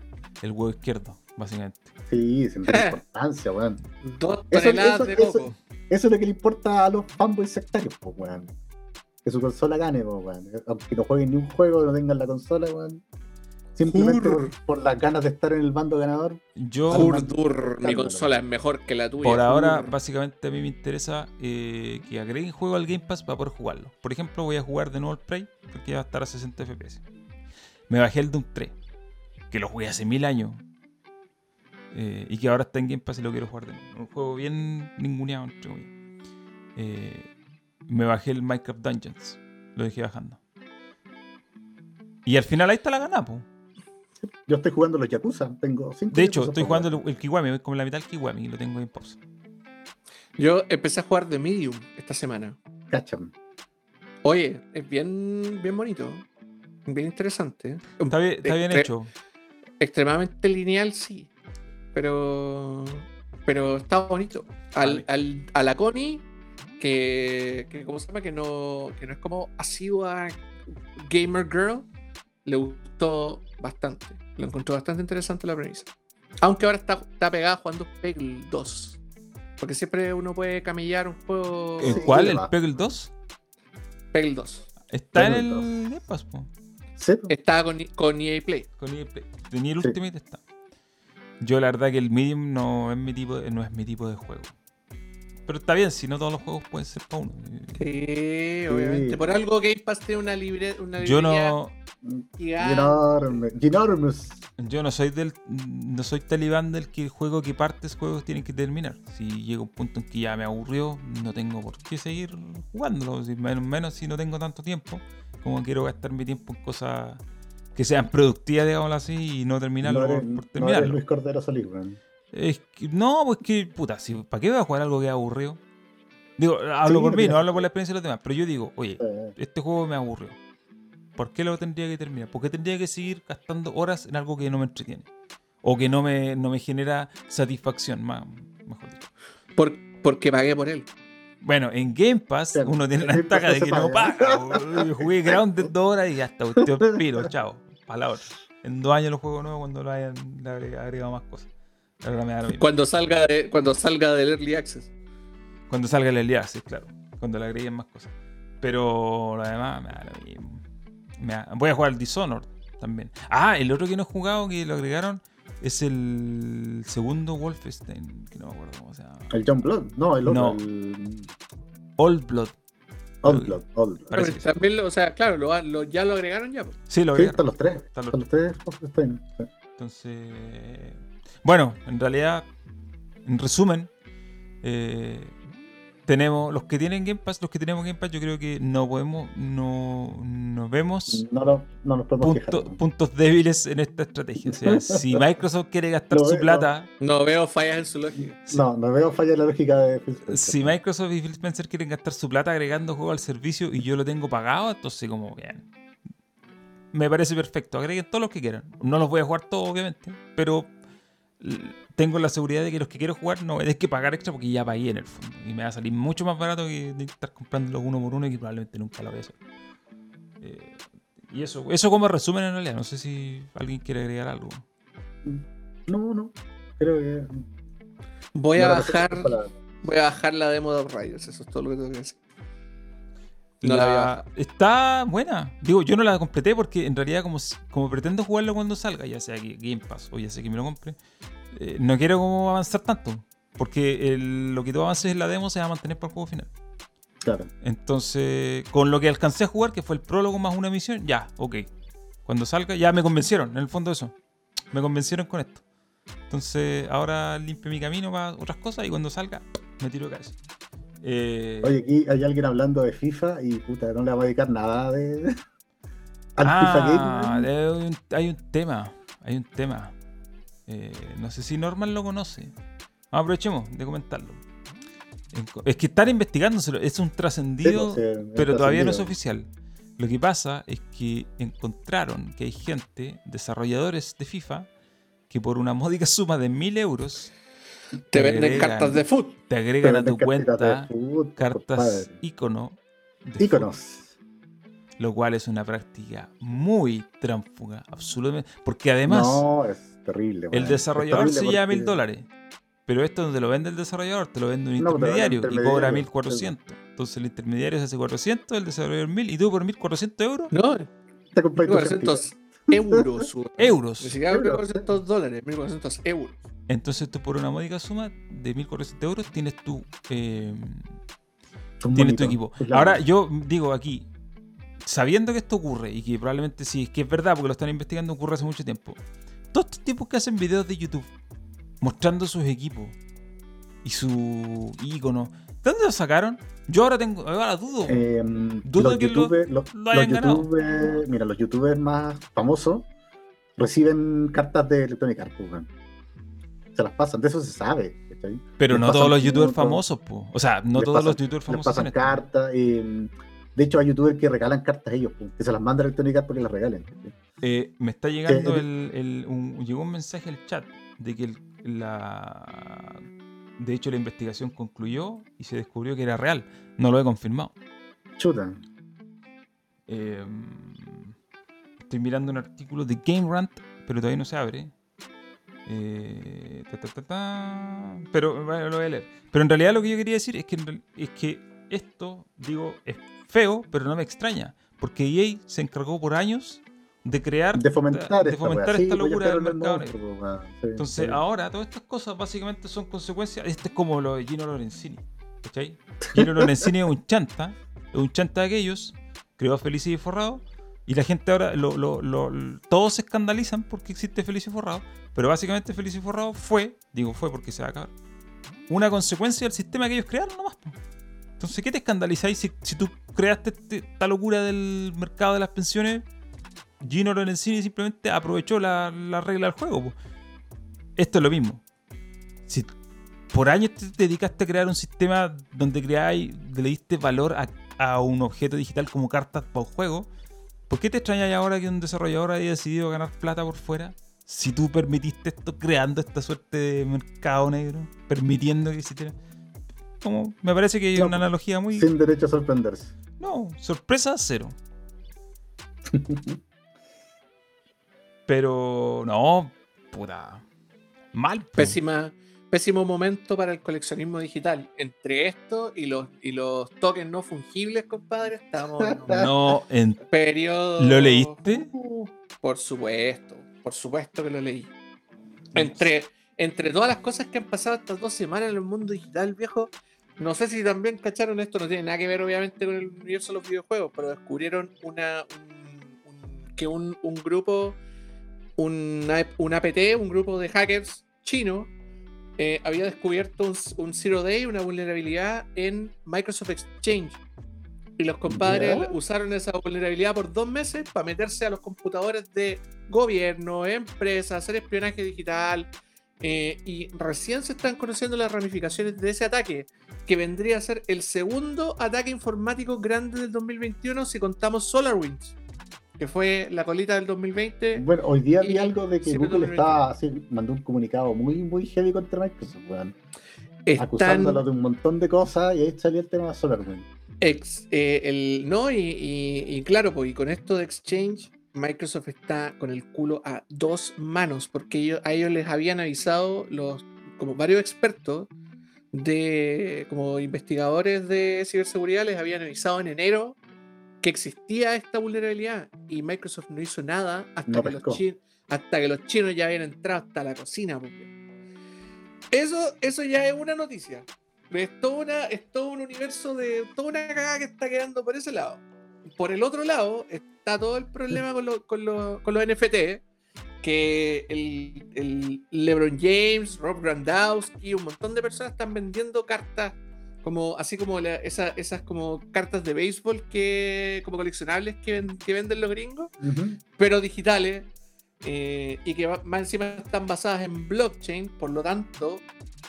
el huevo izquierdo, básicamente. Sí, sin importancia, weón. Dos Eso- toneladas eso- de eso- coco. Eso es lo que le importa a los fanboys sectarios, pues, weón. Que su consola gane, pues, weón. Aunque no jueguen ni un juego, no tengan la consola, weón. Simplemente por, por las ganas de estar en el bando ganador. Yo, Hurdur, mi consola es mejor que la tuya. por ahora, básicamente a mí me interesa eh, que agreguen juego al Game Pass para poder jugarlo. Por ejemplo, voy a jugar de nuevo el Prey, porque ya va a estar a 60 FPS. Me bajé el Doom 3, que lo jugué hace mil años. Eh, y que ahora está en Game Pass y lo quiero jugar de nuevo. Un juego bien ninguneado, entre comillas. Eh, me bajé el Minecraft Dungeons. Lo dejé bajando. Y al final ahí está la gana, po. Yo estoy jugando los Yakuza, tengo cinco De hecho, estoy jugando el, el Kiwami, voy como la mitad del Kiwami y lo tengo en pausa. Yo empecé a jugar de Medium esta semana. Cacham. Oye, es bien, bien bonito. Bien interesante. Está bien, está bien Extre- hecho. Extremadamente lineal, sí. Pero. Pero está bonito. Al, al- a la Connie, que, que. ¿Cómo se llama? Que no, que no es como asidua gamer girl, le gustó bastante. Lo encontró bastante interesante la premisa. Aunque ahora está, está pegada jugando Peggle 2. Porque siempre uno puede camillar un juego. ¿El cuál? ¿El. Peggle 2? Peggle 2. Está en el 2. Game Pass, po. Sí, pues. Está con, con EA Play. Con EA Play. Tenía el Sí. Ultimate está. Yo la verdad que el Medium no es mi tipo de, no es mi tipo de juego. Pero está bien, si no todos los juegos pueden ser para uno. Sí, obviamente. Por algo Game Pass tiene una, libre, una Yo no. Enorme. Ginormous. yo no soy del, no soy talibán del que el juego que partes juegos tienen que terminar. Si llega un punto en que ya me aburrió, no tengo por qué seguir jugándolo. Si menos, menos si no tengo tanto tiempo, como quiero gastar mi tiempo en cosas que sean productivas, digámoslo así, y no terminarlo no por, eres, por no eres terminarlo. Luis Cordero Solís, weón. Es que, no, pues que, puta, si, ¿para qué voy a jugar algo que es aburrido? Digo, hablo Sí, por mí, pero- no hablo por la experiencia de los demás, pero yo digo, oye, este juego me aburrió. ¿Por qué lo tendría que terminar? ¿Por qué tendría que seguir gastando horas en algo que no me entretiene? O que no me, no me genera satisfacción, más, mejor dicho. Por- porque pagué por él. Bueno, en Game Pass Claro, uno tiene la ventaja de que no paga. Yo jugué Grounded dos horas y hasta usted piro, chao. Para la otra. En dos años lo juego nuevo cuando lo hayan agregado más cosas. Ahora me da lo mismo. Cuando salga, de, cuando salga del Early Access. Cuando salga el Elias, sí, claro. Cuando le agreguen más cosas. Pero lo demás me da lo mismo. Me da- Voy a jugar el Dishonored también. Ah, el otro que no he jugado que lo agregaron es el segundo Wolfenstein, que no me acuerdo cómo se llama. el John Blood. No, el otro. No. El Old Blood. Old Blood. Old Blood. Pero sí. también, o sea, claro, lo, lo- ya lo agregaron ya. pues. Sí, lo Sí, agregaron. están los tres. Están los Están los tres. Wolfenstein. Sí. Entonces, bueno, en realidad, en resumen, eh, tenemos los que tienen Game Pass, los que tenemos Game Pass, yo creo que no podemos, no, no vemos No, no, no nos podemos punto- quejar. puntos débiles en esta estrategia. O sea, si Microsoft quiere gastar Lo su veo. plata, No veo fallas en su lógica. No, no veo falla en la lógica de Phil Spencer. si Microsoft y Phil Spencer quieren gastar su plata agregando juegos al servicio y yo lo tengo pagado, entonces como bien. Me parece perfecto. Agreguen todos los que quieran. No los voy a jugar todos, obviamente. Pero tengo la seguridad de que los que quiero jugar no tener que pagar extra porque ya pagué en el fondo. Y me va a salir mucho más barato que de estar comprándolo uno por uno y que probablemente nunca lo voy a hacer. Eh, y eso, eso como resumen en realidad. No sé si alguien quiere agregar algo. No, no. Creo que. Voy a bajar. Voy a bajar la demo de Outriders, eso es todo lo que tengo que decir. No la, voy a bajar. Está buena. Digo, yo no la completé porque en realidad como, como pretendo jugarlo cuando salga, ya sea que Game Pass o ya sea que me lo compre, eh, no quiero como avanzar tanto. Porque el- lo que tú avances en la demo se va a mantener para el juego final. Claro. Entonces, con lo que alcancé a jugar, que fue el prólogo más una misión, ya, ok. Cuando salga, ya me convencieron, en el fondo eso. Me convencieron con esto. Entonces, ahora limpio mi camino para otras cosas y cuando salga, me tiro de cabeza. Eh, Oye, aquí hay alguien hablando de FIFA y puta, no le va a dedicar nada de. al ah, FIFA Game. hay un, tema. Hay un tema. Eh, no sé si Norman lo conoce. Ah, aprovechemos de comentarlo. En co- Es que están investigándoselo. Es un trascendido, Sí, pues, sí, pero todavía no es oficial. Lo que pasa es que encontraron que hay gente, desarrolladores de FIFA, que por una módica suma de mil euros Te venden cartas de foot. Te agregan a Pero tu cuenta fútbol, cartas icono. fútbol, Lo cual es una práctica muy tránfuga, absolutamente. Porque además, no, es terrible. el weón. desarrollador Es se terrible lleva mil dólares. Pero esto no te lo vende el desarrollador, te lo vende un No, te el intermediario y cobra intermediario, 1400. Entonces el intermediario se hace 400, el desarrollador 1000 y tú por 1400 euros, No, Te compras tu 1400 euros. euros. Ni siquiera 1400 dólares, 1400 euros. Entonces tú por una módica suma de 1400 euros tienes tu, eh, tienes tu equipo. Ahora yo digo aquí, sabiendo que esto ocurre y que probablemente sí, es que es verdad porque lo están investigando, ocurre hace mucho tiempo. Todos estos tipos que hacen videos de YouTube mostrando sus equipos y su icono, ¿de dónde lo sacaron? Yo ahora tengo, ahora dudo. Eh, Dudo los que lo- youtubers, los, lo los hayan ganado. mira, los youtubers más famosos reciben cartas de Electronic Arts, pues. Se las pasan, de eso se sabe. ¿cachai? pero les no todos los youtubers famosos, po. o sea, no les todos los youtubers Les famosos hacen pasan cartas. eh, de hecho, hay youtubers que regalan cartas a ellos, pues, que se las manda Electronic Arts porque las regalen. Eh, me está llegando el, el- un- llegó un mensaje al chat de que el- la de hecho la investigación concluyó y se descubrió que era real. No lo he confirmado. Chuta. Eh, estoy mirando un artículo de Game Rant, pero todavía no se abre. Eh, ta, ta, ta, pero bueno, lo voy a leer. Pero en realidad lo que yo quería decir es que, es que esto, digo, es feo, pero no me extraña. Porque EA se encargó por años de crear, De fomentar de esta, fomentar. Sí, esta pues, locura del mercado negro. Sí, Entonces sí. ahora todas estas cosas básicamente son consecuencias. Este es como lo de Gino Lorenzini. ¿Cachai? Gino Lorenzini es un chanta, es un chanta de aquellos, creó Feliz y Forrado. Y la gente ahora, lo, lo- lo- todos se escandalizan porque existe Feliz Forrado. Pero básicamente Feliz y Forrado fue, digo fue porque se va a acabar, una consecuencia del sistema que ellos crearon nomás. Entonces, ¿qué te escandalizáis si, tú creaste este- esta locura del mercado de las pensiones? Gino Lorenzini simplemente aprovechó la, la regla del juego. Esto es lo mismo. Si por años te dedicaste a crear un sistema donde creáis, le diste valor a, a un objeto digital como cartas para un juego, ¿por qué te extrañas ahora que un desarrollador haya decidido ganar plata por fuera? Si tú permitiste esto, creando esta suerte de mercado negro, permitiendo que existiera. Como, me parece que es No, una analogía muy. Sin derecho a sorprenderse. No, sorpresa cero. Pero no, puta. Mal. Pésima, pésimo momento para el coleccionismo digital. Entre esto y los, y los tokens no fungibles, compadre, estamos en un No, en- periodo. ¿Lo leíste? Por supuesto, por supuesto que lo leí. Entre, entre todas las cosas que han pasado estas dos semanas en el mundo digital, viejo, no sé si también cacharon esto, no tiene nada que ver obviamente con el universo de los videojuegos, pero descubrieron una, un- un- que un, un grupo, una, un APT, un grupo de hackers chino, eh, había descubierto un, un Zero Day, una vulnerabilidad en Microsoft Exchange. Y los compadres usaron esa vulnerabilidad por dos meses para meterse a los computadores de gobierno, empresas, hacer espionaje digital. eh, y recién se están conociendo las ramificaciones de ese ataque, que vendría a ser el segundo ataque informático grande del 2021 si contamos SolarWinds, que fue la colita del 2020. Bueno, hoy día vi algo de que sí, Google estaba así, mandó un comunicado muy, muy heavy contra Microsoft, weón. Están, Acusándolo de un montón de cosas y ahí salió el tema de SolarWinds. Ex- eh, el, no, y, y- y claro, pues, y con esto de Exchange, Microsoft está con el culo a dos manos, porque ellos, a ellos les habían avisado los, como varios expertos de, como investigadores de ciberseguridad, les habían avisado en enero que existía esta vulnerabilidad y Microsoft no hizo nada hasta, No que, los pescó. chi- hasta que los chinos ya habían entrado hasta la cocina. porque Eso, eso ya es una noticia. Es todo, una, es todo un universo de. toda una cagada que está quedando por ese lado. Por el otro lado, está todo el problema con, lo- con, lo- con los NFT. Que el, el LeBron James, Rob Grandowski, un montón de personas están vendiendo cartas. Como, así como la- esa- esas como cartas de béisbol que, como coleccionables que, ven- que venden los gringos pero digitales eh, y que más encima están basadas en blockchain, por lo tanto,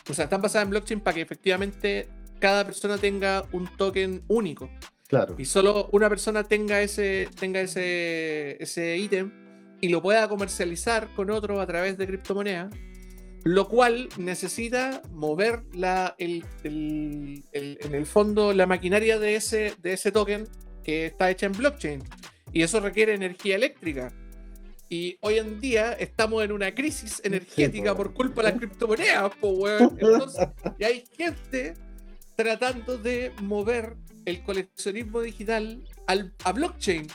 o sea, están basadas en blockchain para que efectivamente cada persona tenga un token único Claro. y solo una persona tenga ese tenga ese ese ítem y lo pueda comercializar con otro a través de criptomonedas. Lo cual necesita mover la, el, el- el- en el fondo la maquinaria de ese, de ese token que está hecha en blockchain. Y eso requiere energía eléctrica. Y hoy en día estamos en una crisis energética po. por culpa de las criptomonedas. Entonces, y hay gente tratando de mover el coleccionismo digital al, a blockchain.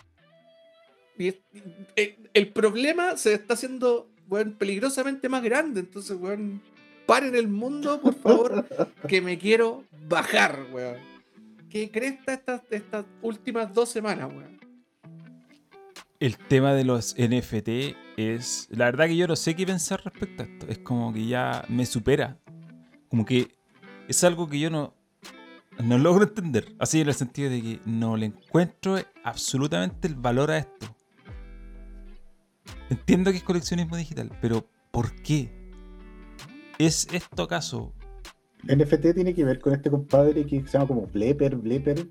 Y el, el problema se está haciendo weón, peligrosamente más grande. Entonces, weón, paren el mundo, por favor, que me quiero bajar, weón. ¿Qué cresta estas, estas últimas dos semanas, weón? El tema de los NFT es. La verdad que yo no sé qué pensar respecto a esto. Es como que ya me supera. Como que es algo que yo no. No logro entender. Así en el sentido de que no le encuentro absolutamente el valor a esto. Entiendo que es coleccionismo digital, pero ¿por qué? ¿Es esto acaso? NFT tiene que ver con este compadre que se llama como Bleper, Bleper,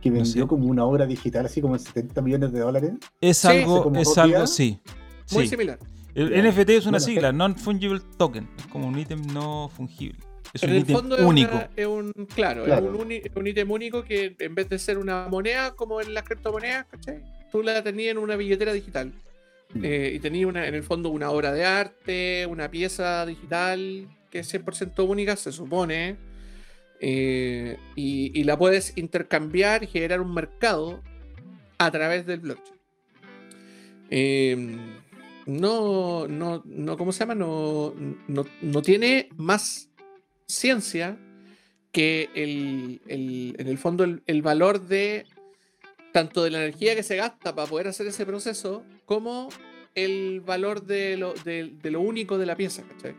que No vendió sé. como una obra digital así como en 70 millones de dólares. Es Sí, algo, es algo, sí. Muy Sí. similar. El. NFT es una Bueno, sigla, Non-Fungible Token. Es como un ítem no fungible. Es En un el ítem fondo es, único. una- es un, claro, Claro. Es, un uni- un ítem único que en vez de ser una moneda como en las criptomonedas, ¿cachai? Tú la tenías en una billetera digital. Mm. Eh, y tenías una, en el fondo una obra de arte, una pieza digital que es 100% única, se supone. eh, y, la puedes intercambiar y generar un mercado a través del blockchain. Eh, no, no, no, ¿cómo se llama? No, no, no tiene más ciencia que el, el- en el fondo el valor de tanto de la energía que se gasta para poder hacer ese proceso como el valor de lo, de, de lo único de la pieza, ¿cachai?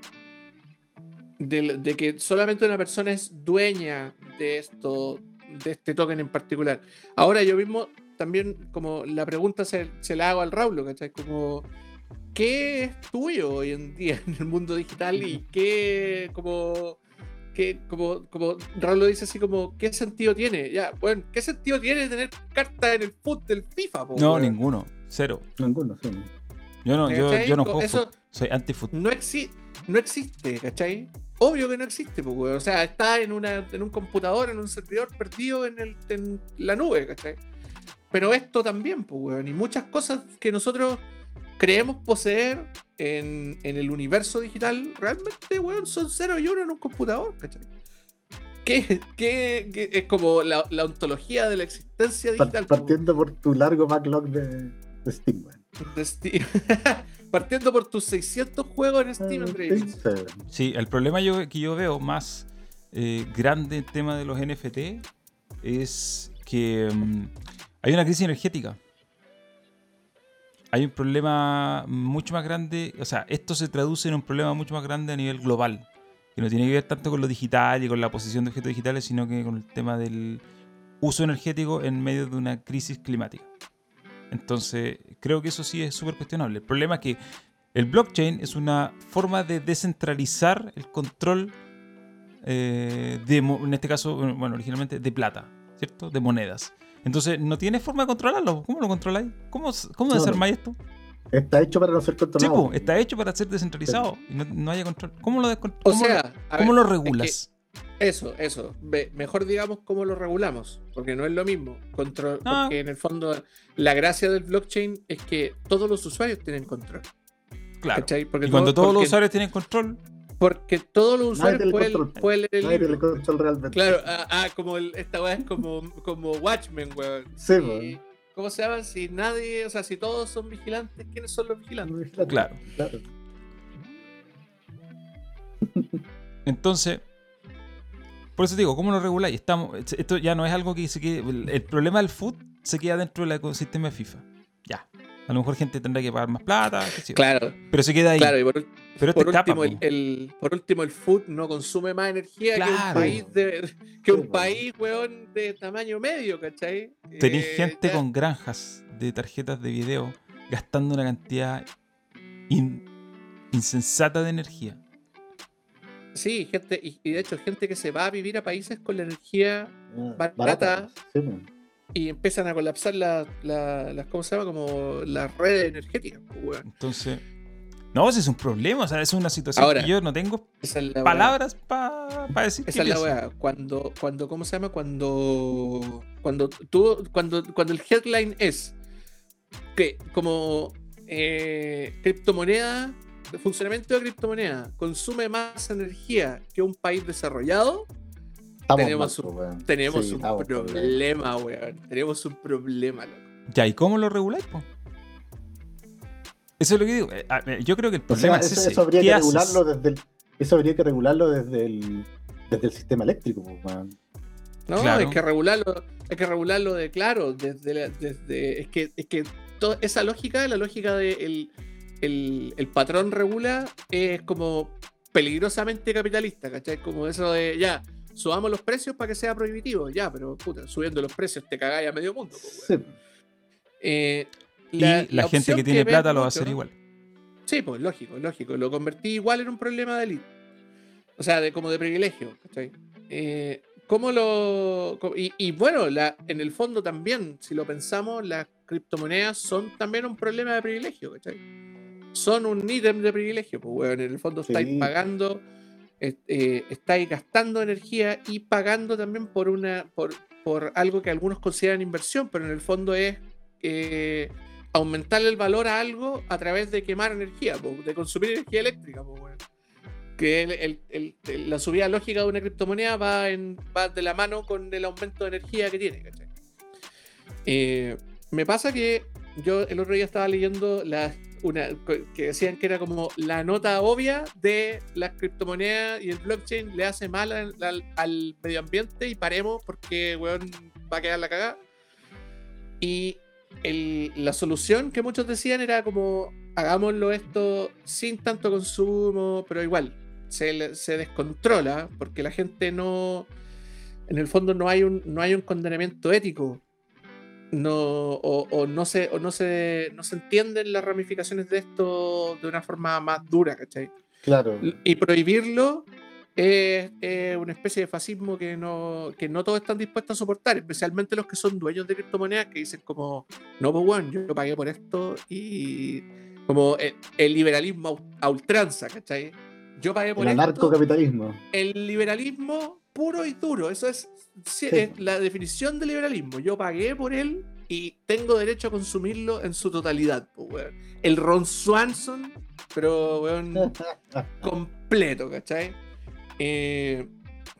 De, de que solamente una persona es dueña de esto, de este token en particular. Ahora yo mismo también como la pregunta se, se la hago al Raulo, ¿cachai? Como ¿qué es tuyo hoy en día en el mundo digital y qué como que como como Raulo dice así como qué sentido tiene? Ya, bueno, ¿qué sentido tiene tener cartas en el foot del FIFA? po, No, ninguno. Cero. Ninguno, sí. Yo no, yo, yo no juego eso-. Soy anti-foot. no, exi- no existe, ¿cachai? Obvio que no existe, pues, weón. O sea, está en, una, en un computador, en un servidor perdido en, el, en la nube, ¿cachai? Pero esto también, pues, weón. Y muchas cosas que nosotros creemos poseer en, en el universo digital, realmente, weón, son 0 y 1 en un computador, ¿cachai? Que, que- que es como la, la ontología de la existencia digital. pues, partiendo por tu largo backlog de, de Steam, weón. De Steam. Partiendo por tus 600 juegos en Steam, Ah, Andrei. sí, el problema yo, que yo veo más eh, grande en el tema de los NFT es que mm, hay una crisis energética. Hay un problema mucho más grande, o sea, esto se traduce en un problema mucho más grande a nivel global, que no tiene que ver tanto con lo digital y con la posición de objetos digitales, sino que con el tema del uso energético en medio de una crisis climática. Entonces, creo que eso sí es súper cuestionable. El problema es que el blockchain es una forma de descentralizar el control eh, de, en este caso, bueno, originalmente de plata, ¿cierto? De monedas. Entonces, no tiene forma de controlarlo. ¿Cómo lo controláis? ¿Cómo, cómo No, desarmáis esto? Está hecho para no ser Sí, controlado. po, está hecho para ser descentralizado y no, no haya control. ¿Cómo lo, O cómo sea, lo- a cómo ver, lo es que regulas? Eso, eso. Mejor digamos cómo lo regulamos, porque no es lo mismo. Control. Porque en el fondo la gracia del blockchain es que todos los usuarios tienen control. claro. ¿cachai? Porque Y cuando todo- todos los usuarios tienen control, Porque todos los usuarios pueden, control. pueden leer el libro. control realmente. Claro, ah, ah, como el- esta weá es como, como Watchmen, weón. Sí, Y- weón. ¿Cómo se llama? Si nadie, o sea, si todos son vigilantes, ¿quiénes son los vigilantes? Claro. claro. Entonces, por eso digo, ¿cómo lo reguláis? Estamos, esto ya no es algo que se quede. El, el problema del food se queda dentro del ecosistema de FIFA. Ya. A lo mejor gente tendrá que pagar más plata, qué sé yo. Claro, pero se queda ahí. claro. Y por, pero este por escapa, último, el, el- por último, el food no consume más energía que un país de que un Sí, país, weón, de tamaño medio, ¿cachai? Tenéis Eh, gente ya- con granjas de tarjetas de video gastando una cantidad in- insensata de energía. Sí, gente, y, y de hecho, gente que se va a vivir a países con la energía Ah, Barata. Sí, weón. y empiezan a colapsar la- la- las, ¿cómo se llama? Como las redes energéticas, pues. Entonces, No, ese es un problema, o sea, es una situación Ahora, que yo no tengo es palabras para decir Esa es la weá. Cuando, cuando, ¿cómo se llama? Cuando, cuando tú, cuando, cuando el headline es que como eh, criptomoneda, el funcionamiento de criptomoneda consume más energía que un país desarrollado, Estamos Tenemos mal, un- weón. tenemos Sí, un estamos mal, weón. problema, weón. Tenemos un problema, loco. Ya, ¿y cómo lo reguláis, po? Eso es lo que digo. Eh, a ver, Yo creo que el O problema sea, es eso, ese. eso habría ¿Qué que haces? regularlo desde el, eso habría que regularlo desde el, desde el sistema eléctrico, weón. No, Claro. hay que regularlo, hay que regularlo de claro, desde, la- desde es que es que toda esa lógica, la lógica de el, el- el patrón regula es como peligrosamente capitalista, ¿cachai? Como eso de ya, subamos los precios para que sea prohibitivo, ya, pero puta, subiendo los precios te cagáis a medio mundo. Sí. Eh, Y la, gente que tiene plata lo va a hacer igual. Sí, pues lógico, lógico. Lo convertí igual en un problema de élite. O sea, de, como de privilegio. ¿cachai? Eh, ¿Cómo lo.? y bueno, la, en el fondo también, si lo pensamos, las criptomonedas son también un problema de privilegio. ¿cachai? Son un ítem de privilegio. Pues, weón, en el fondo estáis Sí. pagando, eh, eh, estáis gastando energía y pagando también por, una, por, por algo que algunos consideran inversión, pero en el fondo es. eh, aumentar el valor a algo a través de quemar energía, po, de consumir energía eléctrica. po, weón. Que el- el- el- el- la subida lógica de una criptomoneda va, en, va de la mano con el aumento de energía que tiene. ¿cachai? Eh, me pasa que yo el otro día estaba leyendo la, una, que decían que era como la nota obvia de las criptomonedas y el blockchain le hace mal al, al- al medio ambiente y paremos porque weón, va a quedar la cagada. Y el- la solución que muchos decían era como hagámoslo esto sin tanto consumo, pero igual se, se descontrola porque la gente no, en el fondo no hay un, no hay un condenamiento ético. No, o, o no se, o no se, no se entienden las ramificaciones de esto de una forma más dura, ¿cachai? Claro. Y prohibirlo es, es una especie de fascismo que no, que no todos están dispuestos a soportar, especialmente los que son dueños de criptomonedas que dicen como, no, pues bueno, yo pagué por esto y como el, el liberalismo a- ultranza, ¿cachai? Yo pagué por El esto. anarcocapitalismo. El liberalismo puro y duro, eso es, sí, es la definición de liberalismo. Yo pagué por él y tengo derecho a consumirlo en su totalidad, pues, weón. El Ron Swanson, pero weón, completo, ¿cachai? Eh,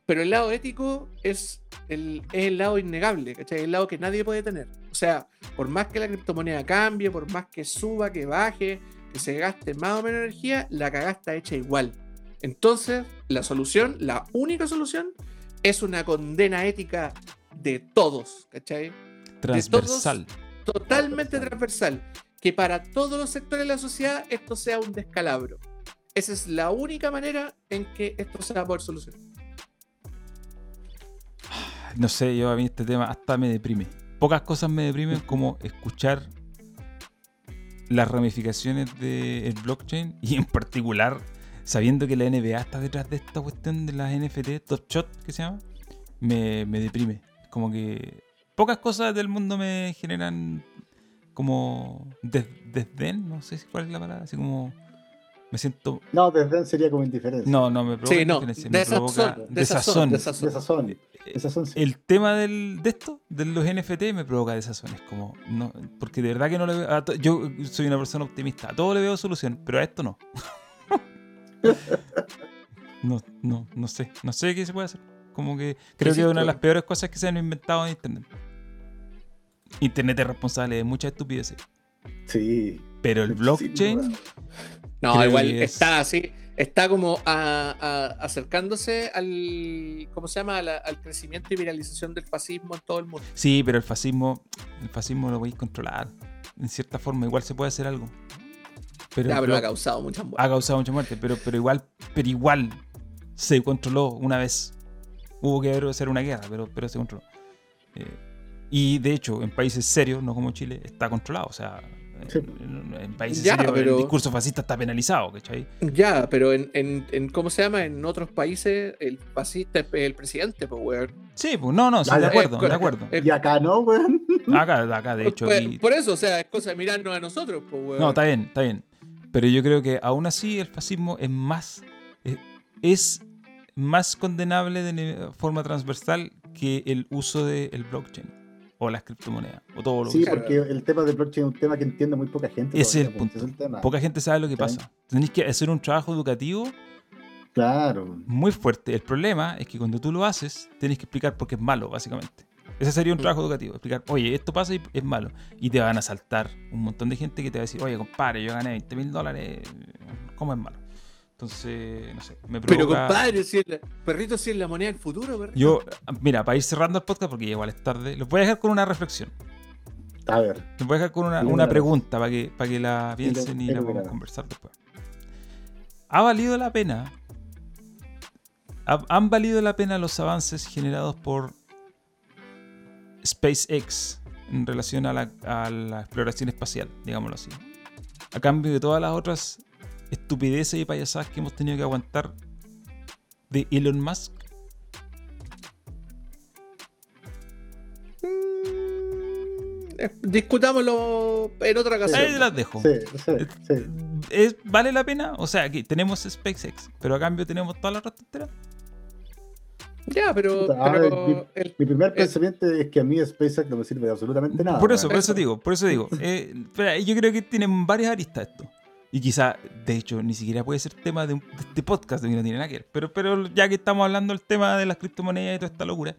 pero el lado ético es el, es el lado innegable, ¿cachai? El lado que nadie puede tener. O sea, por más que la criptomoneda cambie, por más que suba, que baje, que se gaste más o menos energía, la cagada está hecha igual. Entonces, la solución, la única solución, es una condena ética de todos, ¿cachai? Transversal. totalmente transversal, que para todos los sectores de la sociedad esto sea un descalabro. Esa es la única manera en que esto se va a poder solucionar. No sé, yo a mí este tema hasta me deprime. Pocas cosas me deprimen como escuchar las ramificaciones del blockchain y en particular sabiendo que la NBA está detrás de esta cuestión de las NFT, Top Shot, que se llama, me, me deprime. Como que pocas cosas del mundo me generan como des- desdén, no sé si cuál es la palabra, así como me siento... No, desdén sería como indiferencia. No, no, me provoca Sí, no, indiferencia, me desazón, provoca desazón, desazón. desazón. Desazón, sí. el tema del, de esto, de los NFT, me provoca desazón. Es como, no, porque de verdad que no le veo. a to- yo soy una persona optimista. A todo le veo solución, pero a esto no. no, no, no sé. No sé qué se puede hacer. Como que creo que es una de las peores cosas que se han inventado en Internet. Internet es responsable de muchas estupideces. Sí. Pero el blockchain. No, igual es- está así, está como a- a- acercándose al, ¿cómo se llama? A la- al crecimiento y viralización del fascismo en todo el mundo. sí, pero el fascismo, el fascismo lo podéis controlar. En cierta forma, igual se puede hacer algo. Pero, Ya, el pero ha causado muchas muertes. ha causado mucha muerte, pero, pero igual, pero igual se controló una vez. Hubo que hacer una guerra, pero, pero se controló. Eh, y de hecho, en países serios, no como Chile, está controlado. O sea, Sí. en, en países Ya, serios pero- el discurso fascista está penalizado, ¿cachai? Ya, pero en, en, en- ¿cómo se llama? En otros países el fascista es el presidente, pues, weón. Sí, pues no, no, sí, Ah, de acuerdo, eh, de acuerdo. eh, Y acá no, weón. Acá, acá, de hecho. Pues, y- por eso, o sea, es cosa de mirarnos a nosotros, pues, weón. No, está bien, está bien. Pero yo creo que aún así el fascismo es más, es, es más condenable de forma transversal que el uso del blockchain o las criptomonedas o todo lo Sí, que Claro. porque el tema del blockchain es un tema que entiende muy poca gente. Ese es el pues, punto. ese es el tema. Poca gente sabe lo que Sí. pasa. Tenéis que hacer un trabajo educativo Claro. muy fuerte. El problema es que cuando tú lo haces, tienes que explicar por qué es malo, básicamente. Ese sería un trabajo educativo. Explicar, oye, esto pasa y es malo. Y te van a saltar un montón de gente que te va a decir, oye, compadre, yo gané 20 mil dólares. ¿Cómo es malo? Entonces, no sé, me Pero compadre, si es la- perrito, si es la moneda del futuro, perrito. Yo, mira, para ir cerrando el podcast, porque igual es tarde, los voy a dejar con una reflexión. A ver. Les voy a dejar con una, pregunta para que, para que la piensen y la podamos conversar después. ¿Ha valido la pena? ha- ¿Han valido la pena los avances generados por SpaceX en relación a la, a la exploración espacial, digámoslo así? A cambio de todas las otras estupideces y payasadas que hemos tenido que aguantar de Elon Musk. Eh, Discutámoslo en otra ocasión. Ahí las dejo. Sí, sí, sí. ¿Es- ¿Vale la pena? O sea, aquí tenemos SpaceX, pero a cambio tenemos todas las otras. Ya, pero, Puta, pero ver, el- Mi primer Eh. pensamiento es que a mí SpaceX no me sirve de absolutamente nada. por eso, por eso digo, por eso digo. Eh, espera, yo creo que tienen varias aristas esto. Y quizá, de hecho, ni siquiera puede ser tema de, un- de este podcast, de que no tiene nada que ver. Pero, pero ya que estamos hablando del tema de las criptomonedas y toda esta locura,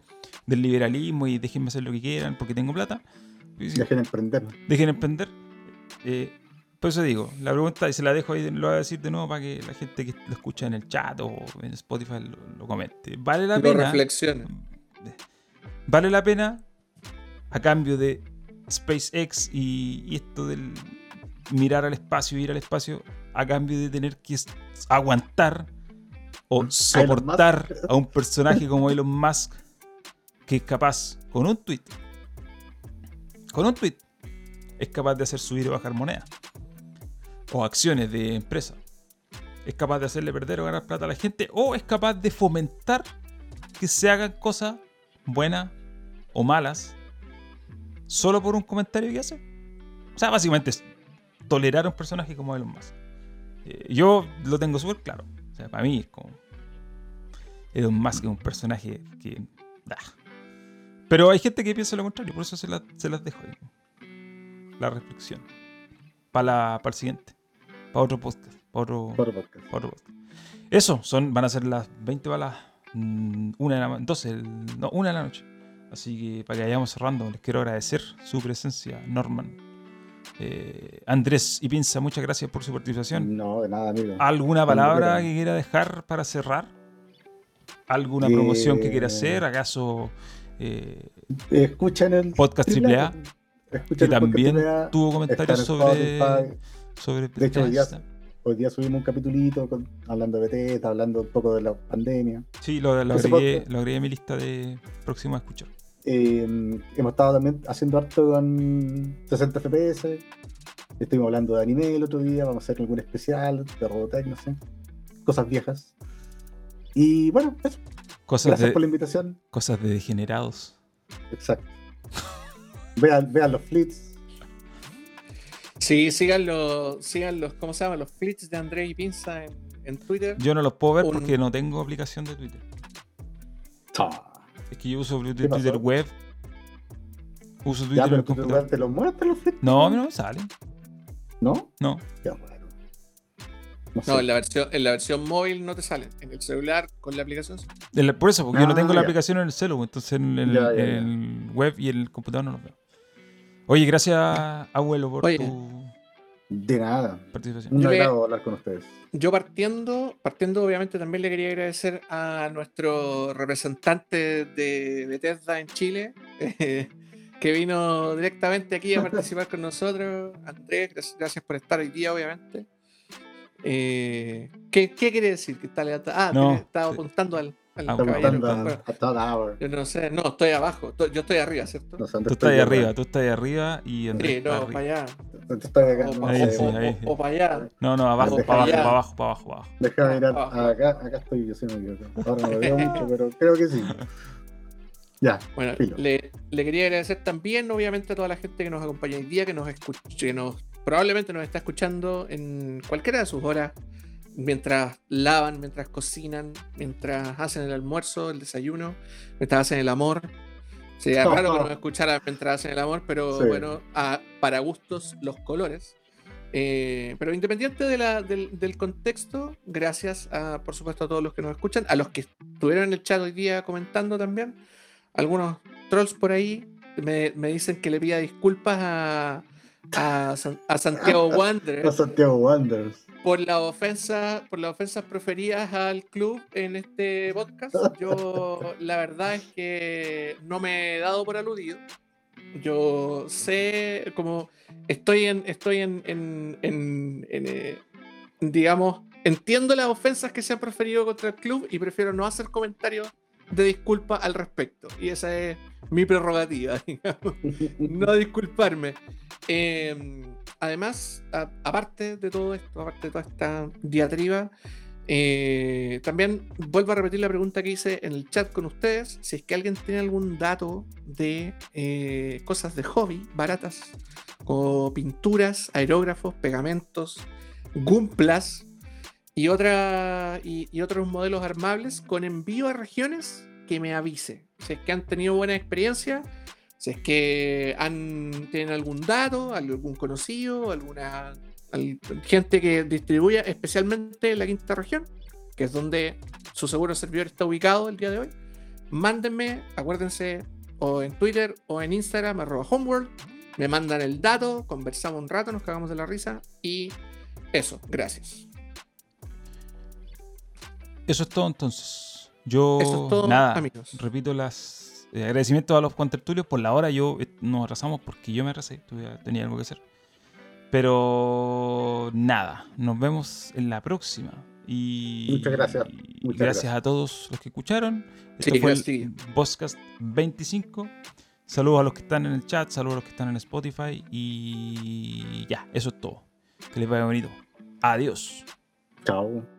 del liberalismo y déjenme hacer lo que quieran porque tengo plata, sí, Dejen emprender. dejen emprender. Eh, por eso digo, la pregunta, y se la dejo ahí, lo voy a decir de nuevo para que la gente que lo escucha en el chat o en Spotify lo, lo comente. ¿Vale la lo pena? reflexiona. ¿Vale la pena a cambio de SpaceX y, y esto del mirar al espacio, ir al espacio, a cambio de tener que aguantar o soportar a un personaje como Elon Musk que es capaz, con un tweet, con un tweet, es capaz de hacer subir o bajar moneda o acciones de empresa? Es capaz de hacerle perder o ganar plata a la gente o es capaz de fomentar que se hagan cosas buenas o malas solo por un comentario que hace. O sea, básicamente es tolerar a un personaje como Elon Musk. Eh, yo lo tengo súper claro. O sea, para mí es como. Elon Musk es un personaje que. ah. Pero hay gente que piensa lo contrario, por eso se, la- las dejo ahí. La reflexión. Para el siguiente. Para otro podcast. Para otro, podcast. otro podcast. Eso, son, van a ser las 20 balas. mm, Una de la, ma- 12, el- no, una de la noche. Así que para que vayamos cerrando, les quiero agradecer su presencia, Norman. Eh, Andrés y Pinza, muchas gracias por su participación. No, de nada, amigo. ¿Alguna palabra que quiera dejar para cerrar? ¿Alguna Eh, promoción que quiera hacer? ¿Acaso eh, Escuchen el Podcast AAA? Que el podcast también tuvo comentarios en sobre. Sobre De hecho, hoy día, Bethesda? hoy día subimos un capitulito con- hablando de Bethesda, hablando un poco de la pandemia. Sí, lo, lo agregué, lo agregué a mi lista de próximo a escuchar. Eh, hemos estado también haciendo harto con 60 FPS. Estuvimos hablando de anime el otro día. Vamos a hacer algún especial de Robotech, no sé. Cosas viejas. Y bueno, eso. Cosas Gracias de, por la invitación. cosas de degenerados. Exacto. Vean, vean los flits. Sí, sigan los, sigan los, ¿cómo se llama? Los flits de André y Pinza en, en Twitter. Yo no los puedo ver Un- porque no tengo aplicación de Twitter. Es que yo uso Twitter, web. Uso Twitter Ya, en pero el tú computador. te los muestras los flits. No, no me sale. ¿No? No. Qué raro. No sé. No, en la versión, en la versión móvil no te salen. En el celular con la aplicación. Por eso, porque yo no Ah, tengo la ya. aplicación en el celu, entonces en, en- Ya, ya, en el web y en el computador no los veo. Oye, gracias, abuelo, por Oye. tu De nada. participación. Un agrado hablar con ustedes. Yo partiendo, partiendo obviamente también le quería agradecer a nuestro representante de Bethesda en Chile, eh, que vino directamente aquí a participar con nosotros. Andrés, gracias, gracias por estar hoy día, obviamente. Eh, ¿qué, qué quiere decir? Que está levantado? Ah, No, estaba sí. apuntando al, Estamos a, yo no sé, no, estoy abajo, yo estoy arriba, ¿cierto? No sé dónde Tú estás ahí arriba, tú estás ahí arriba y Andrés Sí, no, para allá. weón. Estoy acá, O, para allá. No, no, abajo, para abajo, para abajo, para abajo, para abajo. Déjame mirar. Acá, acá estoy yo, sí me equivoco. Ahora no lo veo mucho, pero creo que sí. Ya. Bueno, le, le quería agradecer también, obviamente, a toda la gente que nos acompaña hoy día, que nos escucha, que nos probablemente nos está escuchando en cualquiera de sus horas, mientras lavan, mientras cocinan, mientras hacen el almuerzo, el desayuno, mientras hacen el amor. Sería raro que nos escucharan mientras hacen el amor, pero bueno, para gustos los colores. Eh, pero independiente del, contexto, gracias a, por supuesto a todos los que nos escuchan, a los que estuvieron en el chat hoy día comentando también, algunos trolls por ahí me, dicen que le pida disculpas a, a, Santiago Wanderers. A Santiago Wanderers. Por la ofensa, por las ofensas preferidas al club en este podcast. Yo la verdad es que no me he dado por aludido. Yo sé, como estoy en, estoy en, en, eh, digamos, entiendo las ofensas que se han proferido contra el club y prefiero no hacer comentarios de disculpa al respecto. Y esa es mi prerrogativa, digamos. no disculparme. Em, además, aparte de todo esto, aparte de toda esta diatriba, eh, también vuelvo a repetir la pregunta que hice en el chat con ustedes. Si es que alguien tiene algún dato de eh, cosas de hobby baratas, como pinturas, aerógrafos, pegamentos, gumplas y, y, otros modelos armables con envío a regiones, que me avise. Si es que han tenido buena experiencia, si es que han, tienen algún dato, algún conocido, alguna gente que distribuya especialmente la quinta región, que es donde su seguro servidor está ubicado el día de hoy, mándenme, acuérdense, o en Twitter o en Instagram, arroba homeworld, me mandan el dato, conversamos un rato, nos cagamos de la risa y eso, gracias. Eso es todo entonces. Yo, nada, repito las eh, agradecimientos a los contertulios por la hora. Yo eh, nos atrasamos porque yo me atrasé, tenía algo que hacer. Pero nada, nos vemos en la próxima. Y Muchas gracias. gracias, a todos los que escucharon. Esto fue el Podcast 25. Saludos a los que están en el chat, saludos a los que están en Spotify. Y ya, eso es todo. Que les vaya bonito. Adiós. Chao.